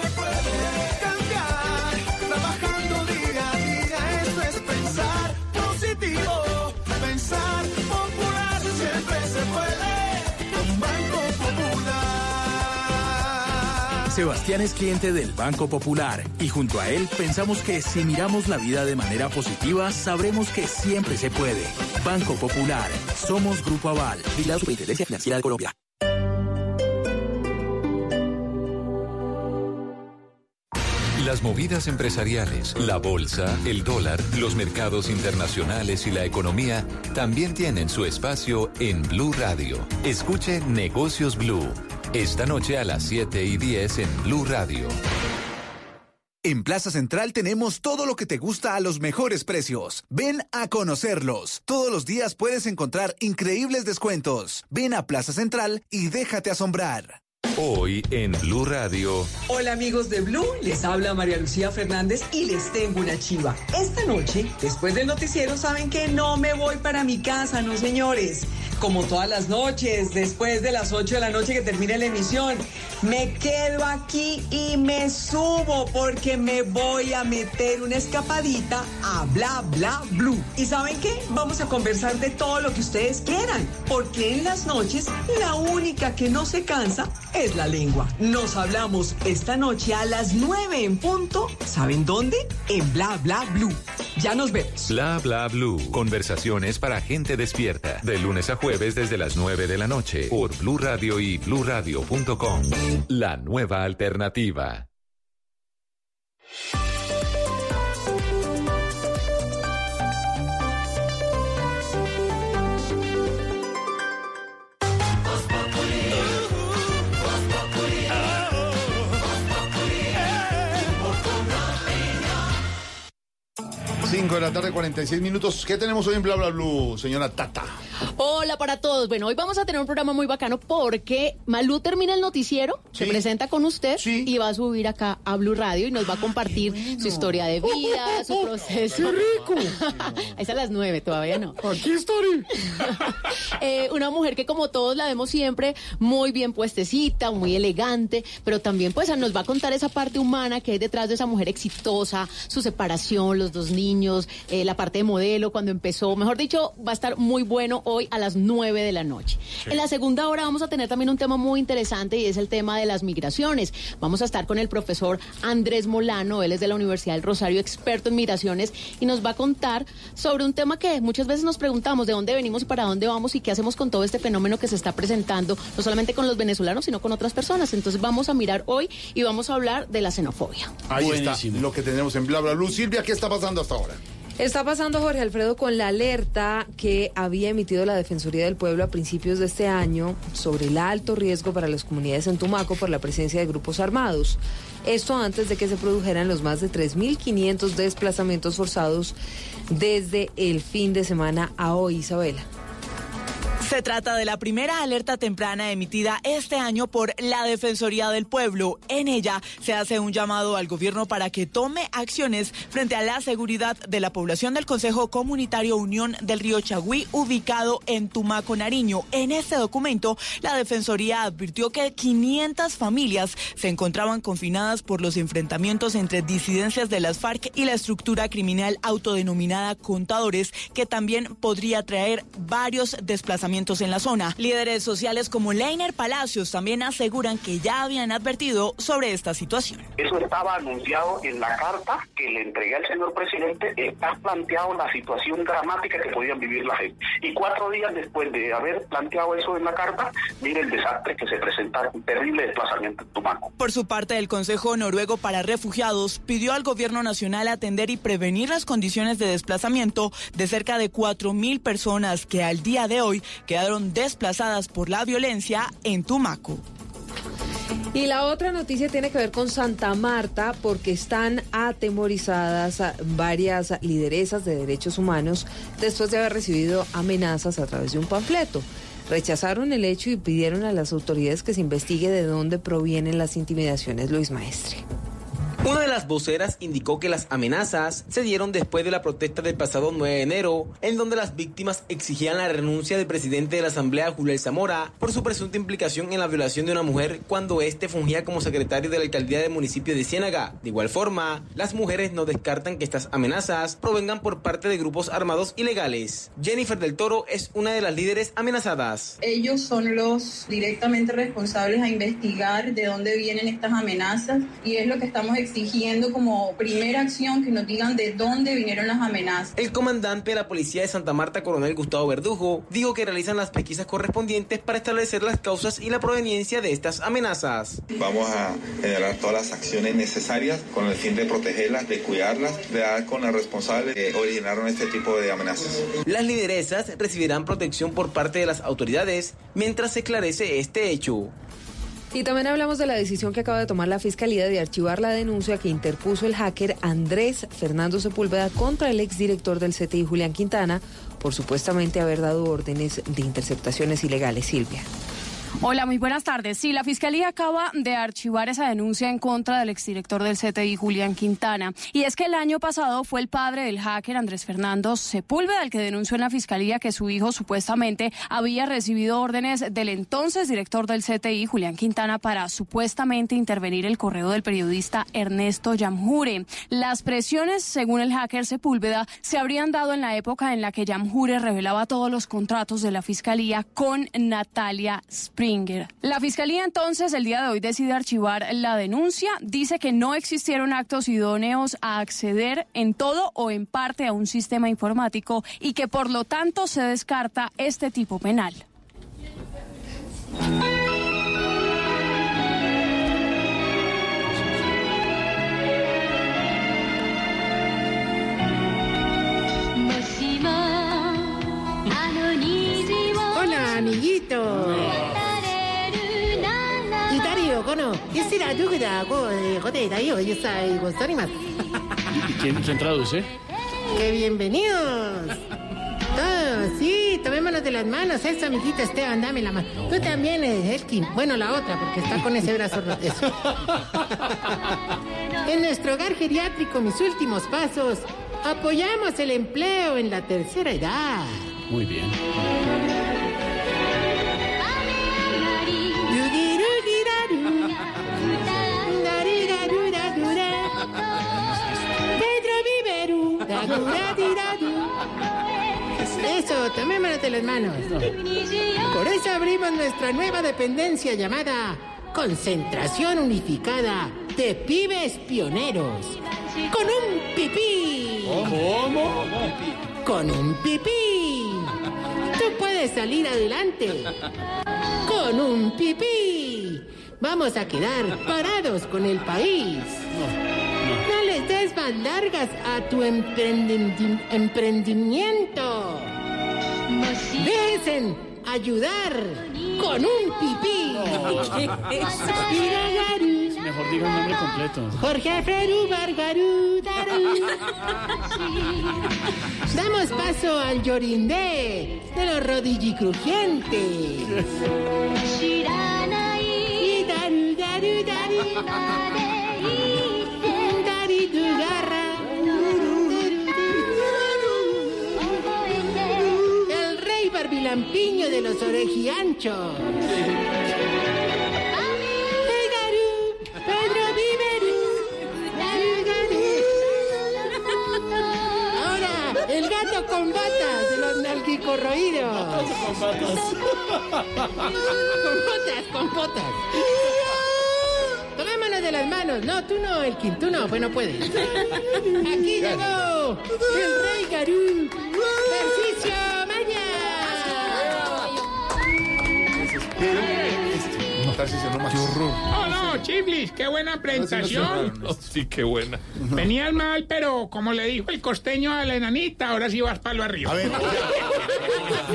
Speaker 68: Sebastián es cliente del Banco Popular y junto a él pensamos que si miramos la vida de manera positiva, sabremos que siempre se puede. Banco Popular, somos Grupo Aval, y la Superintendencia Financiera de Colombia.
Speaker 35: Las movidas empresariales, la bolsa, el dólar, los mercados internacionales y la economía también tienen su espacio en Blue Radio. Escuche Negocios Blue. Esta noche a las 7 y 10 en Blue Radio.
Speaker 17: En Plaza Central tenemos todo lo que te gusta a los mejores precios. Ven a conocerlos. Todos los días puedes encontrar increíbles descuentos. Ven a Plaza Central y déjate asombrar.
Speaker 35: Hoy en Blue Radio.
Speaker 70: Hola amigos de Blue, les habla María Lucía Fernández y les tengo una chiva. Esta noche, después del noticiero, saben que no me voy para mi casa, no señores. Como todas las noches, después de las 8 de la noche que termine la emisión, me quedo aquí y me subo porque me voy a meter una escapadita a Bla Bla Blue. ¿Y saben qué? Vamos a conversar de todo lo que ustedes quieran, porque en las noches la única que no se cansa es la lengua. Nos hablamos esta noche a las 9 en punto. ¿Saben dónde? En Bla Bla Blue. Ya nos vemos.
Speaker 35: Bla bla blue. Conversaciones para gente despierta. De lunes a jueves desde las 9 de la noche. Por Blue Radio y bluradio.com. La nueva alternativa.
Speaker 9: Cinco de la tarde, 46 minutos. ¿Qué tenemos hoy en Bla Bla Blue, señora Tata?
Speaker 71: Hola para todos. Bueno, hoy vamos a tener un programa muy bacano porque Malú termina el noticiero, se presenta con usted y va a subir acá a Blue Radio y nos va a compartir su historia de vida, su proceso.
Speaker 20: ¡Qué rico!
Speaker 71: es a las nueve, todavía no.
Speaker 20: Aquí estoy.
Speaker 71: Eh, una mujer que como todos la vemos siempre muy bien puestecita, muy elegante, pero también pues nos va a contar esa parte humana que hay detrás de esa mujer exitosa, su separación, los dos niños, eh, la parte de modelo cuando empezó. Mejor dicho, va a estar muy bueno hoy a las 9 de la noche. En la segunda hora vamos a tener también un tema muy interesante y es el tema de las migraciones. Vamos a estar con el profesor Andrés Molano, él es de la Universidad del Rosario, experto en migraciones, y nos va a contar sobre un tema que muchas veces nos preguntamos de dónde venimos y para dónde vamos y qué hacemos con todo este fenómeno que se está presentando, no solamente con los venezolanos, sino con otras personas. Entonces vamos a mirar hoy y vamos a hablar de la xenofobia.
Speaker 9: Ahí está lo que tenemos en Bla Bla Blue. Silvia, ¿qué está pasando hasta ahora?
Speaker 13: Está pasando Jorge Alfredo con la alerta que había emitido la Defensoría del Pueblo a principios de este año sobre el alto riesgo para las comunidades en Tumaco por la presencia de grupos armados. Esto antes de que se produjeran los más de 3.500 desplazamientos forzados desde el fin de semana a hoy, Isabela.
Speaker 72: Se trata de la primera alerta temprana emitida este año por la Defensoría del Pueblo. En ella se hace un llamado al gobierno para que tome acciones frente a la seguridad de la población del Consejo Comunitario Unión del Río Chagüí, ubicado en Tumaco, Nariño. En este documento, la Defensoría advirtió que 500 familias se encontraban confinadas por los enfrentamientos entre disidencias de las FARC y la estructura criminal autodenominada Contadores, que también podría traer varios desplazamientos en la zona. Líderes sociales como Leiner Palacios también aseguran que ya habían advertido sobre esta situación.
Speaker 73: Eso estaba anunciado en la carta que le entregué al señor presidente. Está planteado la situación dramática que podían vivir la gente. Y cuatro días después de haber planteado eso en la carta, mire el desastre que se presenta, un terrible desplazamiento en Tumaco.
Speaker 72: Por su parte, el Consejo Noruego para Refugiados pidió al gobierno nacional atender y prevenir las condiciones de desplazamiento de cerca de 4.000 personas que al día de hoy quedaron desplazadas por la violencia en Tumaco.
Speaker 13: Y la otra noticia tiene que ver con Santa Marta porque están atemorizadas varias lideresas de derechos humanos después de haber recibido amenazas a través de un panfleto. Rechazaron el hecho y pidieron a las autoridades que se investigue de dónde provienen las intimidaciones, Luis Maestre.
Speaker 74: Una de las voceras indicó que las amenazas se dieron después de la protesta del pasado 9 de enero, en donde las víctimas exigían la renuncia del presidente de la Asamblea, Julián Zamora, por su presunta implicación en la violación de una mujer cuando éste fungía como secretario de la alcaldía del municipio de Ciénaga. De igual forma, las mujeres no descartan que estas amenazas provengan por parte de grupos armados ilegales. Jennifer del Toro es una de las líderes amenazadas.
Speaker 75: Ellos son los directamente responsables a investigar de dónde vienen estas amenazas y es lo que estamos exigiendo como primera acción que nos digan de dónde vinieron las amenazas.
Speaker 74: El comandante de la policía de Santa Marta, coronel Gustavo Verdugo, dijo que realizan las pesquisas correspondientes para establecer las causas y la proveniencia de estas amenazas.
Speaker 76: Vamos a generar todas las acciones necesarias con el fin de protegerlas, de cuidarlas, de dar con los responsables que originaron este tipo de amenazas.
Speaker 74: Las lideresas recibirán protección por parte de las autoridades mientras se esclarece este hecho.
Speaker 13: Y también hablamos de la decisión que acaba de tomar la Fiscalía de archivar la denuncia que interpuso el hacker Andrés Fernando Sepúlveda contra el exdirector del CTI Julián Quintana por supuestamente haber dado órdenes de interceptaciones ilegales. Silvia.
Speaker 77: Hola, muy buenas tardes. Sí, la Fiscalía acaba de archivar esa denuncia en contra del exdirector del CTI, Julián Quintana. Y es que el año pasado fue el padre del hacker Andrés Fernando Sepúlveda el que denunció en la Fiscalía que su hijo supuestamente había recibido órdenes del entonces director del CTI, Julián Quintana, para supuestamente intervenir el correo del periodista Ernesto Yamjure. Las presiones, según el hacker Sepúlveda, se habrían dado en la época en la que Yamjure revelaba todos los contratos de la Fiscalía con Natalia Sp Springer. La fiscalía entonces el día de hoy decide archivar la denuncia. Dice que no existieron actos idóneos a acceder en todo o en parte a un sistema informático y que por lo tanto se descarta este tipo penal.
Speaker 56: Hola, amiguito. 二人をこのイスラルグダゴでゴテダイオイサイゴストリマス
Speaker 11: ¿Y quién, quién traduce?
Speaker 56: ¡Qué bienvenidos! Todos, sí, tomémonos de las manos. Eso, amiguito Esteban, dame la mano. Tú también, eh, Elkin. Bueno, la otra, porque está con ese brazo roto. Eso. En nuestro hogar geriátrico, mis últimos pasos, apoyamos el empleo en la tercera edad.
Speaker 11: Muy bien.
Speaker 56: Daguradiraru. Eso, tomémonos de las manos. Por eso abrimos nuestra nueva dependencia llamada Concentración Unificada de Pibes Pioneros. Con un pipí.
Speaker 78: ¿Cómo?
Speaker 56: Con un pipí. Tú puedes salir adelante. Con un pipí. Vamos a quedar parados con el país. No les des más largas a tu emprendi- emprendimiento. Dejen ayudar con un pipí.
Speaker 11: Mejor diga un nombre completo.
Speaker 56: Jorge Feru Bargarú. Damos paso al llorindé de los rodillicrujientes. Y daru, daru, daru. Barbilampiño de los orejianchos. Pedro Viverú. Ahora, el gato con batas de los nalguicorroídos.
Speaker 78: Con batas.
Speaker 56: Con botas, con botas. Tomémonos de las manos. No, tú no, el tú no, pues no puedes. Aquí llegó el rey Garú. Tarcisio
Speaker 9: No. Qué horror.
Speaker 24: Oh, no, Chiblis, qué buena presentación.
Speaker 19: Sí, qué buena.
Speaker 24: Venías mal, pero como le dijo el costeño a la enanita, ahora sí vas palo arriba.
Speaker 9: A ver,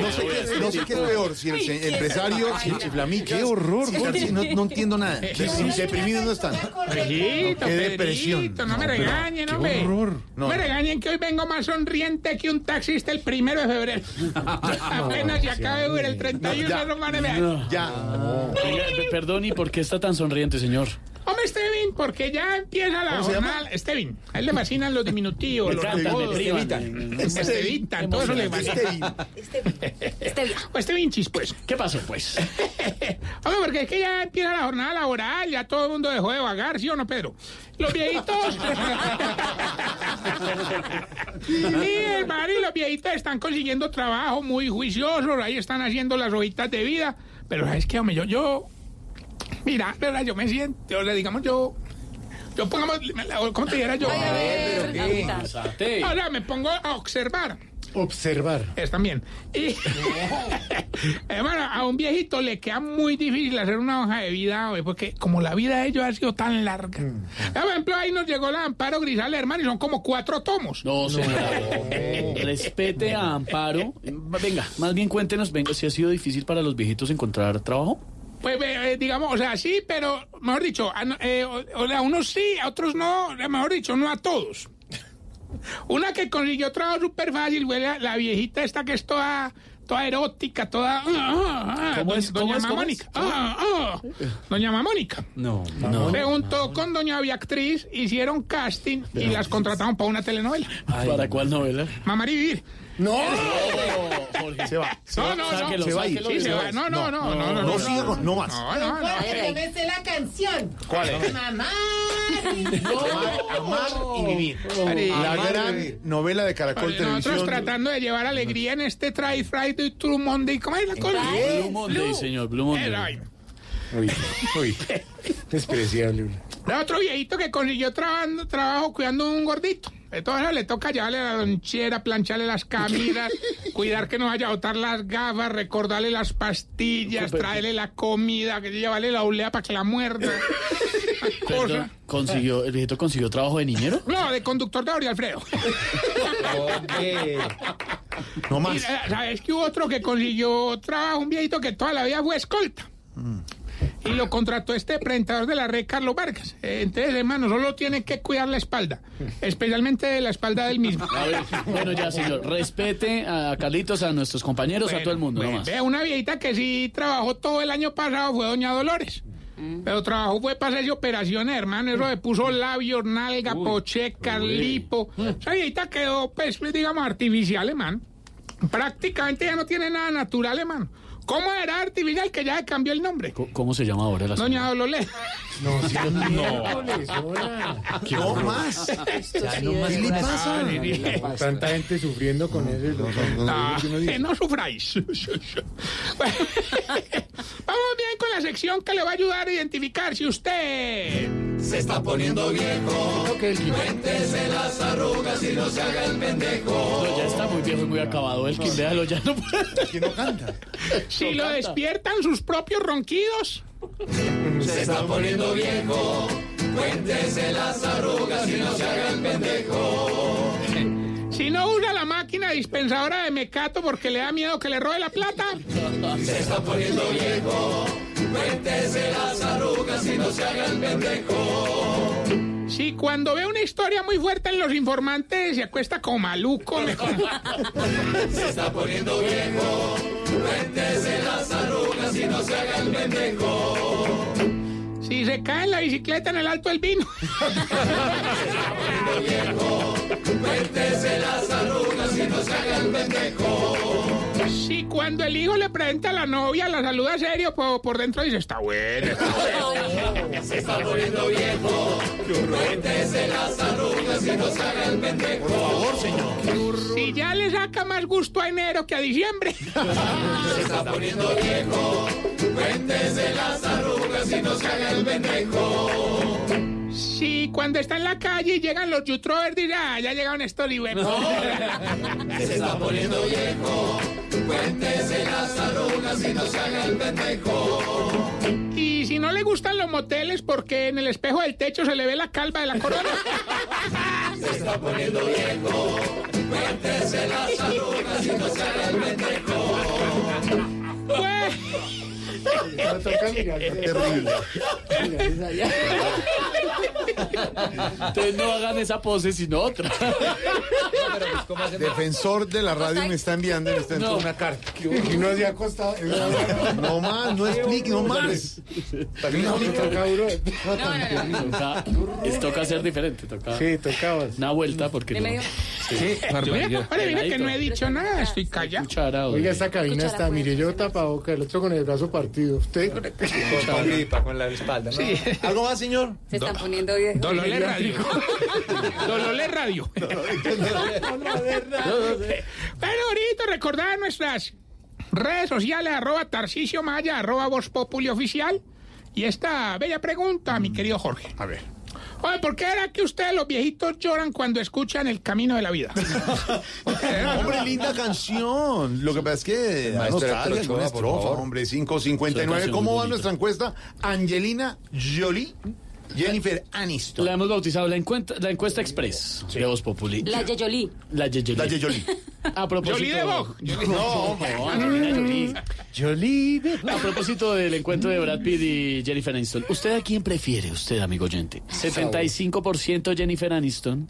Speaker 9: No sé qué es, no sé qué es peor, si el se- empresario, si el chiflamicas. Qué horror, no, no entiendo nada. Deprimidos no están. Qué depresión.
Speaker 24: Pedrito, no me
Speaker 9: pero
Speaker 24: regañen,
Speaker 9: qué
Speaker 24: hombre.
Speaker 9: horror.
Speaker 24: No me regañen que hoy vengo más sonriente que un taxista el primero de febrero. Apenas se acaba de ver el 31,
Speaker 9: ya.
Speaker 24: no.
Speaker 9: Ya.
Speaker 11: Oiga, pe- perdón, ¿y por qué está tan sonriente, señor?
Speaker 24: Hombre, Estevin, porque ya empieza la jornada. Estevin, a él le fascinan los diminutivos, los apodos.
Speaker 11: Me-
Speaker 24: Estevitan, todo eso le fascina.
Speaker 79: Estevia.
Speaker 24: O Estevinchis, pues.
Speaker 11: ¿Qué pasó, pues?
Speaker 24: Hombre, porque es que ya empieza la jornada laboral, ya todo el mundo dejó de vagar, ¿sí o no, Pedro? Los viejitos. y hermano, y los viejitos están consiguiendo trabajo muy juiciosos, ahí están haciendo las hojitas de vida. Pero ¿sabes qué, hombre? Yo, yo, mira, verdad, yo me siento, o sea, digamos, yo, yo pongamos, ¿cómo te dijera yo?
Speaker 20: A ver, pero ¿qué?
Speaker 24: Ahora me pongo a observar.
Speaker 20: Observar.
Speaker 24: Es también. Y, hermano, a un viejito le queda muy difícil hacer una hoja de vida, güey, porque como la vida de ellos ha sido tan larga. Por ejemplo, ahí nos llegó la Amparo Grisales, hermano, y son como cuatro tomos.
Speaker 11: No, señora. Respete a Amparo. Venga, más bien cuéntenos, venga, si ha sido difícil para los viejitos encontrar trabajo.
Speaker 24: Pues eh, digamos, o sea, sí, pero mejor dicho, a, no- eh, o, o sea, a unos sí, a otros no, mejor dicho, no a todos. Una que consiguió trabajo súper fácil fue la, la viejita esta que es toda, toda erótica, toda... ah, ah, ah,
Speaker 11: ¿Cómo
Speaker 24: doña,
Speaker 11: es? ¿Cómo
Speaker 24: doña Mamónica. doña Mamónica.
Speaker 11: No,
Speaker 24: Preguntó con doña Beatriz, hicieron casting y las contrataron para una telenovela.
Speaker 11: ¿Para cuál novela?
Speaker 24: Mamar y vivir.
Speaker 20: No.
Speaker 11: Jorge.
Speaker 9: Se va. se
Speaker 24: No,
Speaker 9: va,
Speaker 24: no, no.
Speaker 9: se va a ir.
Speaker 24: Sí, se va. No, no, no, no, no.
Speaker 9: No siga con, no más.
Speaker 24: No, no, no.
Speaker 80: Me sé la canción.
Speaker 9: ¿Cuál es?
Speaker 80: Mamá.
Speaker 9: Amar y vivir. La gran novela de Caracol
Speaker 24: Oye, Nosotros
Speaker 9: Televisión.
Speaker 24: tratando de llevar alegría en este Try Friday True Monday. ¿Cómo es la cosa?
Speaker 11: Blue Monday, señor, Blue Monday.
Speaker 20: Uy, uy. Despreciable.
Speaker 24: Era otro viejito que consiguió trabajando, trabajo cuidando a un gordito. De todo eso le toca llevarle la lonchera, plancharle las camisas, cuidar que no vaya a botar las gafas, recordarle las pastillas, traerle la comida, que llevarle la olea para que la muerda.
Speaker 11: ¿consiguió, ¿El viejito consiguió trabajo de niñero?
Speaker 24: No, de conductor de Ori Alfredo.
Speaker 9: No
Speaker 24: Y,
Speaker 9: más.
Speaker 24: eh, ¿Sabes que hubo otro que consiguió trabajo, un viejito que toda la vida fue escolta? Y lo contrató este presentador de la red, Carlos Vargas. Eh, Entonces, hermano, solo tiene que cuidar la espalda, especialmente la espalda del mismo.
Speaker 11: A ver, bueno, ya, señor. Respete a Carlitos, a nuestros compañeros, a todo el mundo, nomás.
Speaker 24: Vea, una viejita que sí trabajó todo el año pasado fue doña Dolores. Pero trabajó fue para hacerse operaciones, hermano. Eso le puso labios, nalga, pocheca, lipo. Esa viejita quedó, pues, digamos, artificial, hermano. Prácticamente ya no tiene nada natural, hermano. ¿Cómo era artificial que ya cambió el nombre?
Speaker 11: ¿Cómo se llama ahora la
Speaker 24: Doña Dolores.
Speaker 20: No, sí,
Speaker 11: No.
Speaker 20: miércoles, hola.
Speaker 9: No más.
Speaker 20: Ya no más.
Speaker 9: ¿Qué le pasa?
Speaker 20: Tanta gente sufriendo con eso. y lo-
Speaker 24: Ah, que no sufráis. Vamos bien con la sección que le va a ayudar a identificar si usted
Speaker 69: Se está poniendo viejo. Cuéntese las arrugas y no se haga el pendejo.
Speaker 11: No, ya está muy viejo y muy acabado. El que déjalo ya no puede.
Speaker 9: ¿Quién no canta?
Speaker 24: si lo despiertan sus propios ronquidos.
Speaker 69: Se está poniendo viejo. Cuéntese las arrugas y no se haga el pendejo.
Speaker 24: Si no usa la máquina dispensadora de mecato porque le da miedo que le robe la plata.
Speaker 69: Se está poniendo viejo. Cuéntese las arrugas y no se haga el pendejo.
Speaker 24: Si cuando ve una historia muy fuerte en los informantes se acuesta como maluco. mejor.
Speaker 69: Se está poniendo viejo. Cuéntese las arrugas y no se haga el pendejo.
Speaker 24: Si se cae en la bicicleta en el alto del vino.
Speaker 69: Cuéntese las arrugas y no se haga el pendejo.
Speaker 24: Si cuando el hijo le presenta a la novia la saluda serio, por, por dentro dice, está bueno. está bueno".
Speaker 69: Se está poniendo viejo. Cuéntese las arrugas y no se haga el pendejo. Por favor, señor.
Speaker 24: Si ya le saca más gusto a enero que a diciembre.
Speaker 69: Se está poniendo viejo. Cuéntese las arrugas y no se haga el pendejo.
Speaker 24: Si cuando está en la calle y llegan los youtubers dirá, ah, ya llegaron estos y bueno.
Speaker 69: Se está poniendo viejo. Cuéntese las arrugas y no se haga el pendejo.
Speaker 24: Y si no le gustan los moteles porque en el espejo del techo se le ve la calva de la corona.
Speaker 69: Se está poniendo viejo. Cuéntese las arrugas y no se haga el pendejo.
Speaker 24: Pues,
Speaker 20: No toca mirar.
Speaker 9: Terrible.
Speaker 11: Entonces no hagan esa pose, sino otra.
Speaker 9: Defensor de la radio me está enviando en este momento
Speaker 11: No.
Speaker 9: una carta.
Speaker 20: Y no se ha costado.
Speaker 9: No más, no explique, no más.
Speaker 20: No, duro.
Speaker 11: Toca, es, toca ser diferente, toca
Speaker 20: Sí, tocaba.
Speaker 11: una vuelta porque no.
Speaker 20: Sí,
Speaker 24: mira, que no he dicho nada, estoy callado.
Speaker 20: Oiga, esta cabina está, mire, yo tapaboca, el otro con el brazo partido. Usted
Speaker 81: Con gripa, con la espalda. ¿no?
Speaker 24: Sí.
Speaker 9: ¿Algo más, señor?
Speaker 13: Se están poniendo viejos.
Speaker 24: Dolole Radio. Dolole Radio. Bueno, ahorita recordar nuestras redes sociales, arroba Tarcicio Maya, arroba Voz Populi Oficial. Y esta bella pregunta, mi querido Jorge.
Speaker 9: A ver.
Speaker 24: Oye, ¿por qué era que ustedes los viejitos lloran cuando escuchan El Camino de la Vida?
Speaker 9: Hombre, linda canción. Lo que pasa es que da
Speaker 81: Maestro
Speaker 9: nostalgia con estrofa,
Speaker 81: por favor.
Speaker 9: hombre,
Speaker 11: Esa
Speaker 9: 559.
Speaker 11: canción
Speaker 9: ¿Cómo va nuestra encuesta? Angelina Jolie, Jennifer Aniston.
Speaker 11: La hemos bautizado la, encuesta, la encuesta express de Voz Populi.
Speaker 71: La Yeyoli.
Speaker 11: La Yeyoli.
Speaker 9: La Jolie.
Speaker 11: A propósito...
Speaker 24: Jolie de Vogue.
Speaker 11: No, no, Angelina Jolie.
Speaker 20: Jolie de...
Speaker 11: A propósito del encuentro de Brad Pitt y Jennifer Aniston, ¿usted a quién prefiere, usted, amigo oyente? 75% Jennifer Aniston,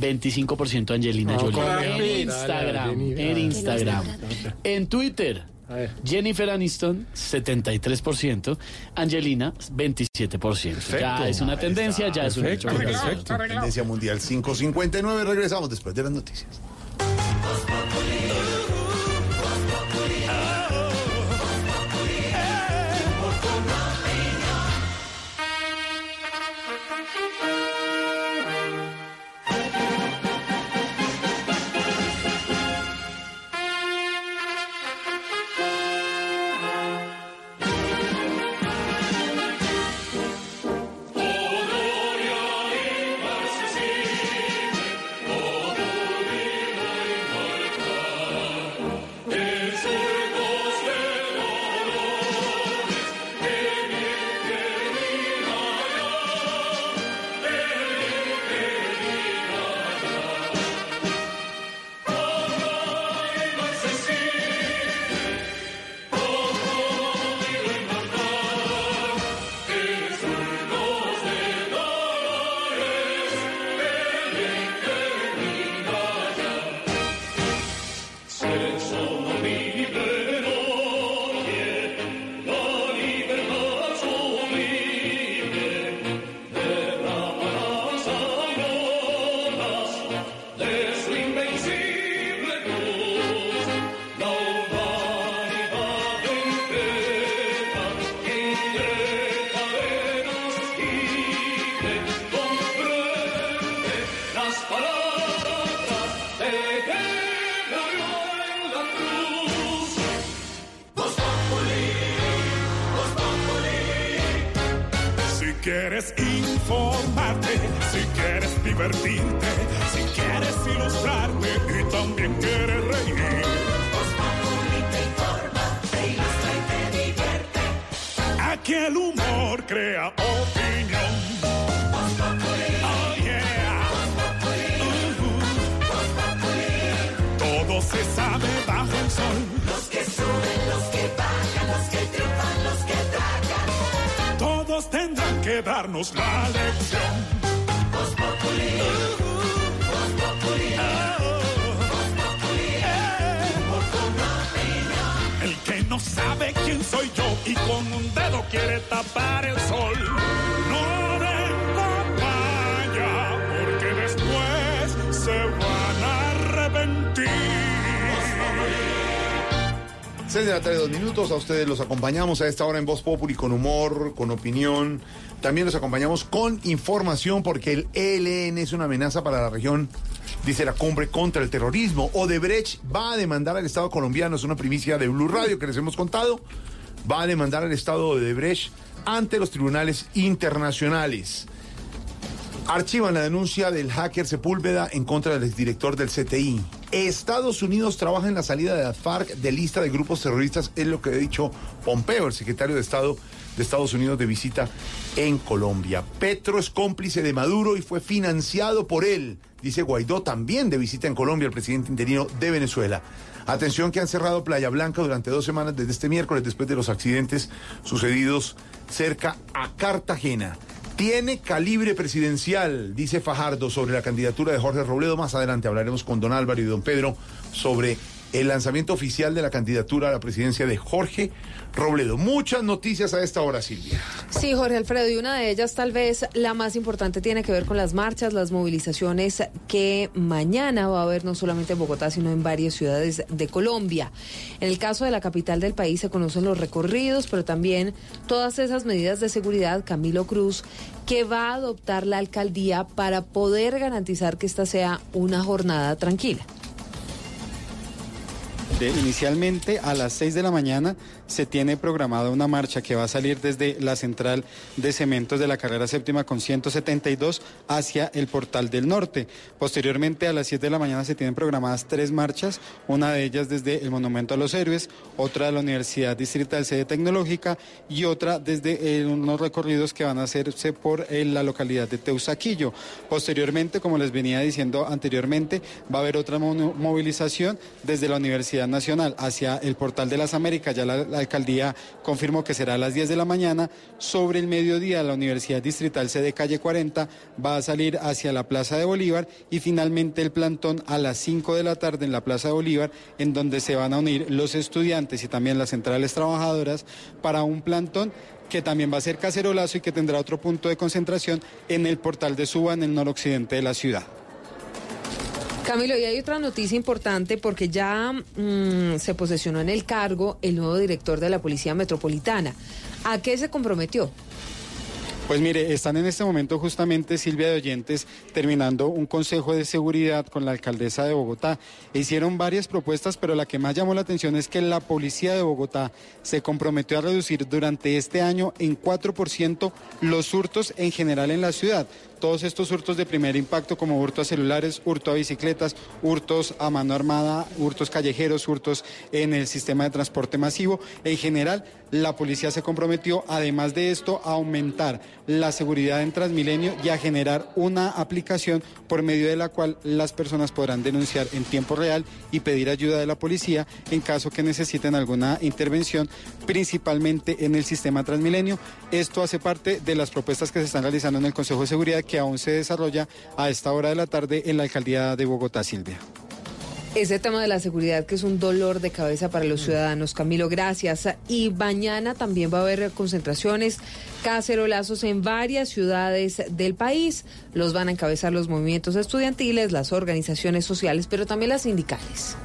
Speaker 11: 25% Angelina Jolie. En. Instagram, en Instagram. En Twitter. Jennifer Aniston, 73%, Angelina, 27%. Ya es una tendencia, ya es un hecho.
Speaker 24: Arreglado.
Speaker 9: Tendencia Mundial 559. Regresamos después de las noticias.
Speaker 82: A
Speaker 9: ustedes los acompañamos a esta hora en Voz Populi con humor, con opinión. También los acompañamos con información porque el ELN es una amenaza para la región, dice la cumbre contra el terrorismo. Odebrecht va a demandar al Estado colombiano, es una primicia de Blue Radio que les hemos contado. Va a demandar al Estado de Odebrecht ante los tribunales internacionales. Archivan la denuncia del hacker Sepúlveda en contra del exdirector del CTI. Estados Unidos trabaja en la salida de la FARC de lista de grupos terroristas, es lo que ha dicho Pompeo, el secretario de Estado de Estados Unidos de visita en Colombia. Petro es cómplice de Maduro y fue financiado por él, dice Guaidó, también de visita en Colombia, el presidente interino de Venezuela. Atención que han cerrado Playa Blanca durante dos semanas desde este miércoles después de los accidentes sucedidos cerca a Cartagena. Tiene calibre presidencial, dice Fajardo, sobre la candidatura de Jorge Robledo. Más adelante hablaremos con don Álvaro y don Pedro sobre el lanzamiento oficial de la candidatura a la presidencia de Jorge Robledo. Muchas noticias a esta hora, Silvia.
Speaker 13: Sí, Jorge Alfredo, y una de ellas, tal vez la más importante, tiene que ver con las marchas, las movilizaciones que mañana va a haber no solamente en Bogotá, sino en varias ciudades de Colombia. En el caso de la capital del país se conocen los recorridos, pero también todas esas medidas de seguridad, Camilo Cruz, que va a adoptar la alcaldía para poder garantizar que esta sea una jornada tranquila.
Speaker 32: Inicialmente a las 6 de la mañana se tiene programada una marcha que va a salir desde la central de cementos de la carrera séptima con 172 hacia el portal del norte. Posteriormente a las 7 de la mañana se tienen programadas tres marchas, una de ellas desde el Monumento a los Héroes, otra de la Universidad Distrital Sede Tecnológica y otra desde eh, unos recorridos que van a hacerse por eh, la localidad de Teusaquillo. Posteriormente, como les venía diciendo anteriormente, va a haber otra mo- movilización desde la Universidad Nacional hacia el Portal de las Américas. Ya la, la alcaldía confirmó que será a las 10 de la mañana. Sobre el mediodía, la Universidad Distrital Sede Calle 40 va a salir hacia la Plaza de Bolívar y finalmente el plantón a las 5 de la tarde en la Plaza de Bolívar, en donde se van a unir los estudiantes y también las centrales trabajadoras para un plantón que también va a ser cacerolazo y que tendrá otro punto de concentración en el portal de Suba, en el noroccidente de la ciudad.
Speaker 13: Camilo, y hay otra noticia importante porque ya mm, se posesionó en el cargo el nuevo director de la Policía Metropolitana. ¿A qué se comprometió?
Speaker 32: Pues mire, están en este momento justamente Silvia de Oyentes terminando un consejo de seguridad con la alcaldesa de Bogotá. Hicieron varias propuestas, pero la que más llamó la atención es que la policía de Bogotá se comprometió a reducir durante este año en 4% los hurtos en general en la ciudad. Todos estos hurtos de primer impacto como hurto a celulares, hurto a bicicletas, hurtos a mano armada, hurtos callejeros, hurtos en el sistema de transporte masivo. En general, la policía se comprometió, además de esto, a aumentar la seguridad en Transmilenio y a generar una aplicación por medio de la cual las personas podrán denunciar en tiempo real y pedir ayuda de la policía en caso que necesiten alguna intervención, principalmente en el sistema Transmilenio. Esto hace parte de las propuestas que se están realizando en el Consejo de Seguridad que aún se desarrolla a esta hora de la tarde en la alcaldía de Bogotá, Silvia.
Speaker 13: Ese tema de la seguridad que es un dolor de cabeza para los ciudadanos. Camilo, gracias. Y mañana también va a haber concentraciones, cacerolazos en varias ciudades del país. Los van a encabezar los movimientos estudiantiles, las organizaciones sociales, pero también las sindicales.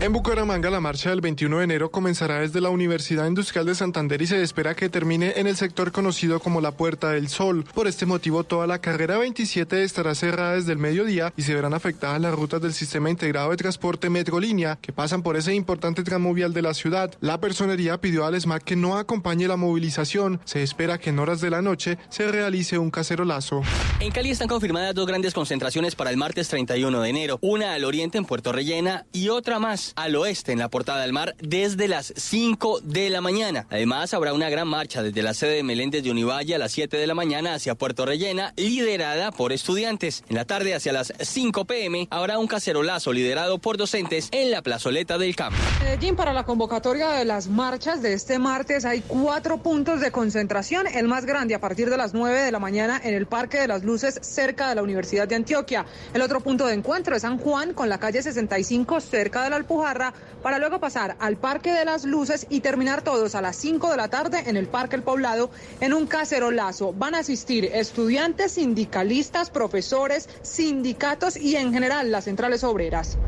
Speaker 83: En Bucaramanga, la marcha del 21 de enero comenzará desde la Universidad Industrial de Santander y se espera que termine en el sector conocido como la Puerta del Sol. Por este motivo, toda la carrera 27 estará cerrada desde el mediodía y se verán afectadas las rutas del Sistema Integrado de Transporte Metrolínea que pasan por ese importante tramo vial de la ciudad. La personería pidió al SMAC que no acompañe la movilización. Se espera que en horas de la noche se realice un cacerolazo.
Speaker 84: En Cali están confirmadas dos grandes concentraciones para el martes 31 de enero, una al oriente en Puerto Rellena y otra más al oeste en la Portada del Mar desde las 5 de la mañana. Además, habrá una gran marcha desde la sede de Meléndez de Univalle a las 7 de la mañana hacia Puerto Rellena, liderada por estudiantes. En la tarde, hacia las 5 pm, habrá un cacerolazo liderado por docentes en la plazoleta del campo.
Speaker 47: Medellín, para la convocatoria de las marchas de este martes hay cuatro puntos de concentración. El más grande a partir de las 9 de la mañana en el Parque de las Luces cerca de la Universidad de Antioquia. El otro punto de encuentro es San Juan con la calle 65 cerca de la Alpujarra para luego pasar al Parque de las Luces y terminar todos a las 5 de la tarde en el Parque El Poblado en un cacerolazo. Van a asistir estudiantes, sindicalistas, profesores, sindicatos y en general las centrales obreras.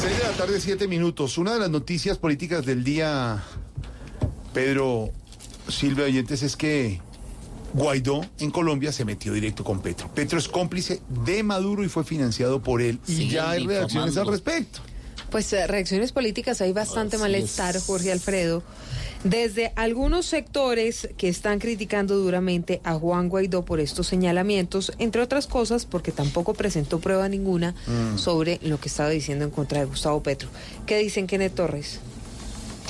Speaker 9: 6 de la tarde, 7 minutos. Una de las noticias políticas del día, Pedro Silvia Oyentes, es que Guaidó en Colombia se metió directo con Petro. Petro es cómplice de Maduro y fue financiado por él. y ya hay reacciones al respecto.
Speaker 13: Pues eh, reacciones políticas hay bastante
Speaker 9: Así
Speaker 13: malestar,
Speaker 9: es.
Speaker 13: Jorge Alfredo. Desde algunos sectores que están criticando duramente a Juan Guaidó por estos señalamientos, entre otras cosas porque tampoco presentó prueba ninguna
Speaker 85: Mm.
Speaker 13: sobre lo que estaba diciendo en contra de Gustavo Petro. ¿Qué dicen Kenneth Torres?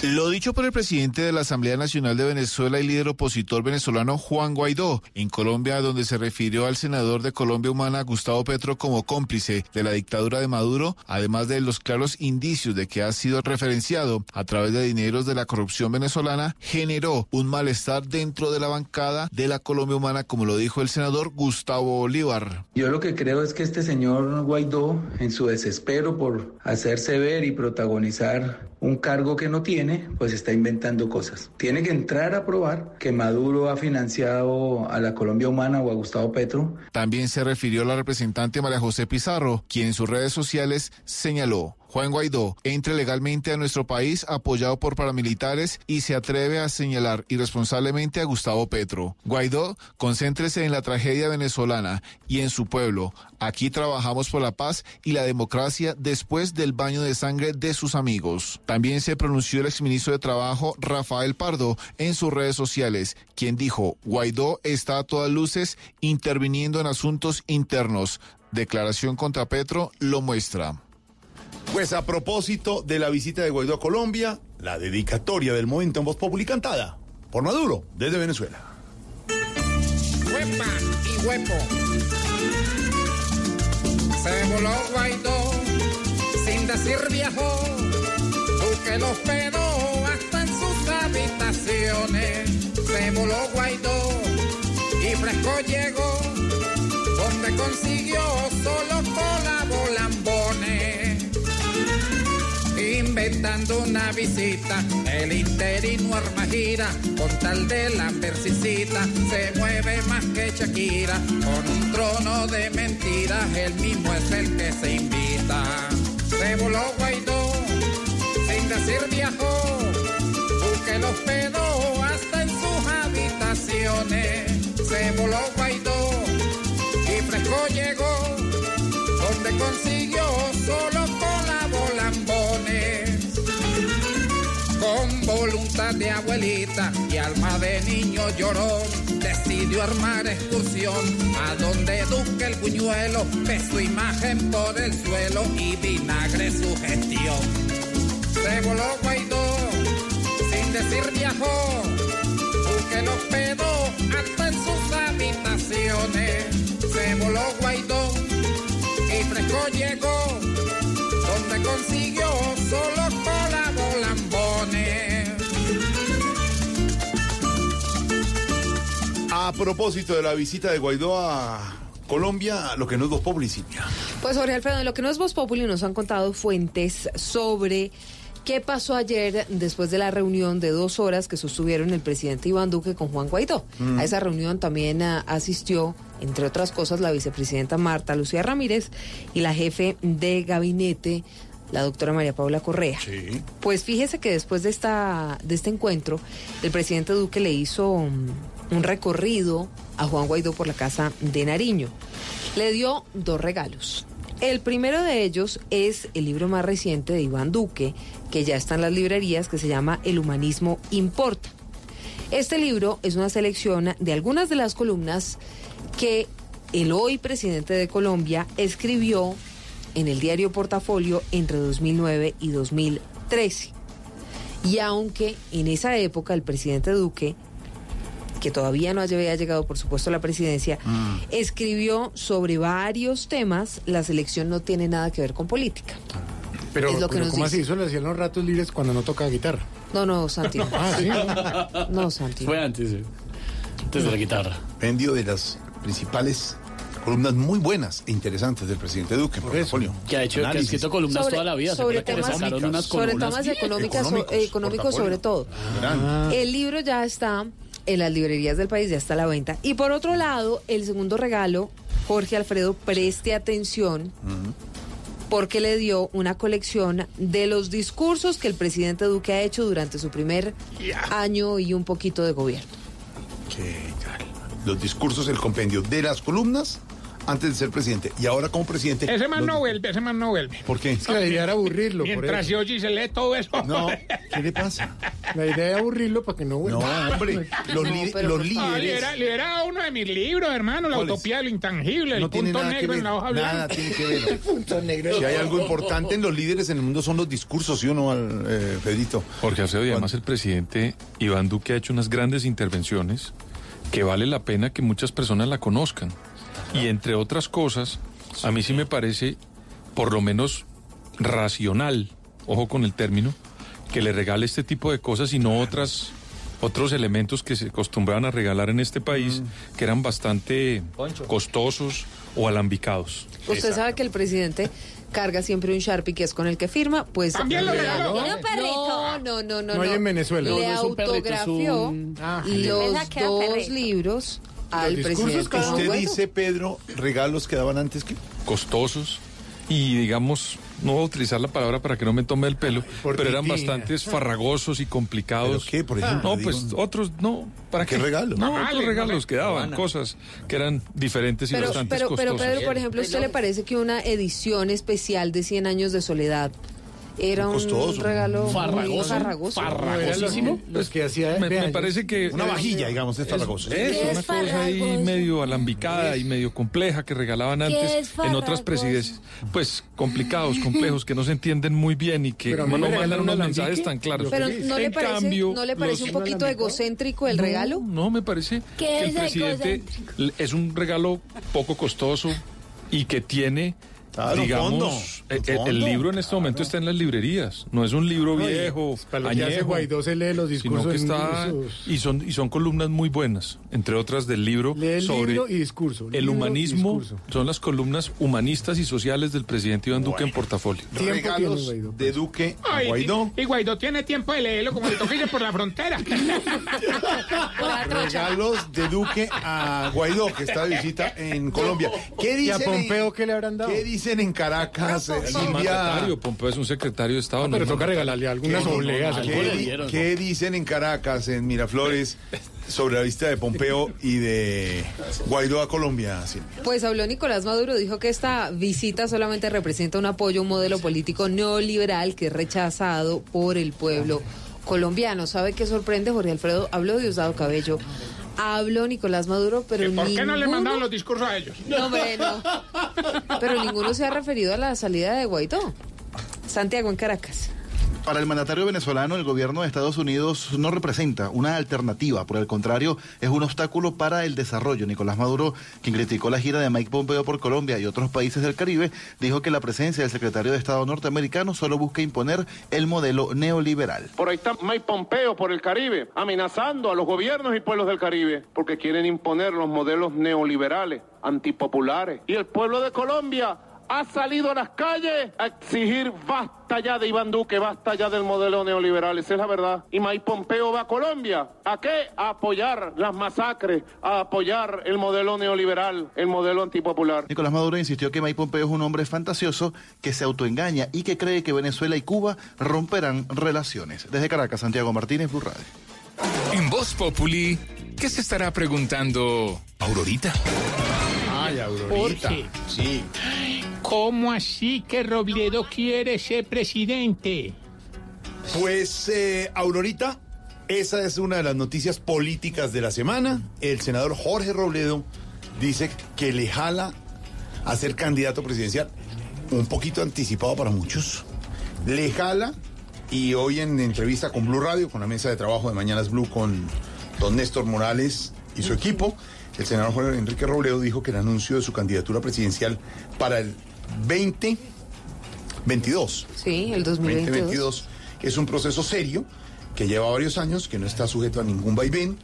Speaker 85: Lo dicho por el presidente de la Asamblea Nacional de Venezuela y líder opositor venezolano Juan Guaidó, en Colombia, donde se refirió al senador de Colombia Humana Gustavo Petro como cómplice de la dictadura de Maduro, además de los claros indicios de que ha sido referenciado a través de dineros de la corrupción venezolana, generó un malestar dentro de la bancada de la Colombia Humana, como lo dijo el senador Gustavo Bolívar.
Speaker 86: Yo lo que creo es que este señor Guaidó, en su desespero por hacerse ver y protagonizar un cargo que no tiene, pues está inventando cosas. Tiene que entrar a probar que Maduro ha financiado a la Colombia Humana o a Gustavo Petro.
Speaker 85: También se refirió la representante María José Pizarro, quien en sus redes sociales señaló. Juan Guaidó entre legalmente a nuestro país apoyado por paramilitares y se atreve a señalar irresponsablemente a Gustavo Petro. Guaidó, concéntrese en la tragedia venezolana y en su pueblo. Aquí trabajamos por la paz y la democracia después del baño de sangre de sus amigos. También se pronunció el exministro de Trabajo Rafael Pardo en sus redes sociales, quien dijo, Guaidó está a todas luces interviniendo en asuntos internos. Declaración contra Petro lo muestra.
Speaker 9: Pues a propósito de la visita de Guaidó a Colombia, la dedicatoria del momento en Voz Populi cantada por Maduro desde Venezuela.
Speaker 87: Huepa y huepo. Se voló Guaidó sin decir viejo. Tú que los pedó hasta en sus habitaciones. Se voló Guaidó y fresco llegó. Donde consiguió solo cola volambones. Inventando una visita, el interino arma gira, con tal de la versicita, se mueve más que Shakira, con un trono de mentiras, él mismo es el que se invita. Se voló Guaidó, sin decir viajó, tú que los pedó hasta en sus habitaciones. Se voló Guaidó y fresco llegó, donde consiguió solo cola Con voluntad de abuelita y alma de niño llorón, decidió armar excursión a donde Duque el buñuelo ve su imagen por el suelo y vinagre su gestión. Se voló Guaidó, sin decir viajó, Duque los pedó hasta en sus habitaciones. Se voló Guaidó y fresco llegó, donde consiguió solo cola volambones.
Speaker 9: A propósito de la visita de Guaidó a Colombia, lo que no es Voz Populi, Silvia.
Speaker 13: Pues Jorge Alfredo, en lo que no es Voz Populi nos han contado fuentes sobre qué pasó ayer después de la reunión de dos horas que sostuvieron el presidente Iván Duque con Juan Guaidó.
Speaker 88: Mm.
Speaker 13: A esa reunión también ah, asistió, entre otras cosas, la vicepresidenta Marta Lucía Ramírez y la jefe de gabinete la doctora María Paula Correa.
Speaker 9: Sí.
Speaker 13: Pues fíjese que después de, esta, de este encuentro, el presidente Duque le hizo um, un recorrido a Juan Guaidó por la casa de Nariño. Le dio dos regalos. El primero de ellos es el libro más reciente de Iván Duque, que ya está en las librerías, que se llama El humanismo importa. Este libro es una selección de algunas de las columnas que el hoy presidente de Colombia escribió en el diario Portafolio entre 2009 y 2013. Y aunque en esa época el presidente Duque, que todavía no había llegado por supuesto a la presidencia, escribió sobre varios temas, la selección no tiene nada que ver con política.
Speaker 20: Pero,
Speaker 13: Es lo que
Speaker 20: pero
Speaker 13: nos
Speaker 20: ¿cómo
Speaker 13: dice.
Speaker 20: así? Eso lo hacían los ratos libres cuando no tocaba guitarra.
Speaker 13: No, no, Santi. no.
Speaker 20: Ah, ¿sí?
Speaker 13: No, Santi.
Speaker 11: Fue antes, sí. antes de la guitarra.
Speaker 9: Vendió de las principales columnas muy buenas e interesantes del presidente Duque en portafolio.
Speaker 11: Que ha hecho, que ha escrito columnas
Speaker 13: Sobre-
Speaker 11: toda la vida. ¿se
Speaker 13: sobre temas- sobre temas económicas, so-
Speaker 9: económicos,
Speaker 13: económicos sobre todo.
Speaker 9: Gran.
Speaker 13: El libro ya está en las librerías del país, ya está a la venta. Y por otro lado, el segundo regalo, Jorge Alfredo, preste atención, porque le dio una colección de los discursos que el presidente Duque ha hecho durante su primer año y un poquito de gobierno.
Speaker 9: ¿Qué tal? Los discursos, el compendio de las columnas antes de ser presidente. Y ahora como presidente.
Speaker 24: Ese man
Speaker 9: los-
Speaker 24: no vuelve, ese man no vuelve.
Speaker 9: ¿Por qué?
Speaker 20: Es que la idea era aburrirlo. por
Speaker 24: Mientras
Speaker 20: eso.
Speaker 24: se oye y se lee todo eso.
Speaker 9: No, ¿qué le pasa?
Speaker 20: La idea era aburrirlo para que no
Speaker 9: No,
Speaker 20: vuelva.
Speaker 9: hombre. Los, li-
Speaker 13: pero
Speaker 9: los
Speaker 13: por
Speaker 24: Ah,
Speaker 9: líderes.
Speaker 24: libera, libera uno de mis libros, hermano, La utopía de lo intangible, el
Speaker 9: no tiene
Speaker 24: punto
Speaker 9: nada que
Speaker 24: negro
Speaker 9: ver.
Speaker 24: en la hoja
Speaker 9: Nada
Speaker 24: blanca.
Speaker 9: tiene que ver.
Speaker 20: Punto negro.
Speaker 9: Si hay algo importante en los líderes en el mundo son los discursos, ¿sí o no, al- eh, Pedrito?
Speaker 19: Jorge Alfredo, y además el presidente Iván Duque ha hecho unas grandes intervenciones que vale la pena que muchas personas la conozcan. Y entre otras cosas, a mí sí me parece, por lo menos racional, ojo con el término, que le regale este tipo de cosas y no otras otros elementos que se acostumbraban a regalar en este país, que eran bastante costosos o alambicados.
Speaker 13: Usted sabe que el presidente carga siempre un Sharpie que es con el que firma, pues
Speaker 24: También lo
Speaker 13: le-
Speaker 24: regaló.
Speaker 13: no. No, no, no, no.
Speaker 20: No hay en Venezuela.
Speaker 13: Le autografió
Speaker 11: un-
Speaker 20: Ah,
Speaker 13: los dos libros al
Speaker 20: discursos
Speaker 13: presidente.
Speaker 9: Usted dice, Pedro, regalos que daban antes que.
Speaker 19: costosos y digamos, no voy a utilizar la palabra para que no me tome el pelo,
Speaker 20: Por
Speaker 19: pero eran bastante farragosos y complicados.
Speaker 9: ¿Pero qué, por ejemplo?
Speaker 19: No, pues
Speaker 9: Digo,
Speaker 19: otros, no, ¿para
Speaker 9: ¿Qué
Speaker 19: qué?
Speaker 9: regalo?
Speaker 19: No,
Speaker 24: Vale,
Speaker 19: otros regalos
Speaker 24: vale.
Speaker 19: que daban, cosas que eran diferentes y
Speaker 13: Pero,
Speaker 19: bastante
Speaker 13: pero, pero
Speaker 19: costosas.
Speaker 13: Pedro, por ejemplo, ¿a usted le parece que una edición especial de 100 años de soledad era un
Speaker 9: Costoso.
Speaker 13: regalo
Speaker 11: Farragoso.
Speaker 13: farragoso?
Speaker 11: Farragosísimo.
Speaker 20: los que hacía.
Speaker 19: me, parece que
Speaker 9: Una vajilla, digamos, es farragoso.
Speaker 19: Eso, una cosa ahí medio alambicada y medio compleja que regalaban antes
Speaker 83: es
Speaker 19: en otras presidencias. Pues complicados, complejos, que no se entienden muy bien y que no mandan unos
Speaker 20: un
Speaker 19: mensajes tan claros.
Speaker 13: Pero. ¿no le
Speaker 19: En
Speaker 13: parece,
Speaker 19: cambio,
Speaker 13: ¿no le parece
Speaker 19: los-
Speaker 13: un poquito egocéntrico el
Speaker 19: No,
Speaker 13: regalo?
Speaker 19: No, me parece
Speaker 83: ¿Qué
Speaker 19: que
Speaker 83: es
Speaker 19: el presidente es un regalo poco costoso y que tiene,
Speaker 9: Claro,
Speaker 19: digamos,
Speaker 9: fondo,
Speaker 19: eh, eh, el,
Speaker 9: fondo,
Speaker 19: libro en este momento está en las librerías. No es un libro viejo,
Speaker 20: Para lo que hace
Speaker 19: añejo,
Speaker 20: Guaidó se lee los discursos.
Speaker 19: que está y son y son columnas muy buenas, entre otras del libro
Speaker 20: Lee el
Speaker 19: sobre
Speaker 20: libro y discurso.
Speaker 19: el
Speaker 20: libro y
Speaker 19: humanismo.
Speaker 20: discurso.
Speaker 19: Son las columnas humanistas y sociales del presidente Iván Duque en portafolio.
Speaker 20: tiene
Speaker 9: Regalos de Duque a
Speaker 24: Ay,
Speaker 9: Guaidó.
Speaker 24: Y Guaidó tiene tiempo de leerlo como le toquille por la frontera.
Speaker 9: Regalos de Duque a Guaidó, que está de visita en Colombia. ¿Qué
Speaker 20: ¿Y a Pompeo qué le habrán dado?
Speaker 9: ¿qué dicen en Caracas, eh, Silvia?
Speaker 19: Pompeo es un secretario de Estado.
Speaker 20: Ah,
Speaker 19: no
Speaker 20: pero
Speaker 19: es
Speaker 20: toca regalarle algunas
Speaker 9: ¿Qué-
Speaker 20: obleas.
Speaker 11: no, no,
Speaker 9: ¿Qué, di- dicen en Caracas, en Miraflores, sobre la visita de Pompeo y de Guaidó a Colombia, Silvia?
Speaker 13: Pues habló Nicolás Maduro, dijo que esta visita solamente representa un apoyo a un modelo político neoliberal que es rechazado por el pueblo colombiano. ¿Sabe qué sorprende, Jorge Alfredo? Habló Diosdado Cabello, habló Nicolás Maduro, pero
Speaker 24: ¿Por qué no le
Speaker 13: ninguno-
Speaker 24: mandaron los discursos a ellos?
Speaker 13: No, hombre, no. Pero ninguno se ha referido a la salida de Guaidó. Santiago en Caracas.
Speaker 89: Para el mandatario venezolano, el gobierno de Estados Unidos no representa una alternativa, por el contrario, es un obstáculo para el desarrollo. Nicolás Maduro, quien criticó la gira de Mike Pompeo por Colombia y otros países del Caribe, dijo que la presencia del secretario de Estado norteamericano solo busca imponer el modelo neoliberal.
Speaker 86: Por ahí está Mike Pompeo por el Caribe, amenazando a los gobiernos y pueblos del Caribe, porque quieren imponer los modelos neoliberales, antipopulares. Y el pueblo de Colombia ha salido a las calles a exigir basta ya de Iván Duque, basta ya del modelo neoliberal, esa es la verdad. Y Mike Pompeo va a Colombia, ¿a qué? A apoyar las masacres, a apoyar el modelo neoliberal, el modelo antipopular.
Speaker 89: Nicolás Maduro insistió que Mike Pompeo es un hombre fantasioso que se autoengaña y que cree que Venezuela y Cuba romperán relaciones. Desde Caracas, Santiago Martínez, Blue Radio.
Speaker 90: En Voz Populi, ¿qué se estará preguntando Aurorita?
Speaker 9: Ay, Aurorita. Sí.
Speaker 24: ¿Cómo así que Robledo quiere ser presidente?
Speaker 9: Pues, eh, Aurorita, esa es una de las noticias políticas de la semana. El senador Jorge Robledo dice que le jala a ser candidato presidencial, un poquito anticipado para muchos. Le jala y hoy en entrevista con Blue Radio, con la mesa de trabajo de Mañanas Blue con don Néstor Morales y su equipo, el senador Jorge Enrique Robledo dijo que el anuncio de su candidatura presidencial para el 2022
Speaker 13: Sí, el 2022.
Speaker 9: 2022 es un proceso serio que lleva varios años, que no está sujeto a ningún vaivén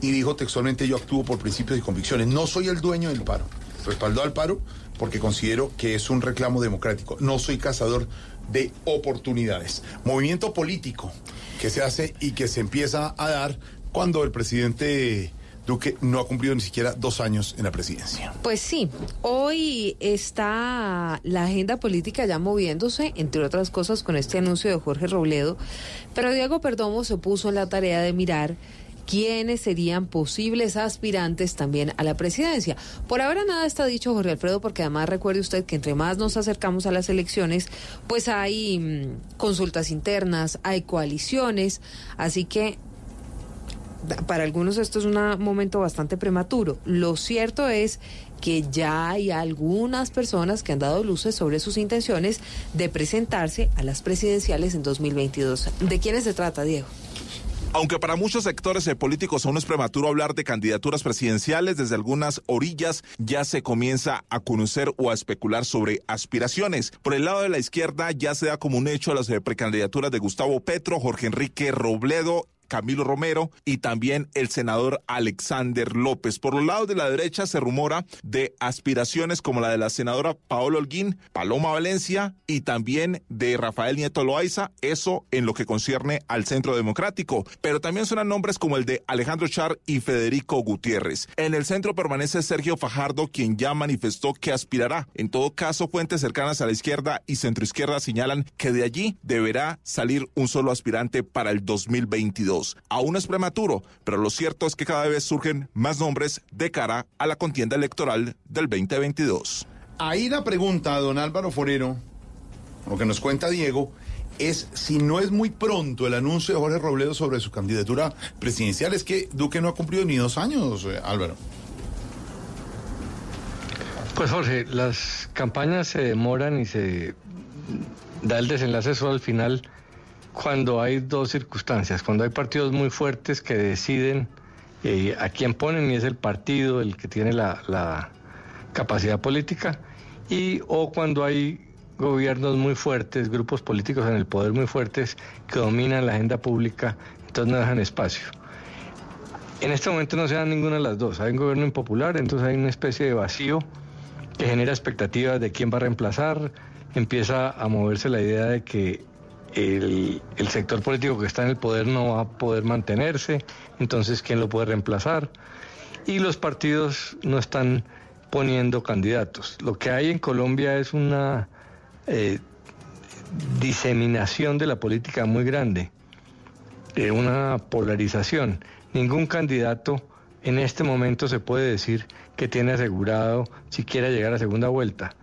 Speaker 9: y dijo textualmente yo actúo por principios y convicciones. No soy el dueño del paro. Respaldo al paro porque considero que es un reclamo democrático. No soy cazador de oportunidades. Movimiento político que se hace y que se empieza a dar cuando el presidente Duque no ha cumplido ni siquiera dos años en la presidencia.
Speaker 13: Pues sí, hoy está la agenda política ya moviéndose, entre otras cosas, con este anuncio de Jorge Robledo, pero Diego Perdomo se puso en la tarea de mirar quiénes serían posibles aspirantes también a la presidencia. Por ahora nada está dicho, Jorge Alfredo, porque además recuerde usted que entre más nos acercamos a las elecciones, pues hay mm, consultas internas, hay coaliciones, así que para algunos esto es un momento bastante prematuro. Lo cierto es que ya hay algunas personas que han dado luces sobre sus intenciones de presentarse a las presidenciales en 2022. ¿De quiénes se trata, Diego?
Speaker 91: Aunque para muchos sectores políticos aún es prematuro hablar de candidaturas presidenciales, desde algunas orillas ya se comienza a conocer o a especular sobre aspiraciones. Por el lado de la izquierda ya se da como un hecho las eh, precandidaturas de Gustavo Petro, Jorge Enrique Robledo Camilo Romero y también el senador Alexander López. Por los lados de la derecha se rumora de aspiraciones como la de la senadora Paola Holguín, Paloma Valencia y también de Rafael Nieto Loaiza, eso en lo que concierne al Centro Democrático. Pero también suenan nombres como el de Alejandro Char y Federico Gutiérrez. En el centro permanece Sergio Fajardo, quien ya manifestó que aspirará. En todo caso, fuentes cercanas a la izquierda y centroizquierda señalan que de allí deberá salir un solo aspirante para el 2022. Aún es prematuro, pero lo cierto es que cada vez surgen más nombres de cara a la contienda electoral del 2022.
Speaker 9: Ahí la pregunta, don Álvaro Forero, lo que nos cuenta Diego, es si no es muy pronto el anuncio de Jorge Robledo sobre su candidatura presidencial. Es que Duque no ha cumplido ni dos años, eh, Álvaro.
Speaker 92: Pues Jorge, las campañas se demoran y se da el desenlace solo al final cuando hay dos circunstancias, cuando hay partidos muy fuertes que deciden eh, a quién ponen y es el partido el que tiene la, la capacidad política, y o cuando hay gobiernos muy fuertes, grupos políticos en el poder muy fuertes que dominan la agenda pública, entonces no dejan espacio. En este momento no se dan ninguna de las dos. Hay un gobierno impopular, entonces hay una especie de vacío que genera expectativas de quién va a reemplazar. Empieza a moverse la idea de que el, el, sector político que está en el poder no va a poder mantenerse, entonces ¿quién lo puede reemplazar? Y los partidos no están poniendo candidatos. Lo que hay en Colombia es una eh, diseminación de la política muy grande, eh, una polarización. Ningún candidato en este momento se puede decir que tiene asegurado siquiera llegar a segunda vuelta.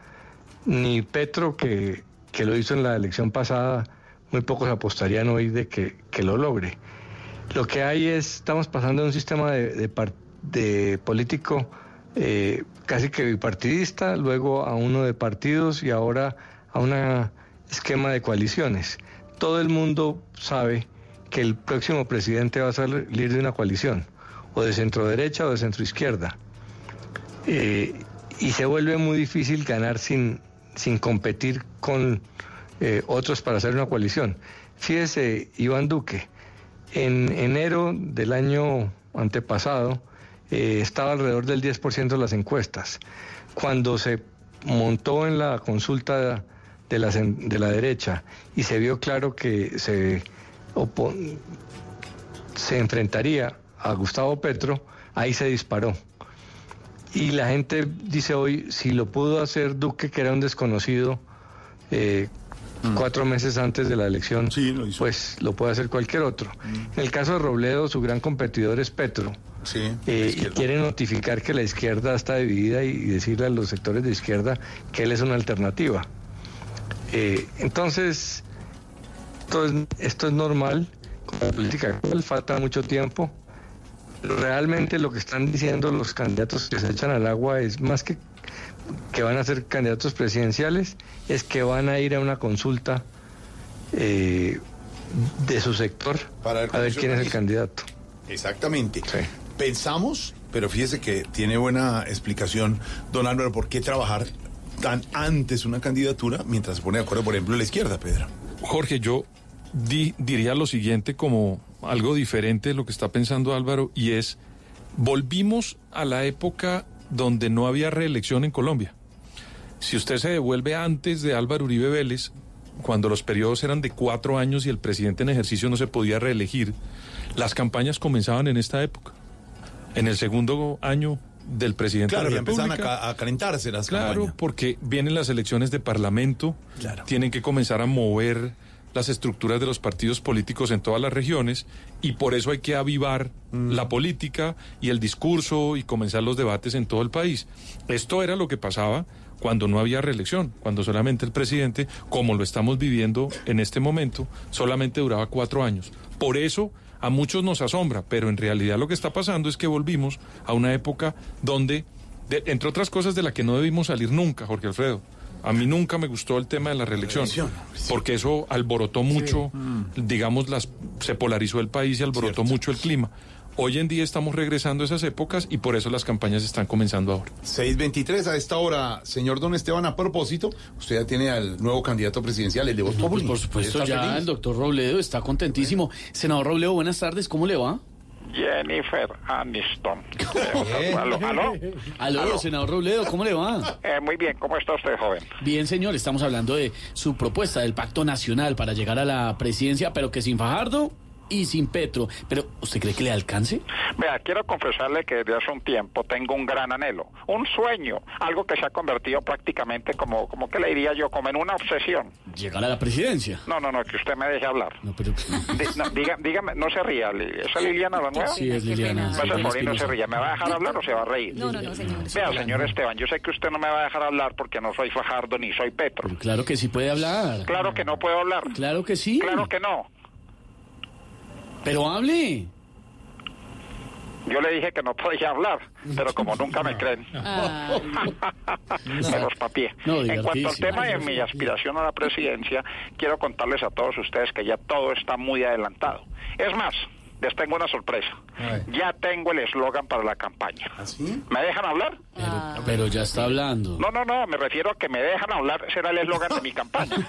Speaker 92: Ni Petro, que, que lo hizo en la elección pasada, muy pocos apostarían hoy de que, que, lo logre. Lo que hay es, estamos pasando de un sistema de, de, político eh, casi que bipartidista, luego a uno de partidos y ahora a un esquema de coaliciones. Todo el mundo sabe que el próximo presidente va a salir de una coalición, o de centro derecha o de centro izquierda. Eh, y se vuelve muy difícil ganar sin, sin competir con eh, otros para hacer una coalición. Fíjese, Iván Duque, en enero del año antepasado eh, estaba alrededor del 10% de las encuestas. Cuando se montó en la consulta de la, de la derecha y se vio claro que se, se enfrentaría a Gustavo Petro, ahí se disparó. Y la gente dice hoy, si lo pudo hacer Duque, que era un desconocido, eh, cuatro meses antes de la elección, pues lo puede hacer cualquier otro. En el caso de Robledo, su gran competidor es Petro. Eh, y quiere notificar que la izquierda está dividida y, y decirle a los sectores de izquierda que él es una alternativa. Eh, entonces, esto es, esto es normal. Con la política actual falta mucho tiempo. Realmente lo que están diciendo los candidatos que se echan al agua es más que que van a ser candidatos presidenciales, es que van a ir a una consulta eh, de su sector
Speaker 9: Para ver
Speaker 92: a ver quién es el candidato.
Speaker 9: Exactamente. Pensamos, pero fíjese que tiene buena explicación, don Álvaro, por qué trabajar tan antes una candidatura mientras se pone de acuerdo, por ejemplo, la izquierda, Pedro.
Speaker 19: Jorge, yo di- diría lo siguiente como algo diferente de lo que está pensando Álvaro y es, volvimos a la época donde no había reelección en Colombia. Si usted se devuelve antes de Álvaro Uribe Vélez, cuando los periodos eran de cuatro años y el presidente en ejercicio no se podía reelegir, las campañas comenzaban en esta época, en el segundo año del presidente
Speaker 9: Claro,
Speaker 19: de la
Speaker 9: empezaban a,
Speaker 19: República.
Speaker 9: a calentarse las
Speaker 19: Claro,
Speaker 9: campañas.
Speaker 19: porque vienen las elecciones de parlamento, tienen que comenzar a mover las estructuras de los partidos políticos en todas las regiones y por eso hay que avivar
Speaker 9: Mm.
Speaker 19: la política y el discurso y comenzar los debates en todo el país. Esto era lo que pasaba cuando no había reelección, cuando solamente el presidente, como lo estamos viviendo en este momento, solamente duraba cuatro años. Por eso a muchos nos asombra, pero en realidad lo que está pasando es que volvimos a una época donde, de- entre otras cosas de la que no debimos salir nunca, Jorge Alfredo. A mí nunca me gustó el tema de la reelección, porque eso alborotó mucho, digamos, las, se polarizó el país y alborotó mucho el clima. Hoy en día estamos regresando a esas épocas y por eso las campañas están comenzando ahora.
Speaker 9: 623 a esta hora, señor don Esteban, a propósito, usted ya tiene al nuevo candidato presidencial, el de Voz
Speaker 11: No, pues,
Speaker 9: Populi.
Speaker 11: por supuesto,
Speaker 9: ¿Está
Speaker 11: ya
Speaker 9: feliz?
Speaker 11: el doctor Robledo está contentísimo. Senador Robledo, buenas tardes, ¿cómo le va?
Speaker 21: Jennifer Aniston. ¿Aló? ¿Aló?
Speaker 11: Aló, senador Robledo, ¿cómo le va?
Speaker 21: Eh, muy bien, ¿cómo está usted, joven?
Speaker 11: Bien, señor, estamos hablando de su propuesta del pacto nacional para llegar a la presidencia, pero que sin Fajardo y sin Petro. Pero, ¿usted cree que le alcance?
Speaker 21: Vea, quiero confesarle que desde hace un tiempo tengo un gran anhelo, un sueño, algo que se ha convertido prácticamente como, como que le diría yo, como en una obsesión.
Speaker 11: Llegar a la presidencia.
Speaker 21: No, no, no, que usted me deje hablar.
Speaker 11: No, pero...
Speaker 21: Di- no, diga- dígame, no se ría, ¿esa Liliana la nueva?
Speaker 11: Sí, es Liliana,
Speaker 21: Pasa
Speaker 11: Liliana
Speaker 21: por ahí, no se ría, ¿me va a dejar hablar o se va a reír?
Speaker 83: No, no, no, señor.
Speaker 21: Vea, señor Esteban, yo sé que usted no me va a dejar hablar porque no soy Fajardo ni soy Petro.
Speaker 11: Claro que sí puede hablar.
Speaker 21: Claro que no puedo hablar.
Speaker 11: Claro que sí.
Speaker 21: Claro que no.
Speaker 11: Pero hable.
Speaker 21: Yo le dije que no podía hablar, pero como nunca me creen, me los papié.
Speaker 11: No,
Speaker 21: en cuanto al tema de mi aspiración a la presidencia, quiero contarles a todos ustedes que ya todo está muy adelantado. Es más, les tengo una sorpresa. Ya tengo el eslogan para la campaña. ¿Me dejan hablar?
Speaker 11: Pero ya está hablando.
Speaker 21: No, no, no, me refiero a que me dejan hablar, será el eslogan de mi campaña.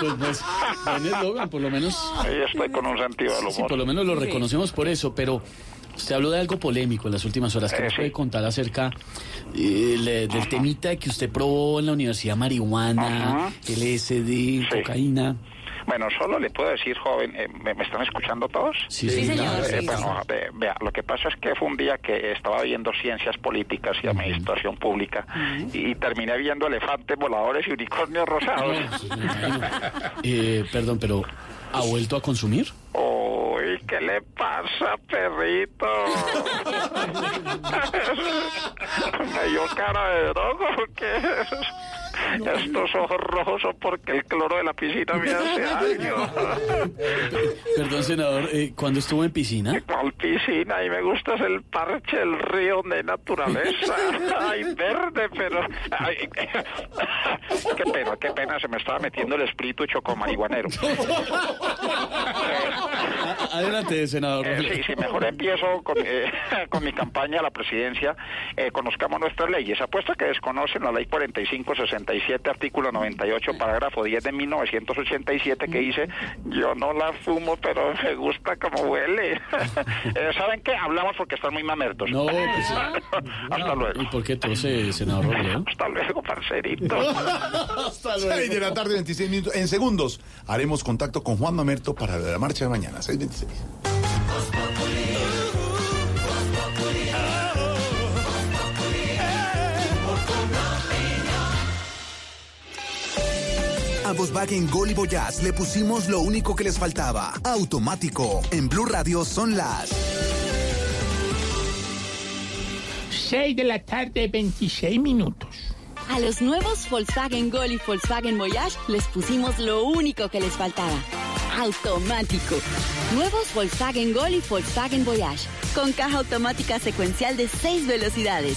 Speaker 11: Pues no es buen eslogan, por lo menos.
Speaker 21: Ahí estoy con un sentido del
Speaker 11: Sí,
Speaker 21: humor.
Speaker 11: por lo menos lo reconocemos por eso, pero usted habló de algo polémico en las últimas horas. ¿Qué
Speaker 21: Eh,
Speaker 11: nos
Speaker 21: sí.
Speaker 11: puede contar acerca eh, le- del temita que usted probó en la universidad marihuana, LSD, cocaína?
Speaker 21: Bueno, solo le puedo decir, joven, eh, ¿me, me están escuchando todos?
Speaker 11: Sí, sí, Sí, señor.
Speaker 21: Eh,
Speaker 11: sí,
Speaker 21: bueno, ve- vea, lo que pasa es que fue un día que estaba viendo ciencias políticas y administración pública y terminé viendo elefantes voladores y unicornios rosados.
Speaker 11: Eh, perdón, pero ¿ha vuelto a consumir?
Speaker 21: Uy, ¿qué le pasa, perrito? Me dio cara de droga estos ojos rojos son porque el cloro de la piscina me hace daño.
Speaker 11: Perdón, senador, eh, ¿cuándo estuvo en piscina?
Speaker 21: ¿Cuál piscina? Y me gusta es el parche del río hay naturaleza. Ay, verde, pero... Ay, qué pena, qué pena, se me estaba metiendo el espíritu chocomarihuanero.
Speaker 11: A- Adelante, senador.
Speaker 21: Eh, sí, sí, mejor empiezo con, eh, con mi campaña a la presidencia. Eh, conozcamos nuestras leyes. Apuesto que desconocen la ley 4566 187, artículo 98, parágrafo 10 de 1987, que dice, yo no la fumo, pero me gusta como huele. Eh, ¿Saben qué? Hablamos porque están muy mamertos.
Speaker 11: No, pues,
Speaker 21: Hasta luego.
Speaker 11: ¿Y por qué tose, senador Robledo?
Speaker 21: Hasta luego, parcerito.
Speaker 9: Hasta luego. 6 de la tarde, 26 minutos. En segundos haremos contacto con Juan Mamerto para la marcha de mañana, 6.26.
Speaker 17: A Volkswagen Gol y Voyage le pusimos lo único que les faltaba. Automático. En Blue Radio son las
Speaker 24: 6 de la tarde, 26 minutos.
Speaker 93: A los nuevos Volkswagen Gol y Volkswagen Voyage les pusimos lo único que les faltaba. Automático. Nuevos Volkswagen Gol y Volkswagen Voyage. Con caja automática secuencial de 6 velocidades,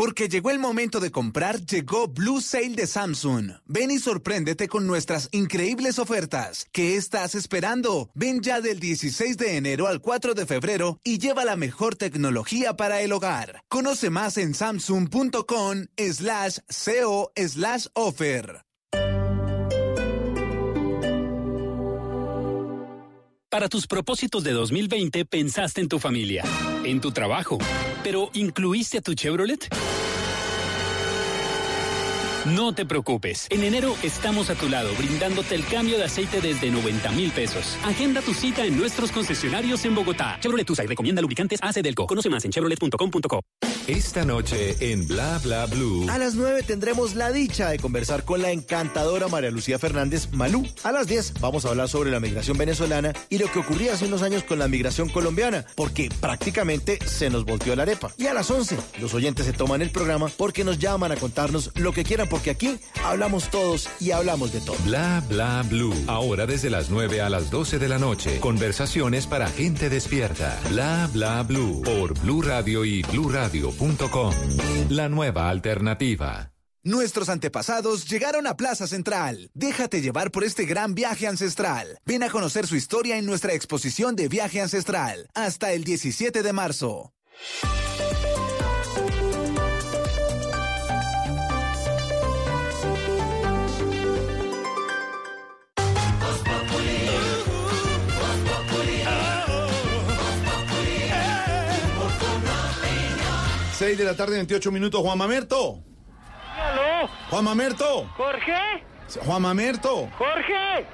Speaker 17: Porque llegó el momento de comprar, llegó Blue Sale de Samsung. Ven y sorpréndete con nuestras increíbles ofertas. ¿Qué estás esperando? Ven ya del 16 de enero al 4 de febrero y lleva la mejor tecnología para el hogar. Conoce más en samsung.com slash co slash offer.
Speaker 94: Para tus propósitos de 2020 pensaste en tu familia, en tu trabajo, pero ¿incluiste a tu Chevrolet? No te preocupes. En enero estamos a tu lado brindándote el cambio de aceite desde 90 mil pesos. Agenda tu cita en nuestros concesionarios en Bogotá. Chevrolet usa y recomienda lubricantes AC Delco. Conoce más en chevrolet.com.co.
Speaker 52: Esta noche en Bla Bla Blue.
Speaker 89: A las 9 tendremos la dicha de conversar con la encantadora María Lucía Fernández Malú. A las 10 vamos a hablar sobre la migración venezolana y lo que ocurría hace unos años con la migración colombiana, porque prácticamente se nos volteó la arepa. Y a las 11 los oyentes se toman el programa porque nos llaman a contarnos lo que quieran, porque aquí hablamos todos y hablamos de todo.
Speaker 52: Bla Bla Blue. Ahora desde las 9 a las 12 de la noche. Conversaciones para gente despierta. Bla Bla Blue. Por Blue Radio y bluradio.com. La nueva alternativa.
Speaker 17: Nuestros antepasados llegaron a Plaza Central. Déjate llevar por este gran viaje ancestral. Ven a conocer su historia en nuestra exposición de viaje ancestral. Hasta el 17 de marzo.
Speaker 9: Seis de la tarde, 28 minutos. Juan Mamerto.
Speaker 95: ¿Aló?
Speaker 9: Juan Mamerto.
Speaker 95: ¿Jorge?
Speaker 9: Juan Mamerto.
Speaker 95: ¿Jorge?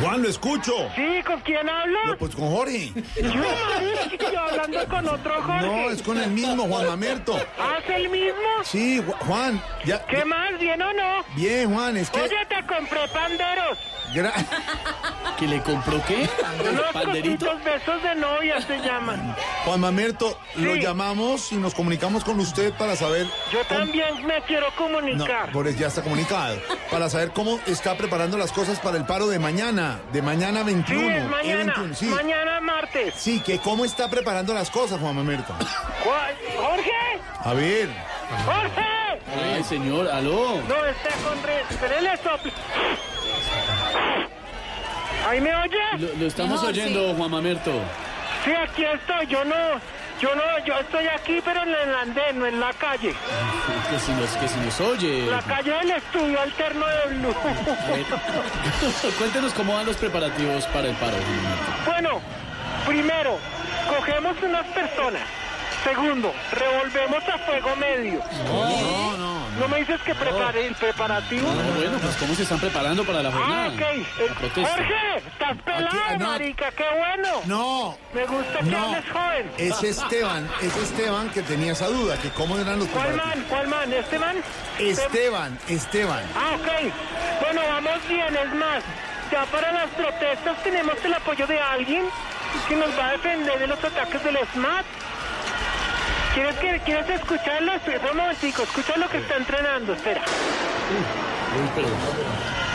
Speaker 9: Juan, lo escucho.
Speaker 95: Sí, ¿con quién hablo?
Speaker 9: No, pues con Jorge.
Speaker 95: Yo, hablando con otro Jorge.
Speaker 9: No, es con el mismo, Juan Mamerto.
Speaker 95: ¿Ah, es el mismo?
Speaker 9: Sí, Ju- Juan. Ya,
Speaker 95: ¿Qué más? ¿Bien o no?
Speaker 9: Bien, Juan, es que...
Speaker 95: Oye, te compré panderos.
Speaker 9: Gra-
Speaker 11: ¿Que le compró qué?
Speaker 95: Unos cositos besos de novia se llaman.
Speaker 9: Juan Mamerto, lo llamamos y nos comunicamos con usted para saber...
Speaker 95: Yo
Speaker 9: cómo-
Speaker 95: también me quiero
Speaker 9: No,
Speaker 95: comunicar.
Speaker 9: por eso ya está comunicado. Para saber cómo está preparando las cosas para el paro de mañana, de mañana 21.
Speaker 95: Sí, es
Speaker 9: E
Speaker 95: mañana.
Speaker 9: 21, sí.
Speaker 95: Mañana martes.
Speaker 9: Sí, que cómo está preparando las cosas, Juan Mamerto.
Speaker 95: ¿Jorge?
Speaker 9: A ver.
Speaker 95: ¡Jorge!
Speaker 11: Ay, señor, aló.
Speaker 95: No, está con re... Espérele, sopla. ¿Ahí me oye?
Speaker 11: Lo, lo estamos oyendo, Juan Mamerto.
Speaker 95: Sí, aquí estoy. Yo no... Yo no... Yo estoy aquí, pero en el andén, no en la calle.
Speaker 11: Que si nos, que si nos oye.
Speaker 95: La calle del estudio alterno de Blue.
Speaker 11: Cuéntenos cómo van los preparativos para el paro.
Speaker 95: Bueno, primero, cogemos unas personas. Segundo, revolvemos a fuego medio.
Speaker 11: No, no,
Speaker 95: ¿No me dices que prepare el preparativo?
Speaker 11: No, bueno, pues cómo se están preparando para la jornada.
Speaker 95: Ah, ok. Eh,
Speaker 11: La protesta.
Speaker 95: Jorge, estás pelado,
Speaker 9: no.
Speaker 95: marica, qué bueno.
Speaker 9: No.
Speaker 95: Me gusta que
Speaker 9: No.
Speaker 95: hables joven.
Speaker 9: Es Esteban, es Esteban que tenía esa duda, que cómo eran los
Speaker 95: ¿Cuál man? ¿Cuál man? ¿Este man?
Speaker 9: Esteban, Esteban.
Speaker 95: Ah, ok. Bueno, vamos bien, es más. Ya para las protestas tenemos el apoyo de alguien que nos va a defender de los ataques del SMAT. ¿Quieres, que, ¿Quieres escucharlo? Espera un momentico, escucha lo que está entrenando, espera.
Speaker 11: Uy, pero,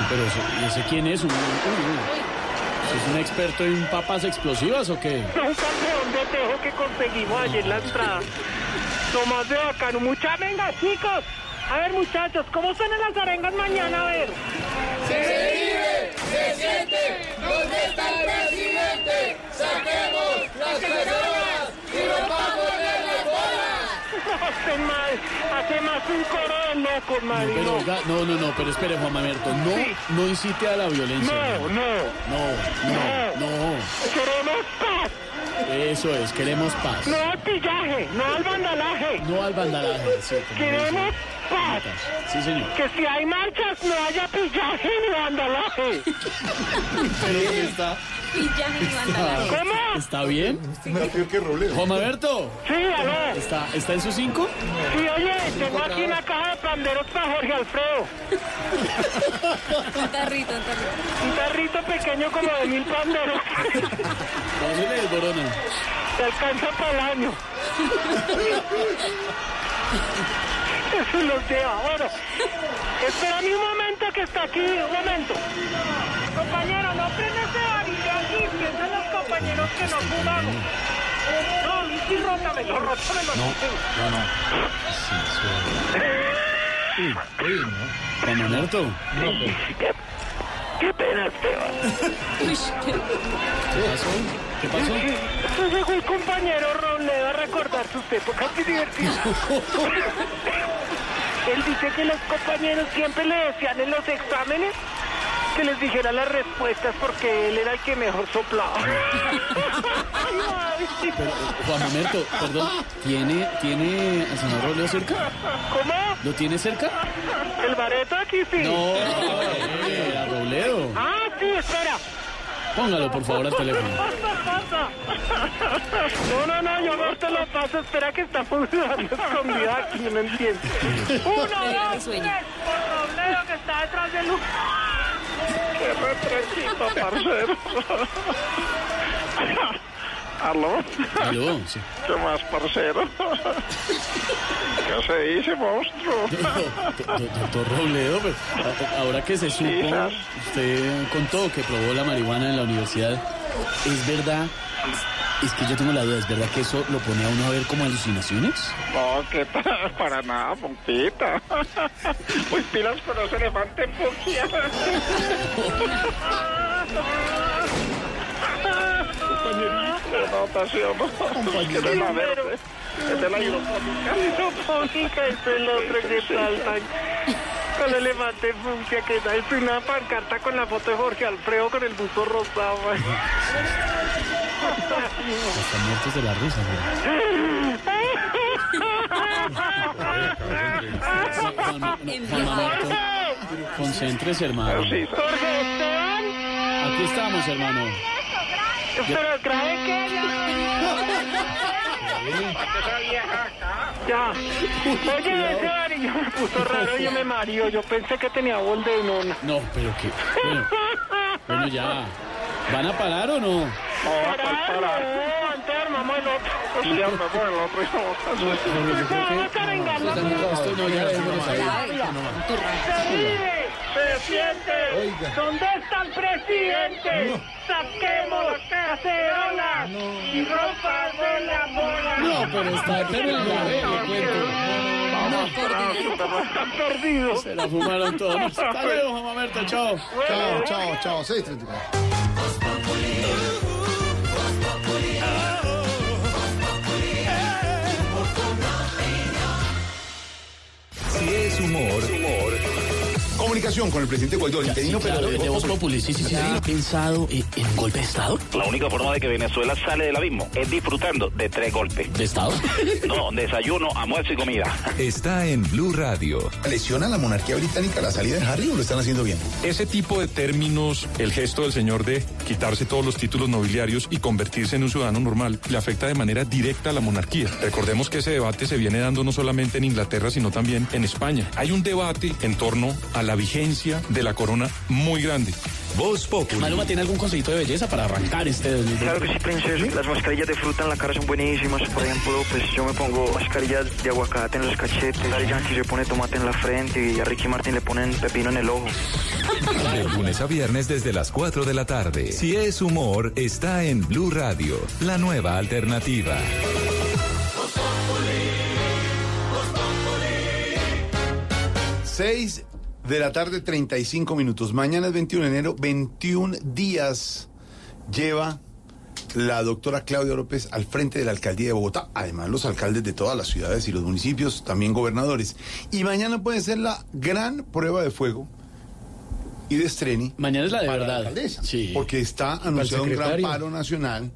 Speaker 11: pero ese, ¿y ese quién es? Un, uy, uy. ¿Es un experto en papas explosivas o qué?
Speaker 95: Un campeón de tejo que conseguimos ayer en la entrada. Tomás de bacano. Mucha venga, chicos. A ver, muchachos, ¿cómo suenan las arengas mañana? A ver.
Speaker 96: Se vive, se siente, ¿dónde está el presidente? Saquemos las personas y rompamos.
Speaker 95: No, este mal, hace más un.
Speaker 11: Pero,
Speaker 95: no.
Speaker 11: no, no, pero espere, Juan Mamerto, no,
Speaker 95: Sí.
Speaker 11: no incite a la violencia.
Speaker 95: No, no.
Speaker 11: No, no, no.
Speaker 95: Queremos paz,
Speaker 11: Eso es, queremos paz.
Speaker 95: no al pillaje, no al vandalaje.
Speaker 11: No al vandalaje, sí.
Speaker 95: Queremos. Paz.
Speaker 11: Sí, señor.
Speaker 95: Que si hay marchas no haya pillaje ni vandalaje.
Speaker 11: Pero ¿qué está?
Speaker 95: ¿Cómo?
Speaker 11: ¿Está bien?
Speaker 9: que Robledo.
Speaker 11: Juan Mamerto.
Speaker 95: Sí, aló.
Speaker 11: ¿Está, ¿Está en su cinco?
Speaker 95: Sí, oye, tengo aquí una caja de panderos para Jorge Alfredo.
Speaker 93: Un tarrito, un tarrito.
Speaker 95: Un tarrito pequeño como de mil panderos.
Speaker 11: No se le desborona.
Speaker 95: Te alcanza para el año. Eso los lleva. Bueno, espérame un momento que está aquí. Un momento. Compañero, no prende ese varillo aquí. Piensan los compañeros que no fumamos. No, sí rótamelo, rótamelo.
Speaker 19: No, no, no.
Speaker 11: Juan Mamerto.
Speaker 95: ¿Qué, qué pena, Esteban.
Speaker 11: ¿Qué pasó? ¿Qué pasó?
Speaker 95: Eso llegó el compañero Robledo a recordar sus épocas divertidas. Él dice que los compañeros siempre le decían en los exámenes que les dijera las respuestas porque él era el que mejor soplaba.
Speaker 11: Pero, eh, Juan Mamerto, perdón, ¿tiene, ¿tiene al señor Robledo cerca?
Speaker 95: ¿Cómo?
Speaker 11: ¿Lo tiene cerca?
Speaker 95: El bareto aquí sí.
Speaker 11: No, eh, a Robledo.
Speaker 95: Ah, sí, espera.
Speaker 11: Póngalo, por favor, al teléfono.
Speaker 95: Pasa, pasa. No, no, no, yo no te lo paso. Espera que está funcionando escondida aquí, no entiendo. Uno, dos, tres, por Robledo que está detrás de Luz. Qué retrechito, parcero. ¿Aló?
Speaker 11: Aló, sí.
Speaker 95: ¿Qué más, parcero? ¿Qué se dice, monstruo?
Speaker 11: Do- Doctor Robledo, pues, ahora que se supo, usted contó que probó la marihuana en la universidad. ¿Es verdad? Es que yo tengo la duda, ¿es verdad que eso lo pone a uno a ver como alucinaciones?
Speaker 95: No, que pa- para nada, puntita. Muy pilas con ese elefante fucsia. Compañerito. No es la verde. Es la hidropónica. Hidropónica, es el otro que saltan. Con el elefante fucsia que da es una pancarta con la foto de Jorge Alfredo con el busto rosado.
Speaker 11: Están muertos de la risa, concéntrese, hermano. Aquí estamos, hermano.
Speaker 95: Pero trae que ya. Oye, ese varillo me puso raro, yo me mario. Yo pensé que tenía bol de nona.
Speaker 11: No, pero que. Bueno, bueno, ya. ¿Van a parar o no?
Speaker 95: Parar, no, antes armamos el otro y vamos a. Se vive, se siente. ¿Dónde está el presidente? Saquemos las cacerolas y rompamos la bola.
Speaker 11: No, pero está terrible.
Speaker 95: Están perdidos.
Speaker 11: Se la fumaron todos. Hasta luego, Mamerto, chao.
Speaker 9: Chao, chao, chao. 6.34.
Speaker 52: Si es humor, humor.
Speaker 9: Comunicación con el presidente Guaidó, el interino, pero
Speaker 11: Claro,
Speaker 9: de
Speaker 11: Voz Populi, sí, sí, sí. ¿Ha pensado en, en un golpe de Estado?
Speaker 21: La única forma de que Venezuela sale del abismo es disfrutando de tres golpes.
Speaker 11: ¿De Estado?
Speaker 21: No, desayuno, almuerzo y comida.
Speaker 52: Está en Blue Radio.
Speaker 9: ¿Lesiona la monarquía británica la salida de Harry o lo están haciendo bien?
Speaker 19: Ese tipo de términos, el gesto del señor de quitarse todos los títulos nobiliarios y convertirse en un ciudadano normal, le afecta de manera directa a la monarquía. Recordemos que ese debate se viene dando no solamente en Inglaterra, sino también en España. Hay un debate en torno a la vigencia de la corona muy grande.
Speaker 52: Voz Populi.
Speaker 11: Maluma tiene algún consejito de belleza para arrancar este 2020.
Speaker 33: Claro que sí, princesa. Las mascarillas de fruta en la cara son buenísimas. Por ejemplo, pues yo me pongo mascarillas de aguacate en los cachetes. Daddy Yankee se pone tomate en la frente y a Ricky Martin le ponen pepino en el ojo.
Speaker 52: De lunes a viernes desde las 4 de la tarde. Si es humor, está en Blue Radio, la nueva alternativa.
Speaker 9: Voz Populi. Populi de la tarde, 35 minutos. Mañana es 21 de enero, 21 días lleva la doctora Claudia López al frente de la alcaldía de Bogotá, además los alcaldes de todas las ciudades y los municipios, también gobernadores. Y mañana puede ser la gran prueba de fuego y de estreni.
Speaker 11: Mañana es la de verdad.
Speaker 9: alcaldesa,
Speaker 11: Sí.
Speaker 9: Porque está anunciado un gran paro nacional.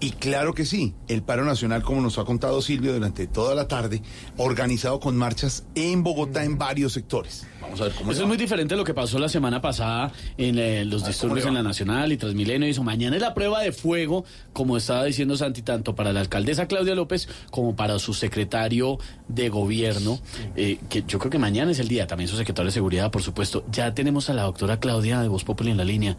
Speaker 9: Y claro que sí, el paro nacional, como nos ha contado Silvio durante toda la tarde, organizado con marchas en Bogotá en varios sectores. Vamos a ver cómo
Speaker 11: Eso es
Speaker 9: va.
Speaker 11: muy diferente a lo que pasó la semana pasada en eh, los disturbios en la Nacional y Transmilenio. y Eso. Mañana es la prueba de fuego, como estaba diciendo Santi, tanto para la alcaldesa Claudia López como para su secretario de gobierno, eh, que yo creo que mañana es el día, también su secretario de seguridad, por supuesto. Ya tenemos a la doctora Claudia de Voz Populi en la línea.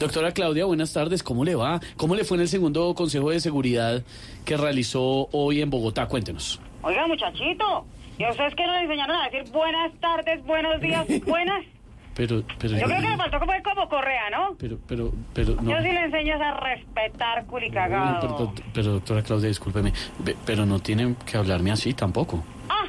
Speaker 11: Doctora Claudia, buenas tardes, ¿cómo le va? ¿Cómo le fue en el segundo Consejo de Seguridad que realizó hoy en Bogotá? Cuéntenos.
Speaker 95: Oiga, muchachito, ¿y a ustedes que no le enseñaron a decir buenas tardes, buenos días, buenas?
Speaker 11: Pero, pero,
Speaker 95: Yo creo que le faltó como, como Correa, ¿no?
Speaker 11: pero, pero, pero, no.
Speaker 95: Yo sí le enseño a respetar, culicagado.
Speaker 11: pero, pero, doctora Claudia, discúlpeme, pero no tienen que hablarme así tampoco.
Speaker 95: Ah,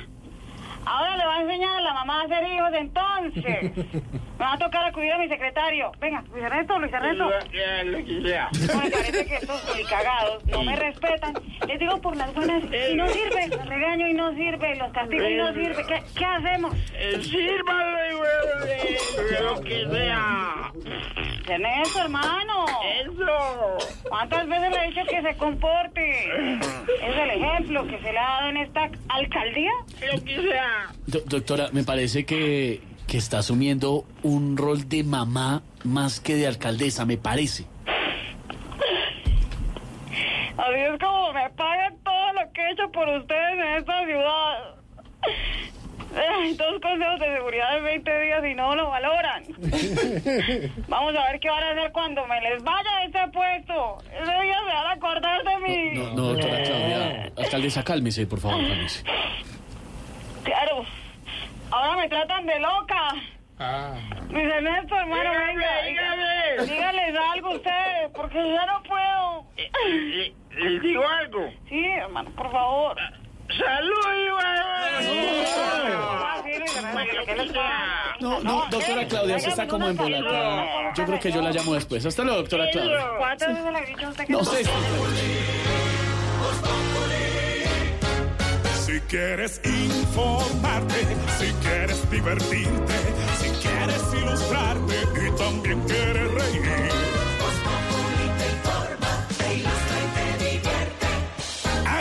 Speaker 95: ahora le va a enseñar a la mamá a hacer hijos entonces. Me va a tocar acudir a mi secretario. Venga, Luis Ernesto, Luis Ernesto. No, me parece que estos culicagados no me respetan. Les digo por las buenas y no sirve. Los regaño y no sirve. Los castigo y no sirve. ¿Qué, qué hacemos?
Speaker 21: Sírvale, güey, lo que sea.
Speaker 95: Ernesto, hermano. ¿Cuántas veces le he dicho que se comporte? Es el ejemplo que se le ha dado en esta alcaldía.
Speaker 21: Lo que sea.
Speaker 11: Do- doctora, me parece que, que está asumiendo un rol de mamá más que de alcaldesa, me parece.
Speaker 95: Así es como me pagan todo lo que he hecho por ustedes en esta ciudad. Ay, Dos consejos de seguridad en 20 días y no lo valoran. Vamos a ver qué van a hacer cuando me les vaya de este puesto. Ese día se van a acordar de mí.
Speaker 11: No, no, doctora Claudia. Alcaldesa, cálmese, por favor, cálmese.
Speaker 95: Claro. Ahora me tratan de loca. Luis Ernesto, hermano,
Speaker 21: Dígame,
Speaker 95: venga.
Speaker 21: dígame.
Speaker 95: Dígales algo a ustedes, porque ya no puedo.
Speaker 21: Le- ¿Les digo algo?
Speaker 95: Sí, hermano, por favor.
Speaker 21: ¡Salud,
Speaker 95: Ah, sí, Luis Ernesto, ¿qué les pasa?
Speaker 11: No, no, doctora Claudia, se está como embolatada. Yo creo que yo la llamo después. Hasta luego, doctora Claudia.
Speaker 95: ¿Cuántas veces le he dicho a usted
Speaker 11: No sé.
Speaker 97: Si quieres informarte, si quieres divertirte, si quieres ilustrarte y también quieres reír.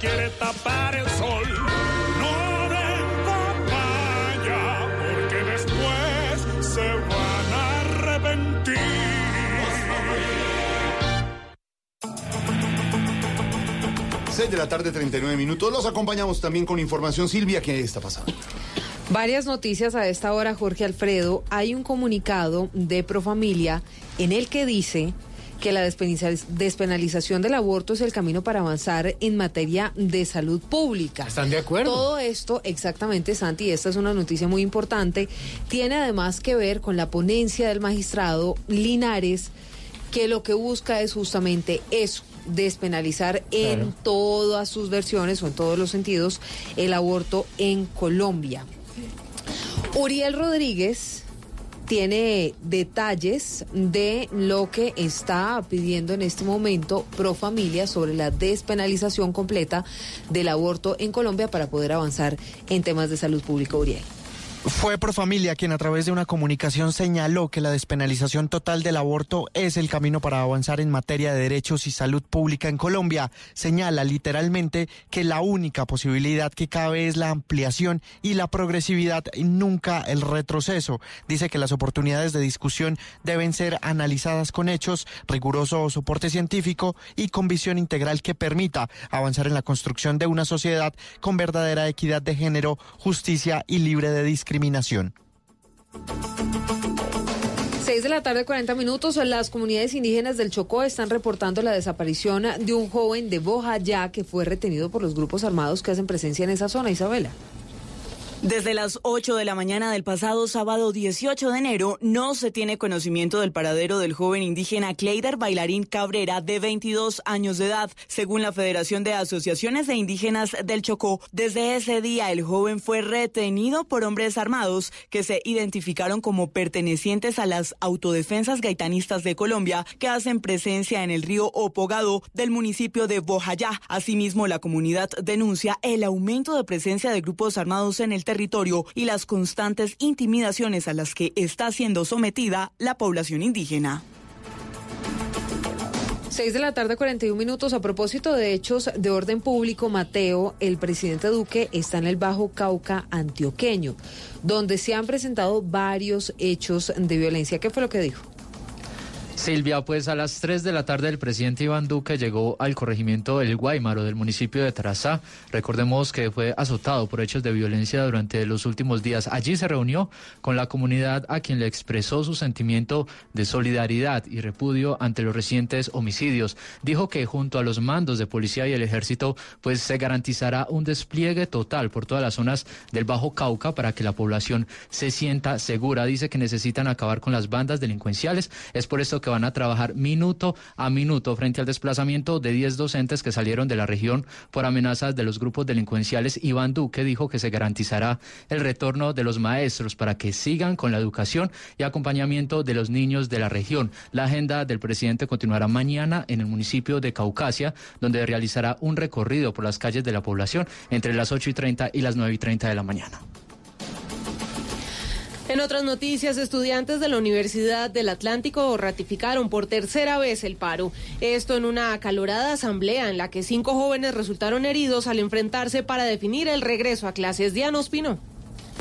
Speaker 97: quiere tapar el sol. No den papaya, porque después se van a arrepentir.
Speaker 9: Seis de la tarde, 39 minutos. Los acompañamos también con información. Silvia, ¿qué está pasando?
Speaker 13: Varias noticias a esta hora, Jorge Alfredo. Hay un comunicado de Profamilia en el que dice que la despenalización del aborto es el camino para avanzar en materia de salud pública.
Speaker 20: ¿Están de acuerdo?
Speaker 13: Todo esto, exactamente, Santi, y esta es una noticia muy importante, tiene además que ver con la ponencia del magistrado Linares, que lo que busca es justamente eso despenalizar en
Speaker 20: Claro.
Speaker 13: todas sus versiones o en todos los sentidos el aborto en Colombia. Uriel Rodríguez tiene detalles de lo que está pidiendo en este momento Pro Familia sobre la despenalización completa del aborto en Colombia para poder avanzar en temas de salud pública, Uriel.
Speaker 98: Fue Profamilia quien a través de una comunicación señaló que la despenalización total del aborto es el camino para avanzar en materia de derechos y salud pública en Colombia. Señala literalmente que la única posibilidad que cabe es la ampliación y la progresividad y nunca el retroceso. Dice que las oportunidades de discusión deben ser analizadas con hechos, riguroso soporte científico y con visión integral que permita avanzar en la construcción de una sociedad con verdadera equidad de género, justicia y libre de discriminación.
Speaker 13: 6 de la tarde, 40 minutos. Las comunidades indígenas del Chocó están reportando la desaparición de un joven de Bojayá que fue retenido por los grupos armados que hacen presencia en esa zona. Isabela.
Speaker 99: Desde las 8 de la mañana del pasado sábado 18 de enero no se tiene conocimiento del paradero del joven indígena Cleider Bailarín Cabrera de 22 años de edad. Según la Federación de Asociaciones de Indígenas del Chocó, desde ese día el joven fue retenido por hombres armados que se identificaron como pertenecientes a las autodefensas gaitanistas de Colombia que hacen presencia en el río Opogado del municipio de Bojayá. Asimismo, la comunidad denuncia el aumento de presencia de grupos armados en el territorio territorio y las constantes intimidaciones a las que está siendo sometida la población indígena.
Speaker 13: 6 de la tarde, 41 minutos. A propósito de hechos de orden público, Mateo, el presidente Duque está en el Bajo Cauca antioqueño, donde se han presentado varios hechos de violencia. ¿Qué fue lo que dijo?
Speaker 100: Silvia, pues a las 3 de la tarde el presidente Iván Duque llegó al corregimiento del Guaymaro del municipio de Tarazá. Recordemos que fue azotado por hechos de violencia durante los últimos días. Allí se reunió con la comunidad a quien le expresó su sentimiento de solidaridad y repudio ante los recientes homicidios. Dijo que junto a los mandos de policía y el ejército pues se garantizará un despliegue total por todas las zonas del Bajo Cauca para que la población se sienta segura. Dice que necesitan acabar con las bandas delincuenciales. Es por esto que van a trabajar minuto a minuto frente al desplazamiento de 10 docentes que salieron de la región por amenazas de los grupos delincuenciales. Iván Duque dijo que se garantizará el retorno de los maestros para que sigan con la educación y acompañamiento de los niños de la región. La agenda del presidente continuará mañana en el municipio de Caucasia, donde realizará un recorrido por las calles de la población entre las 8 y 30 y las 9 y 30 de la mañana.
Speaker 101: En otras noticias, estudiantes de la Universidad del Atlántico ratificaron por tercera vez el paro. Esto en una acalorada asamblea en la que cinco jóvenes resultaron heridos al enfrentarse para definir el regreso a clases. Diana Ospino.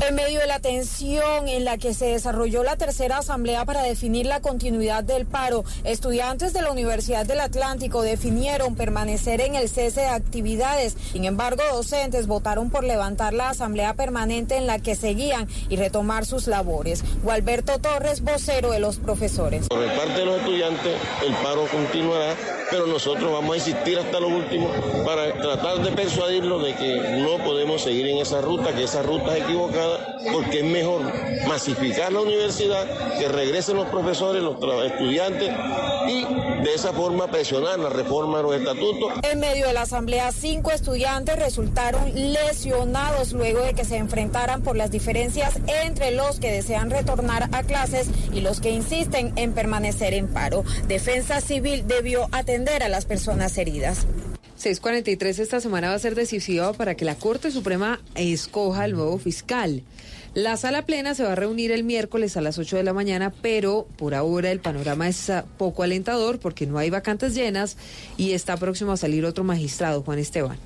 Speaker 102: En medio de la tensión en la que se desarrolló la tercera asamblea para definir la continuidad del paro, estudiantes de la Universidad del Atlántico definieron permanecer en el cese de actividades. Sin embargo, docentes votaron por levantar la asamblea permanente en la que seguían y retomar sus labores. Gualberto Torres, vocero de los profesores.
Speaker 103: Por parte de los estudiantes, el paro continuará, pero nosotros vamos a insistir hasta lo último para tratar de persuadirlos de que no podemos seguir en esa ruta, que esa ruta es equivocada porque es mejor masificar la universidad, que regresen los profesores, los estudiantes y de esa forma presionar la reforma de los estatutos.
Speaker 102: En medio de la asamblea, cinco estudiantes resultaron lesionados luego de que se enfrentaran por las diferencias entre los que desean retornar a clases y los que insisten en permanecer en paro. Defensa Civil debió atender a las personas heridas.
Speaker 13: 643 esta semana va a ser decisiva para que la Corte Suprema escoja el nuevo fiscal. La sala plena se va a reunir el miércoles a las 8 de la mañana, pero por ahora el panorama es ah, poco alentador porque no hay vacantes llenas y está próximo a salir otro magistrado, Juan Esteban.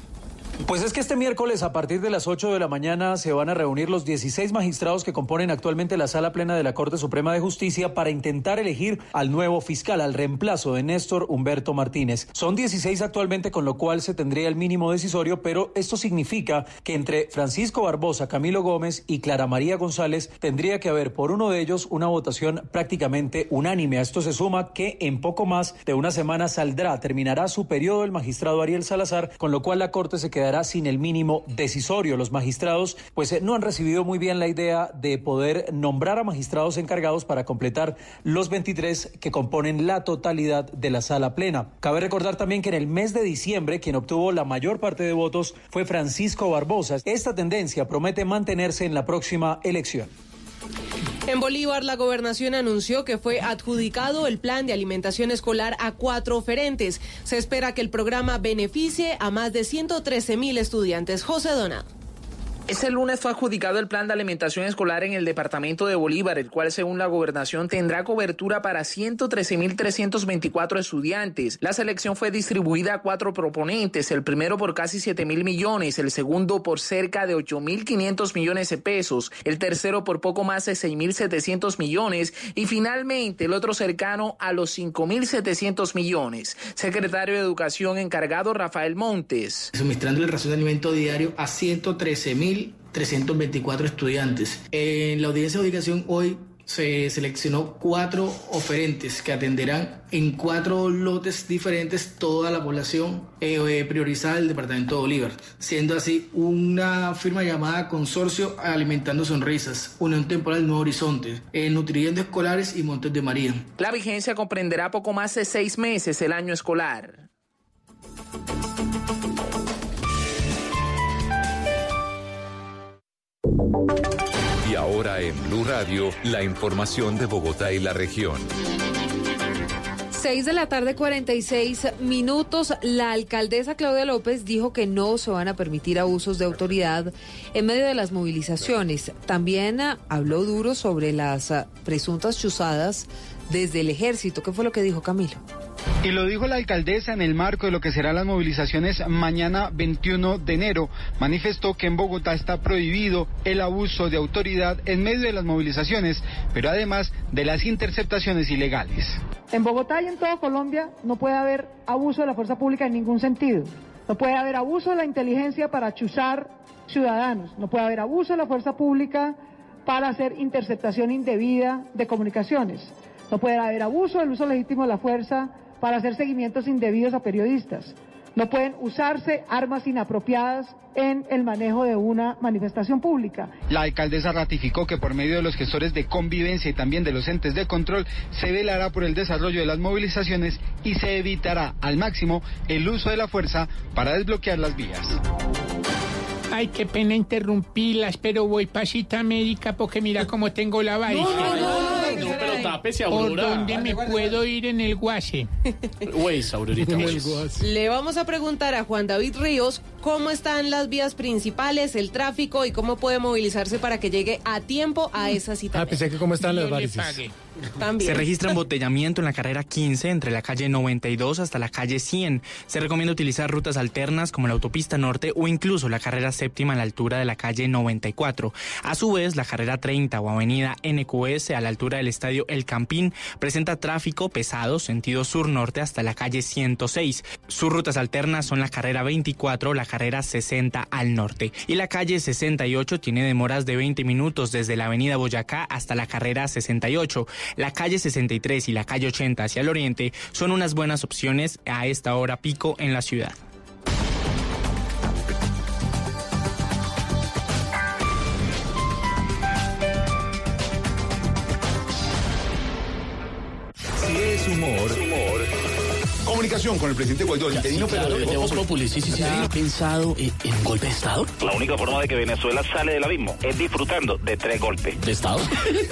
Speaker 104: Pues es que este miércoles a partir de las 8 de la mañana se van a reunir los 16 magistrados que componen actualmente la sala plena de la Corte Suprema de Justicia para intentar elegir al nuevo fiscal, al reemplazo de Néstor Humberto Martínez. Son 16 actualmente, con lo cual se tendría el mínimo decisorio, pero esto significa que entre Francisco Barbosa, Camilo Gómez y Clara María González tendría que haber por uno de ellos una votación prácticamente unánime. A esto se suma que en poco más de una semana saldrá, terminará su periodo el magistrado Ariel Salazar, con lo cual la Corte se queda sin el mínimo decisorio. Los magistrados pues eh, no han recibido muy bien la idea de poder nombrar a magistrados encargados para completar los 23 que componen la totalidad de la sala plena. Cabe recordar también que en el mes de diciembre quien obtuvo la mayor parte de votos fue Francisco Barbosa. Esta tendencia promete mantenerse en la próxima elección.
Speaker 101: En Bolívar, la gobernación anunció que fue adjudicado el plan de alimentación escolar a cuatro oferentes. Se espera que el programa beneficie a más de 113 mil estudiantes. José Donado.
Speaker 105: Este lunes fue adjudicado el plan de alimentación escolar en el departamento de Bolívar, el cual según la gobernación tendrá cobertura para 113.324 estudiantes. La selección fue distribuida a cuatro proponentes, el primero por casi 7.000 millones, el segundo por cerca de 8.500 millones de pesos, el tercero por poco más de 6.700 millones y finalmente el otro cercano a los 5.700 millones. Secretario de Educación encargado Rafael Montes.
Speaker 106: Suministrando el ración de alimento diario a 113.000
Speaker 107: 324 estudiantes. En la audiencia de ubicación hoy se seleccionó cuatro oferentes que atenderán en cuatro lotes diferentes toda la población eh, eh, priorizada del departamento de Bolívar, siendo así una firma llamada Consorcio Alimentando Sonrisas, Unión Temporal Nuevo Horizonte, eh, Nutriendo Escolares y Montes de María.
Speaker 108: La vigencia comprenderá poco más de seis meses el año escolar.
Speaker 52: Y ahora en Blue Radio, la información de Bogotá y la región.
Speaker 13: 6 de la tarde, 46 minutos. La alcaldesa Claudia López dijo que no se van a permitir abusos de autoridad en medio de las movilizaciones. También ah, habló duro sobre las ah, presuntas chuzadas desde el ejército. ¿Qué fue lo que dijo Camilo?
Speaker 32: Y lo dijo la alcaldesa en el marco de lo que serán las movilizaciones mañana 21 de enero. Manifestó que en Bogotá está prohibido el abuso de autoridad en medio de las movilizaciones, pero además de las interceptaciones ilegales.
Speaker 47: En Bogotá y en toda Colombia no puede haber abuso de la fuerza pública en ningún sentido. No puede haber abuso de la inteligencia para chuzar ciudadanos. No puede haber abuso de la fuerza pública para hacer interceptación indebida de comunicaciones. No puede haber abuso del uso legítimo de la fuerza para hacer seguimientos indebidos a periodistas. No pueden usarse armas inapropiadas en el manejo de una manifestación pública.
Speaker 32: La alcaldesa ratificó que por medio de los gestores de convivencia y también de los entes de control se velará por el desarrollo de las movilizaciones y se evitará al máximo el uso de la fuerza para desbloquear las vías.
Speaker 24: Ay, qué pena interrumpirlas, pero voy pasita médica porque mira cómo tengo la varicela.
Speaker 11: No, no, no, no, pero tápese,
Speaker 24: ¿Por
Speaker 11: Aurora.
Speaker 24: dónde me puedo ir en el guase?
Speaker 11: Pues, Aurorita.
Speaker 101: Le vamos a preguntar a Juan David Ríos cómo están las vías principales, el tráfico y cómo puede movilizarse para que llegue a tiempo a esa cita.
Speaker 109: Ah, pensé que cómo están las varices.
Speaker 101: También.
Speaker 109: Se registra embotellamiento en la carrera 15 entre la calle 92 hasta la calle 100. Se recomienda utilizar rutas alternas como la autopista norte o incluso la carrera séptima a la altura de la calle 94. A su vez, la carrera 30 o avenida NQS a la altura del estadio El Campín presenta tráfico pesado sentido sur-norte hasta la calle 106. Sus rutas alternas son la carrera 24 o la carrera 60 al norte. Y la calle 68 tiene demoras de 20 minutos desde la avenida Boyacá hasta la carrera 68. La calle 63 y la calle 80 hacia el oriente son unas buenas opciones a esta hora pico en la ciudad.
Speaker 9: Comunicación con el presidente Guaidó, el interino, pero
Speaker 11: Claro,
Speaker 9: de
Speaker 11: de
Speaker 9: Voz
Speaker 11: Voz Populi, sí, sí, sí. ¿Ha pensado en, en un golpe de Estado?
Speaker 21: La única forma de que Venezuela sale del abismo es disfrutando de tres golpes.
Speaker 11: ¿De Estado?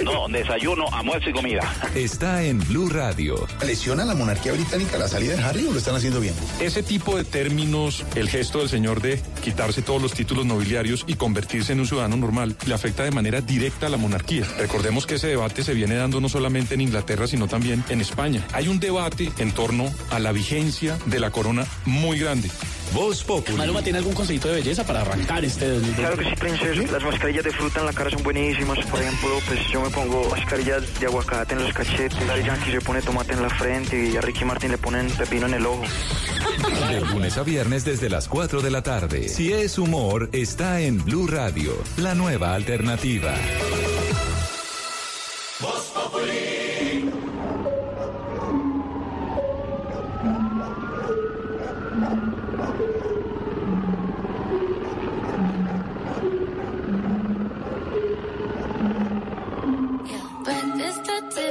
Speaker 21: No, desayuno, almuerzo y comida.
Speaker 52: Está en Blue Radio.
Speaker 9: ¿Lesiona a la monarquía británica la salida de Harry o lo están haciendo bien?
Speaker 19: Ese tipo de términos, el gesto del señor de quitarse todos los títulos nobiliarios y convertirse en un ciudadano normal, le afecta de manera directa a la monarquía. Recordemos que ese debate se viene dando no solamente en Inglaterra, sino también en España. Hay un debate en torno a la vigencia de la corona muy grande.
Speaker 52: Voz Populi.
Speaker 11: Maluma tiene algún consejito de belleza para arrancar este 2020?
Speaker 33: Claro que sí, princesa. Las mascarillas de fruta en la cara son buenísimas. Por ejemplo, pues yo me pongo mascarillas de aguacate en los cachetes. Daddy Yankee se pone tomate en la frente y a Ricky Martin le ponen pepino en el ojo.
Speaker 52: De lunes a viernes desde las 4 de la tarde. Si es humor, está en Blue Radio, la nueva alternativa.
Speaker 110: Breakfast at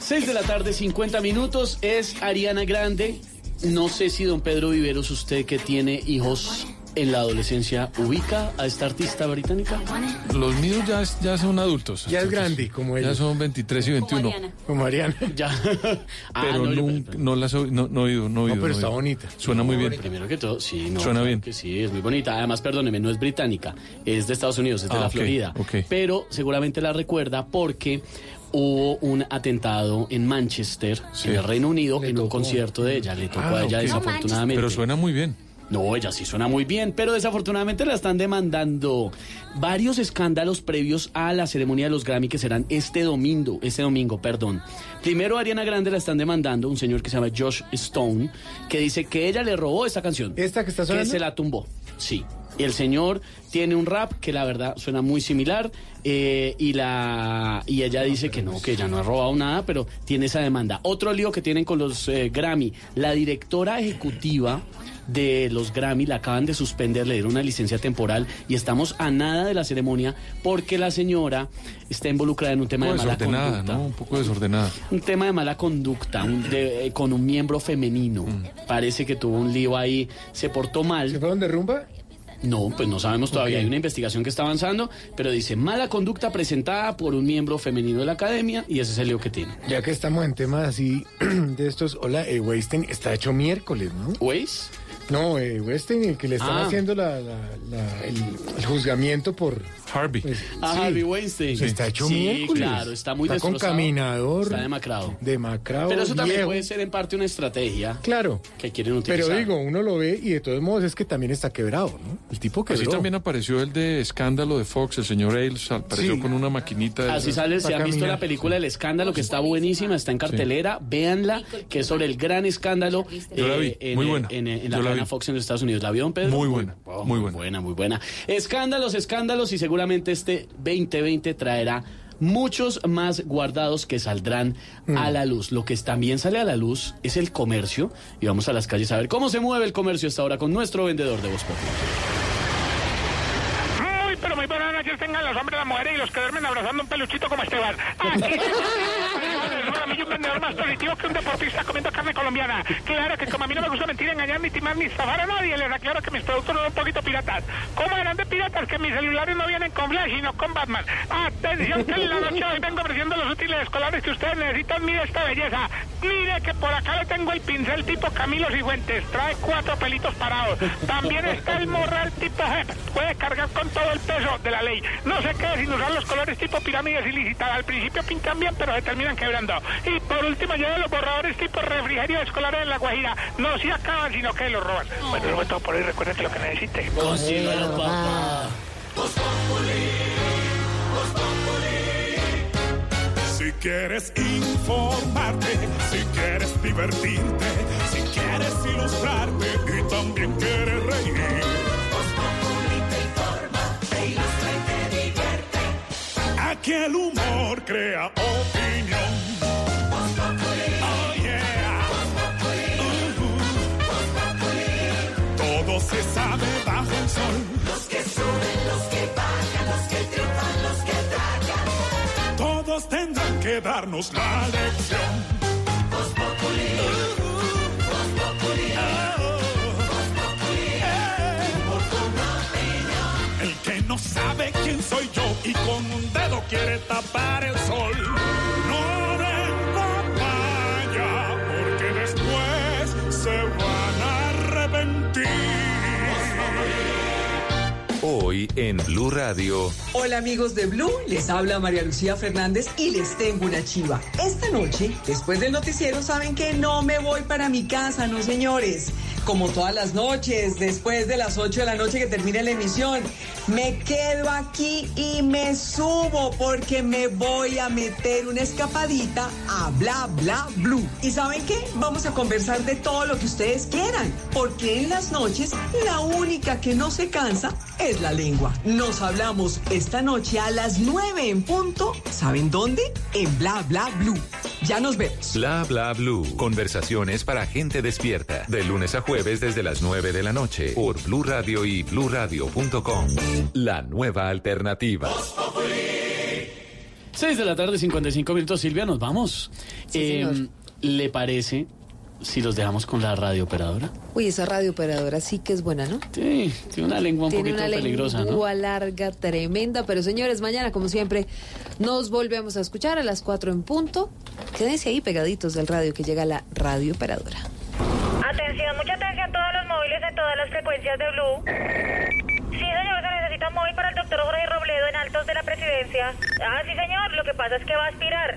Speaker 11: 6 de la tarde, 50 minutos. Es Ariana Grande. No sé si don Pedro Viveros, usted que tiene hijos en la adolescencia ubica a esta artista británica?
Speaker 19: Los míos ya, es- ya son adultos.
Speaker 20: Ya es grande, como
Speaker 19: Ya
Speaker 20: ellos.
Speaker 19: son 23 y 21.
Speaker 20: Como Mariana.
Speaker 11: Ya. Ah,
Speaker 19: pero
Speaker 11: no, yo-
Speaker 19: nunca, no las he- no, no he oído, no he oído.
Speaker 20: pero está
Speaker 19: oído.
Speaker 20: bonita.
Speaker 19: Suena muy bien.
Speaker 11: Primero que todo, sí, no.
Speaker 19: Suena bien.
Speaker 11: Que sí, es muy bonita. Además, perdóneme, no es británica, es de Estados Unidos, es de
Speaker 19: Ah,
Speaker 11: la Florida.
Speaker 19: ok.
Speaker 11: Pero seguramente la recuerda porque hubo un atentado en Manchester, en el Reino Unido, en un concierto de ella. Le tocó
Speaker 19: Ah,
Speaker 11: a ella
Speaker 19: ok.
Speaker 11: desafortunadamente.
Speaker 19: Pero suena muy bien.
Speaker 11: No, ella sí suena muy bien, pero desafortunadamente la están demandando. Varios escándalos previos a la ceremonia de los Grammy que serán este domingo, este domingo, perdón. Primero Ariana Grande la están demandando, un señor que se llama Josh Stone, que dice que ella le robó esta canción.
Speaker 20: ¿Esta que está
Speaker 11: Que
Speaker 20: sonando?
Speaker 11: se la tumbó, sí. Y el señor tiene un rap que la verdad suena muy similar eh, y la y ella dice que no, que ella no ha robado nada, pero tiene esa demanda. Otro lío que tienen con los eh, Grammy, la directora ejecutiva de los Grammy la acaban de suspender, le dieron una licencia temporal y estamos a nada de la ceremonia porque la señora está involucrada en un tema
Speaker 19: Un
Speaker 11: de mala
Speaker 19: desordenada,
Speaker 11: conducta.
Speaker 19: ¿no? Un poco desordenada.
Speaker 11: Un tema de mala conducta un- de- eh, con un miembro femenino.
Speaker 19: Mm.
Speaker 11: Parece que tuvo un lío ahí, se portó mal. ¿Se
Speaker 20: fueron de rumba?
Speaker 11: No, pues no sabemos todavía. Hay una investigación que está avanzando, pero dice mala conducta presentada por un miembro femenino de la academia y ese es el lío que tiene.
Speaker 20: Ya que estamos en temas así de estos, hola, eh, Weinstein está hecho miércoles, ¿no?
Speaker 11: ¿Weiss?
Speaker 20: No, eh, Weinstein, el que le están
Speaker 11: Ah.
Speaker 20: haciendo la, la- la- el, el juzgamiento por...
Speaker 19: Harvey.
Speaker 11: Ah, Harvey Weinstein.
Speaker 20: Está hecho
Speaker 11: Sí,
Speaker 20: miércoles.
Speaker 11: claro, está muy
Speaker 20: Está con caminador.
Speaker 11: Está demacrado.
Speaker 20: Demacrado,
Speaker 11: Pero eso también
Speaker 20: viejo.
Speaker 11: puede ser en parte una estrategia
Speaker 20: Claro.
Speaker 11: que quieren utilizar.
Speaker 20: Pero digo, uno lo ve y de todos modos es que también está quebrado, ¿no? El tipo quebró.
Speaker 19: Así también apareció el de escándalo de Fox, el señor Ailes apareció
Speaker 20: Sí.
Speaker 19: con una maquinita. de
Speaker 11: Así sale, si han visto la película El Escándalo, que está buenísima, está en cartelera, véanla, que es sobre el gran escándalo
Speaker 19: Yo la vi,
Speaker 11: eh, en,
Speaker 19: muy buena.
Speaker 11: en, en la
Speaker 19: Yo la vi.
Speaker 11: Fox en los Estados Unidos. ¿La vio, Pedro?
Speaker 19: Muy buena,
Speaker 11: Oh,
Speaker 19: muy buena.
Speaker 11: buena, muy buena. Escándalos, escándalos, y seguramente este 2020 traerá muchos más guardados que saldrán
Speaker 19: Mm.
Speaker 11: a la luz. Lo que también sale a la luz es el comercio, y vamos a las calles a ver cómo se mueve el comercio hasta ahora con nuestro vendedor de Voz Popular.
Speaker 24: Muy, pero muy buenas noches tengan los hombres, las mujeres y los que duermen abrazando un peluchito como Esteban. Aquí a mí un vendedor más positivo que un deportista comiendo carne colombiana. Claro que como a mí no me gusta mentir, engañar, ni timar, ni estafar a nadie, les aclaro que mis productos son un poquito piratas. ¿Cómo eran de piratas? Que mis celulares no vienen con Flash, sino con Batman. Atención que en la noche hoy vengo ofreciendo los útiles escolares que ustedes necesitan. Mire esta belleza. Mire que por acá le tengo el pincel tipo Camilo Sigüentes. Trae cuatro pelitos parados. También está el morral tipo Hep. Puede cargar con todo el peso de la ley. No se quede sin usar los colores tipo pirámides ilícitas. Al principio pintan bien, pero se terminan quebrando. Y por último, lleva los borradores tipo refrigerio escolar en la Guajira. No se acaban, sino que los roban. Bueno, eso fue todo por hoy. Recuerden que lo que necesite.
Speaker 11: Consígalo, papá.
Speaker 97: Si quieres informarte, si quieres divertirte, si quieres ilustrarte y también quieres reír. Aquí el humor crea opinión. Los que suben, los que bajan, los que triunfan, los que tragan. Todos tendrán que darnos la lección. El que no sabe quién soy yo y con un dedo quiere tapar el sol.
Speaker 52: En Blue Radio.
Speaker 111: Hola amigos de Blue, les habla María Lucía Fernández y les tengo una chiva. Esta noche, después del noticiero, saben que no me voy para mi casa, no señores. Como todas las noches, después de las 8 de la noche que termine la emisión, me quedo aquí y me subo porque me voy a meter una escapadita a Bla Bla Blue. ¿Y saben qué? Vamos a conversar de todo lo que ustedes quieran, porque en las noches la única que no se cansa es la lengua. Nos hablamos esta noche a las 9 en punto. ¿Saben dónde? En Bla Bla Blue. Ya nos vemos.
Speaker 52: Bla bla blue. Conversaciones para gente despierta. De lunes a jueves desde las 9 de la noche. Por Blue Radio y bluradio.com. La nueva alternativa.
Speaker 11: 6 de la tarde, 55 minutos. Silvia, nos vamos.
Speaker 112: Sí,
Speaker 11: Eh,
Speaker 112: señor.
Speaker 11: ¿Le parece si los dejamos con la radio operadora?
Speaker 13: Uy, esa radio operadora sí que es buena, ¿no?
Speaker 11: Sí, tiene una lengua un
Speaker 13: Tiene
Speaker 11: poquito
Speaker 13: una
Speaker 11: peligrosa, ¿no?
Speaker 13: lengua larga, tremenda. Pero señores, mañana, como siempre, nos volvemos a escuchar a las 4 en punto. Quédense ahí pegaditos del radio que llega la radio operadora.
Speaker 95: Atención, mucha atención, todos los móviles en todas las frecuencias de Blue. Sí, señor, se necesita un móvil para el doctor Jorge Robledo en Altos de la Presidencia. Ah, sí, señor, lo que pasa es que va a aspirar.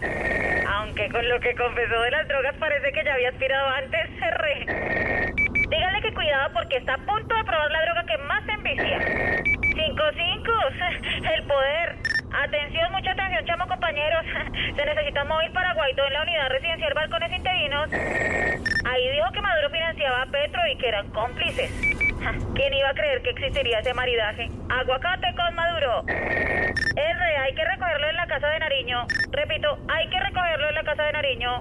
Speaker 95: Aunque con lo que confesó de las drogas parece que ya había aspirado antes. Re. Díganle que cuidado porque está a punto de probar la droga que más envicia. 5-5, el poder. Atención, mucha atención, chamo compañeros. Se necesita un móvil para Guaidó en la unidad residencial Balcones Interinos. Ahí dijo que Maduro financiaba a Petro y que eran cómplices. ¿Quién iba a creer que existiría ese maridaje? Aguacate con Maduro. R, hay que recogerlo en la casa de Nariño. Repito, hay que recogerlo en la casa de Nariño.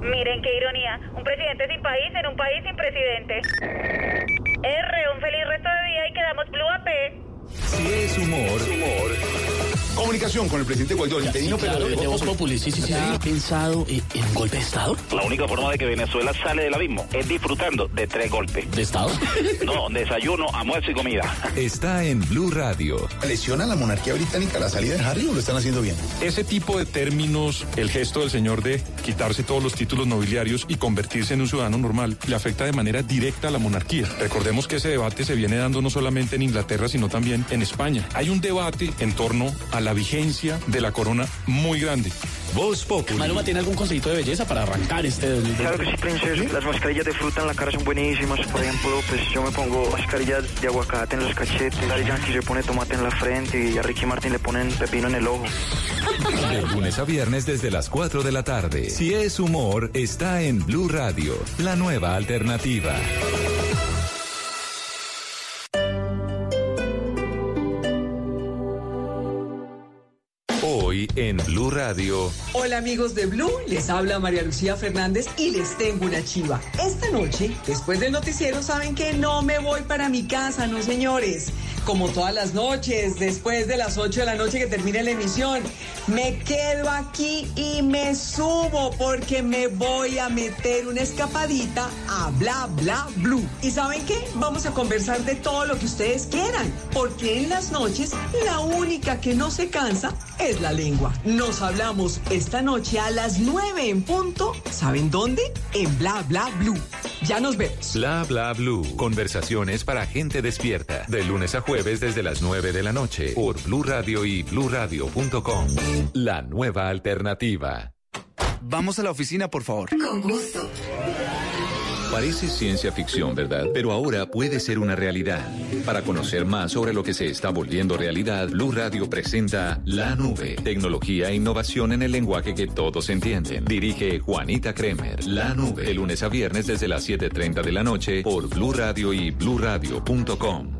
Speaker 95: Miren qué ironía. Un presidente sin país en un país sin presidente. R, un feliz resto de día y quedamos Blue AP.
Speaker 52: Si es humor.
Speaker 9: Comunicación con el presidente Guaidó, interino,
Speaker 11: Claro,
Speaker 9: pero
Speaker 11: de Voz Populi, sí, sí, sí. ¿Ha pensado en, en un golpe de Estado?
Speaker 21: La única forma de que Venezuela sale del abismo es disfrutando de tres golpes.
Speaker 11: ¿De Estado?
Speaker 21: No, desayuno, almuerzo y comida.
Speaker 52: Está en Blue Radio.
Speaker 9: ¿Lesiona la monarquía británica la salida de Harry o lo están haciendo bien?
Speaker 19: Ese tipo de términos, el gesto del señor de quitarse todos los títulos nobiliarios y convertirse en un ciudadano normal, le afecta de manera directa a la monarquía. Recordemos que ese debate se viene dando no solamente en Inglaterra, sino también en España. Hay un debate en torno a la vigencia de la corona muy grande.
Speaker 52: Voz Populi.
Speaker 11: Maluma tiene algún consejito de belleza para arrancar este 2020?
Speaker 33: Claro que sí, princesa. Las mascarillas de fruta en la cara son buenísimas. Por ejemplo, pues yo me pongo mascarillas de aguacate en los cachetes. Daddy Yankee se pone tomate en la frente y a Ricky Martin le ponen pepino en el ojo.
Speaker 52: De lunes a viernes desde las 4 de la tarde. Si es humor, está en Blue Radio, la nueva alternativa. En Blue Radio.
Speaker 111: Hola amigos de Blue, les habla María Lucía Fernández y les tengo una chiva. Esta noche, después del noticiero, saben que no me voy para mi casa, no señores. Como todas las noches, después de las 8 de la noche que termine la emisión, me quedo aquí y me subo porque me voy a meter una escapadita a Bla Bla Blue. ¿Y saben qué? Vamos a conversar de todo lo que ustedes quieran, porque en las noches la única que no se cansa es la lengua. Nos hablamos esta noche a las 9 en punto. ¿Saben dónde? En Bla Bla Blue. Ya nos vemos.
Speaker 52: Bla bla blue. Conversaciones para gente despierta. De lunes a jueves desde las 9 de la noche. Por Blue Radio y bluradio.com. La nueva alternativa.
Speaker 113: Vamos a la oficina, por favor.
Speaker 110: Con gusto.
Speaker 52: Parece ciencia ficción, ¿verdad? Pero ahora puede ser una realidad. Para conocer más sobre lo que se está volviendo realidad, Blue Radio presenta La Nube, tecnología e innovación en el lenguaje que todos entienden. Dirige Juanita Kremer. La Nube, de lunes a viernes desde las 7:30 de la noche por Blue Radio y bluradio.com.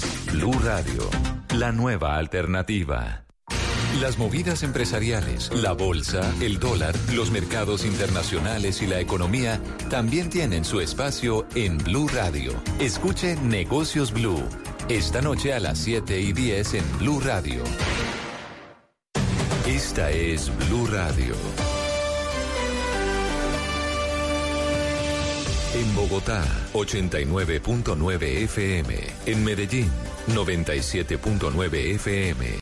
Speaker 52: Blue Radio, la nueva alternativa. Las movidas empresariales, la bolsa, el dólar, los mercados internacionales y la economía también tienen su espacio en Blue Radio. Escuche Negocios Blue. Esta noche a las 7 y 10 en Blue Radio. Esta es Blue Radio. En Bogotá, 89.9 FM. En Medellín, 97.9 FM.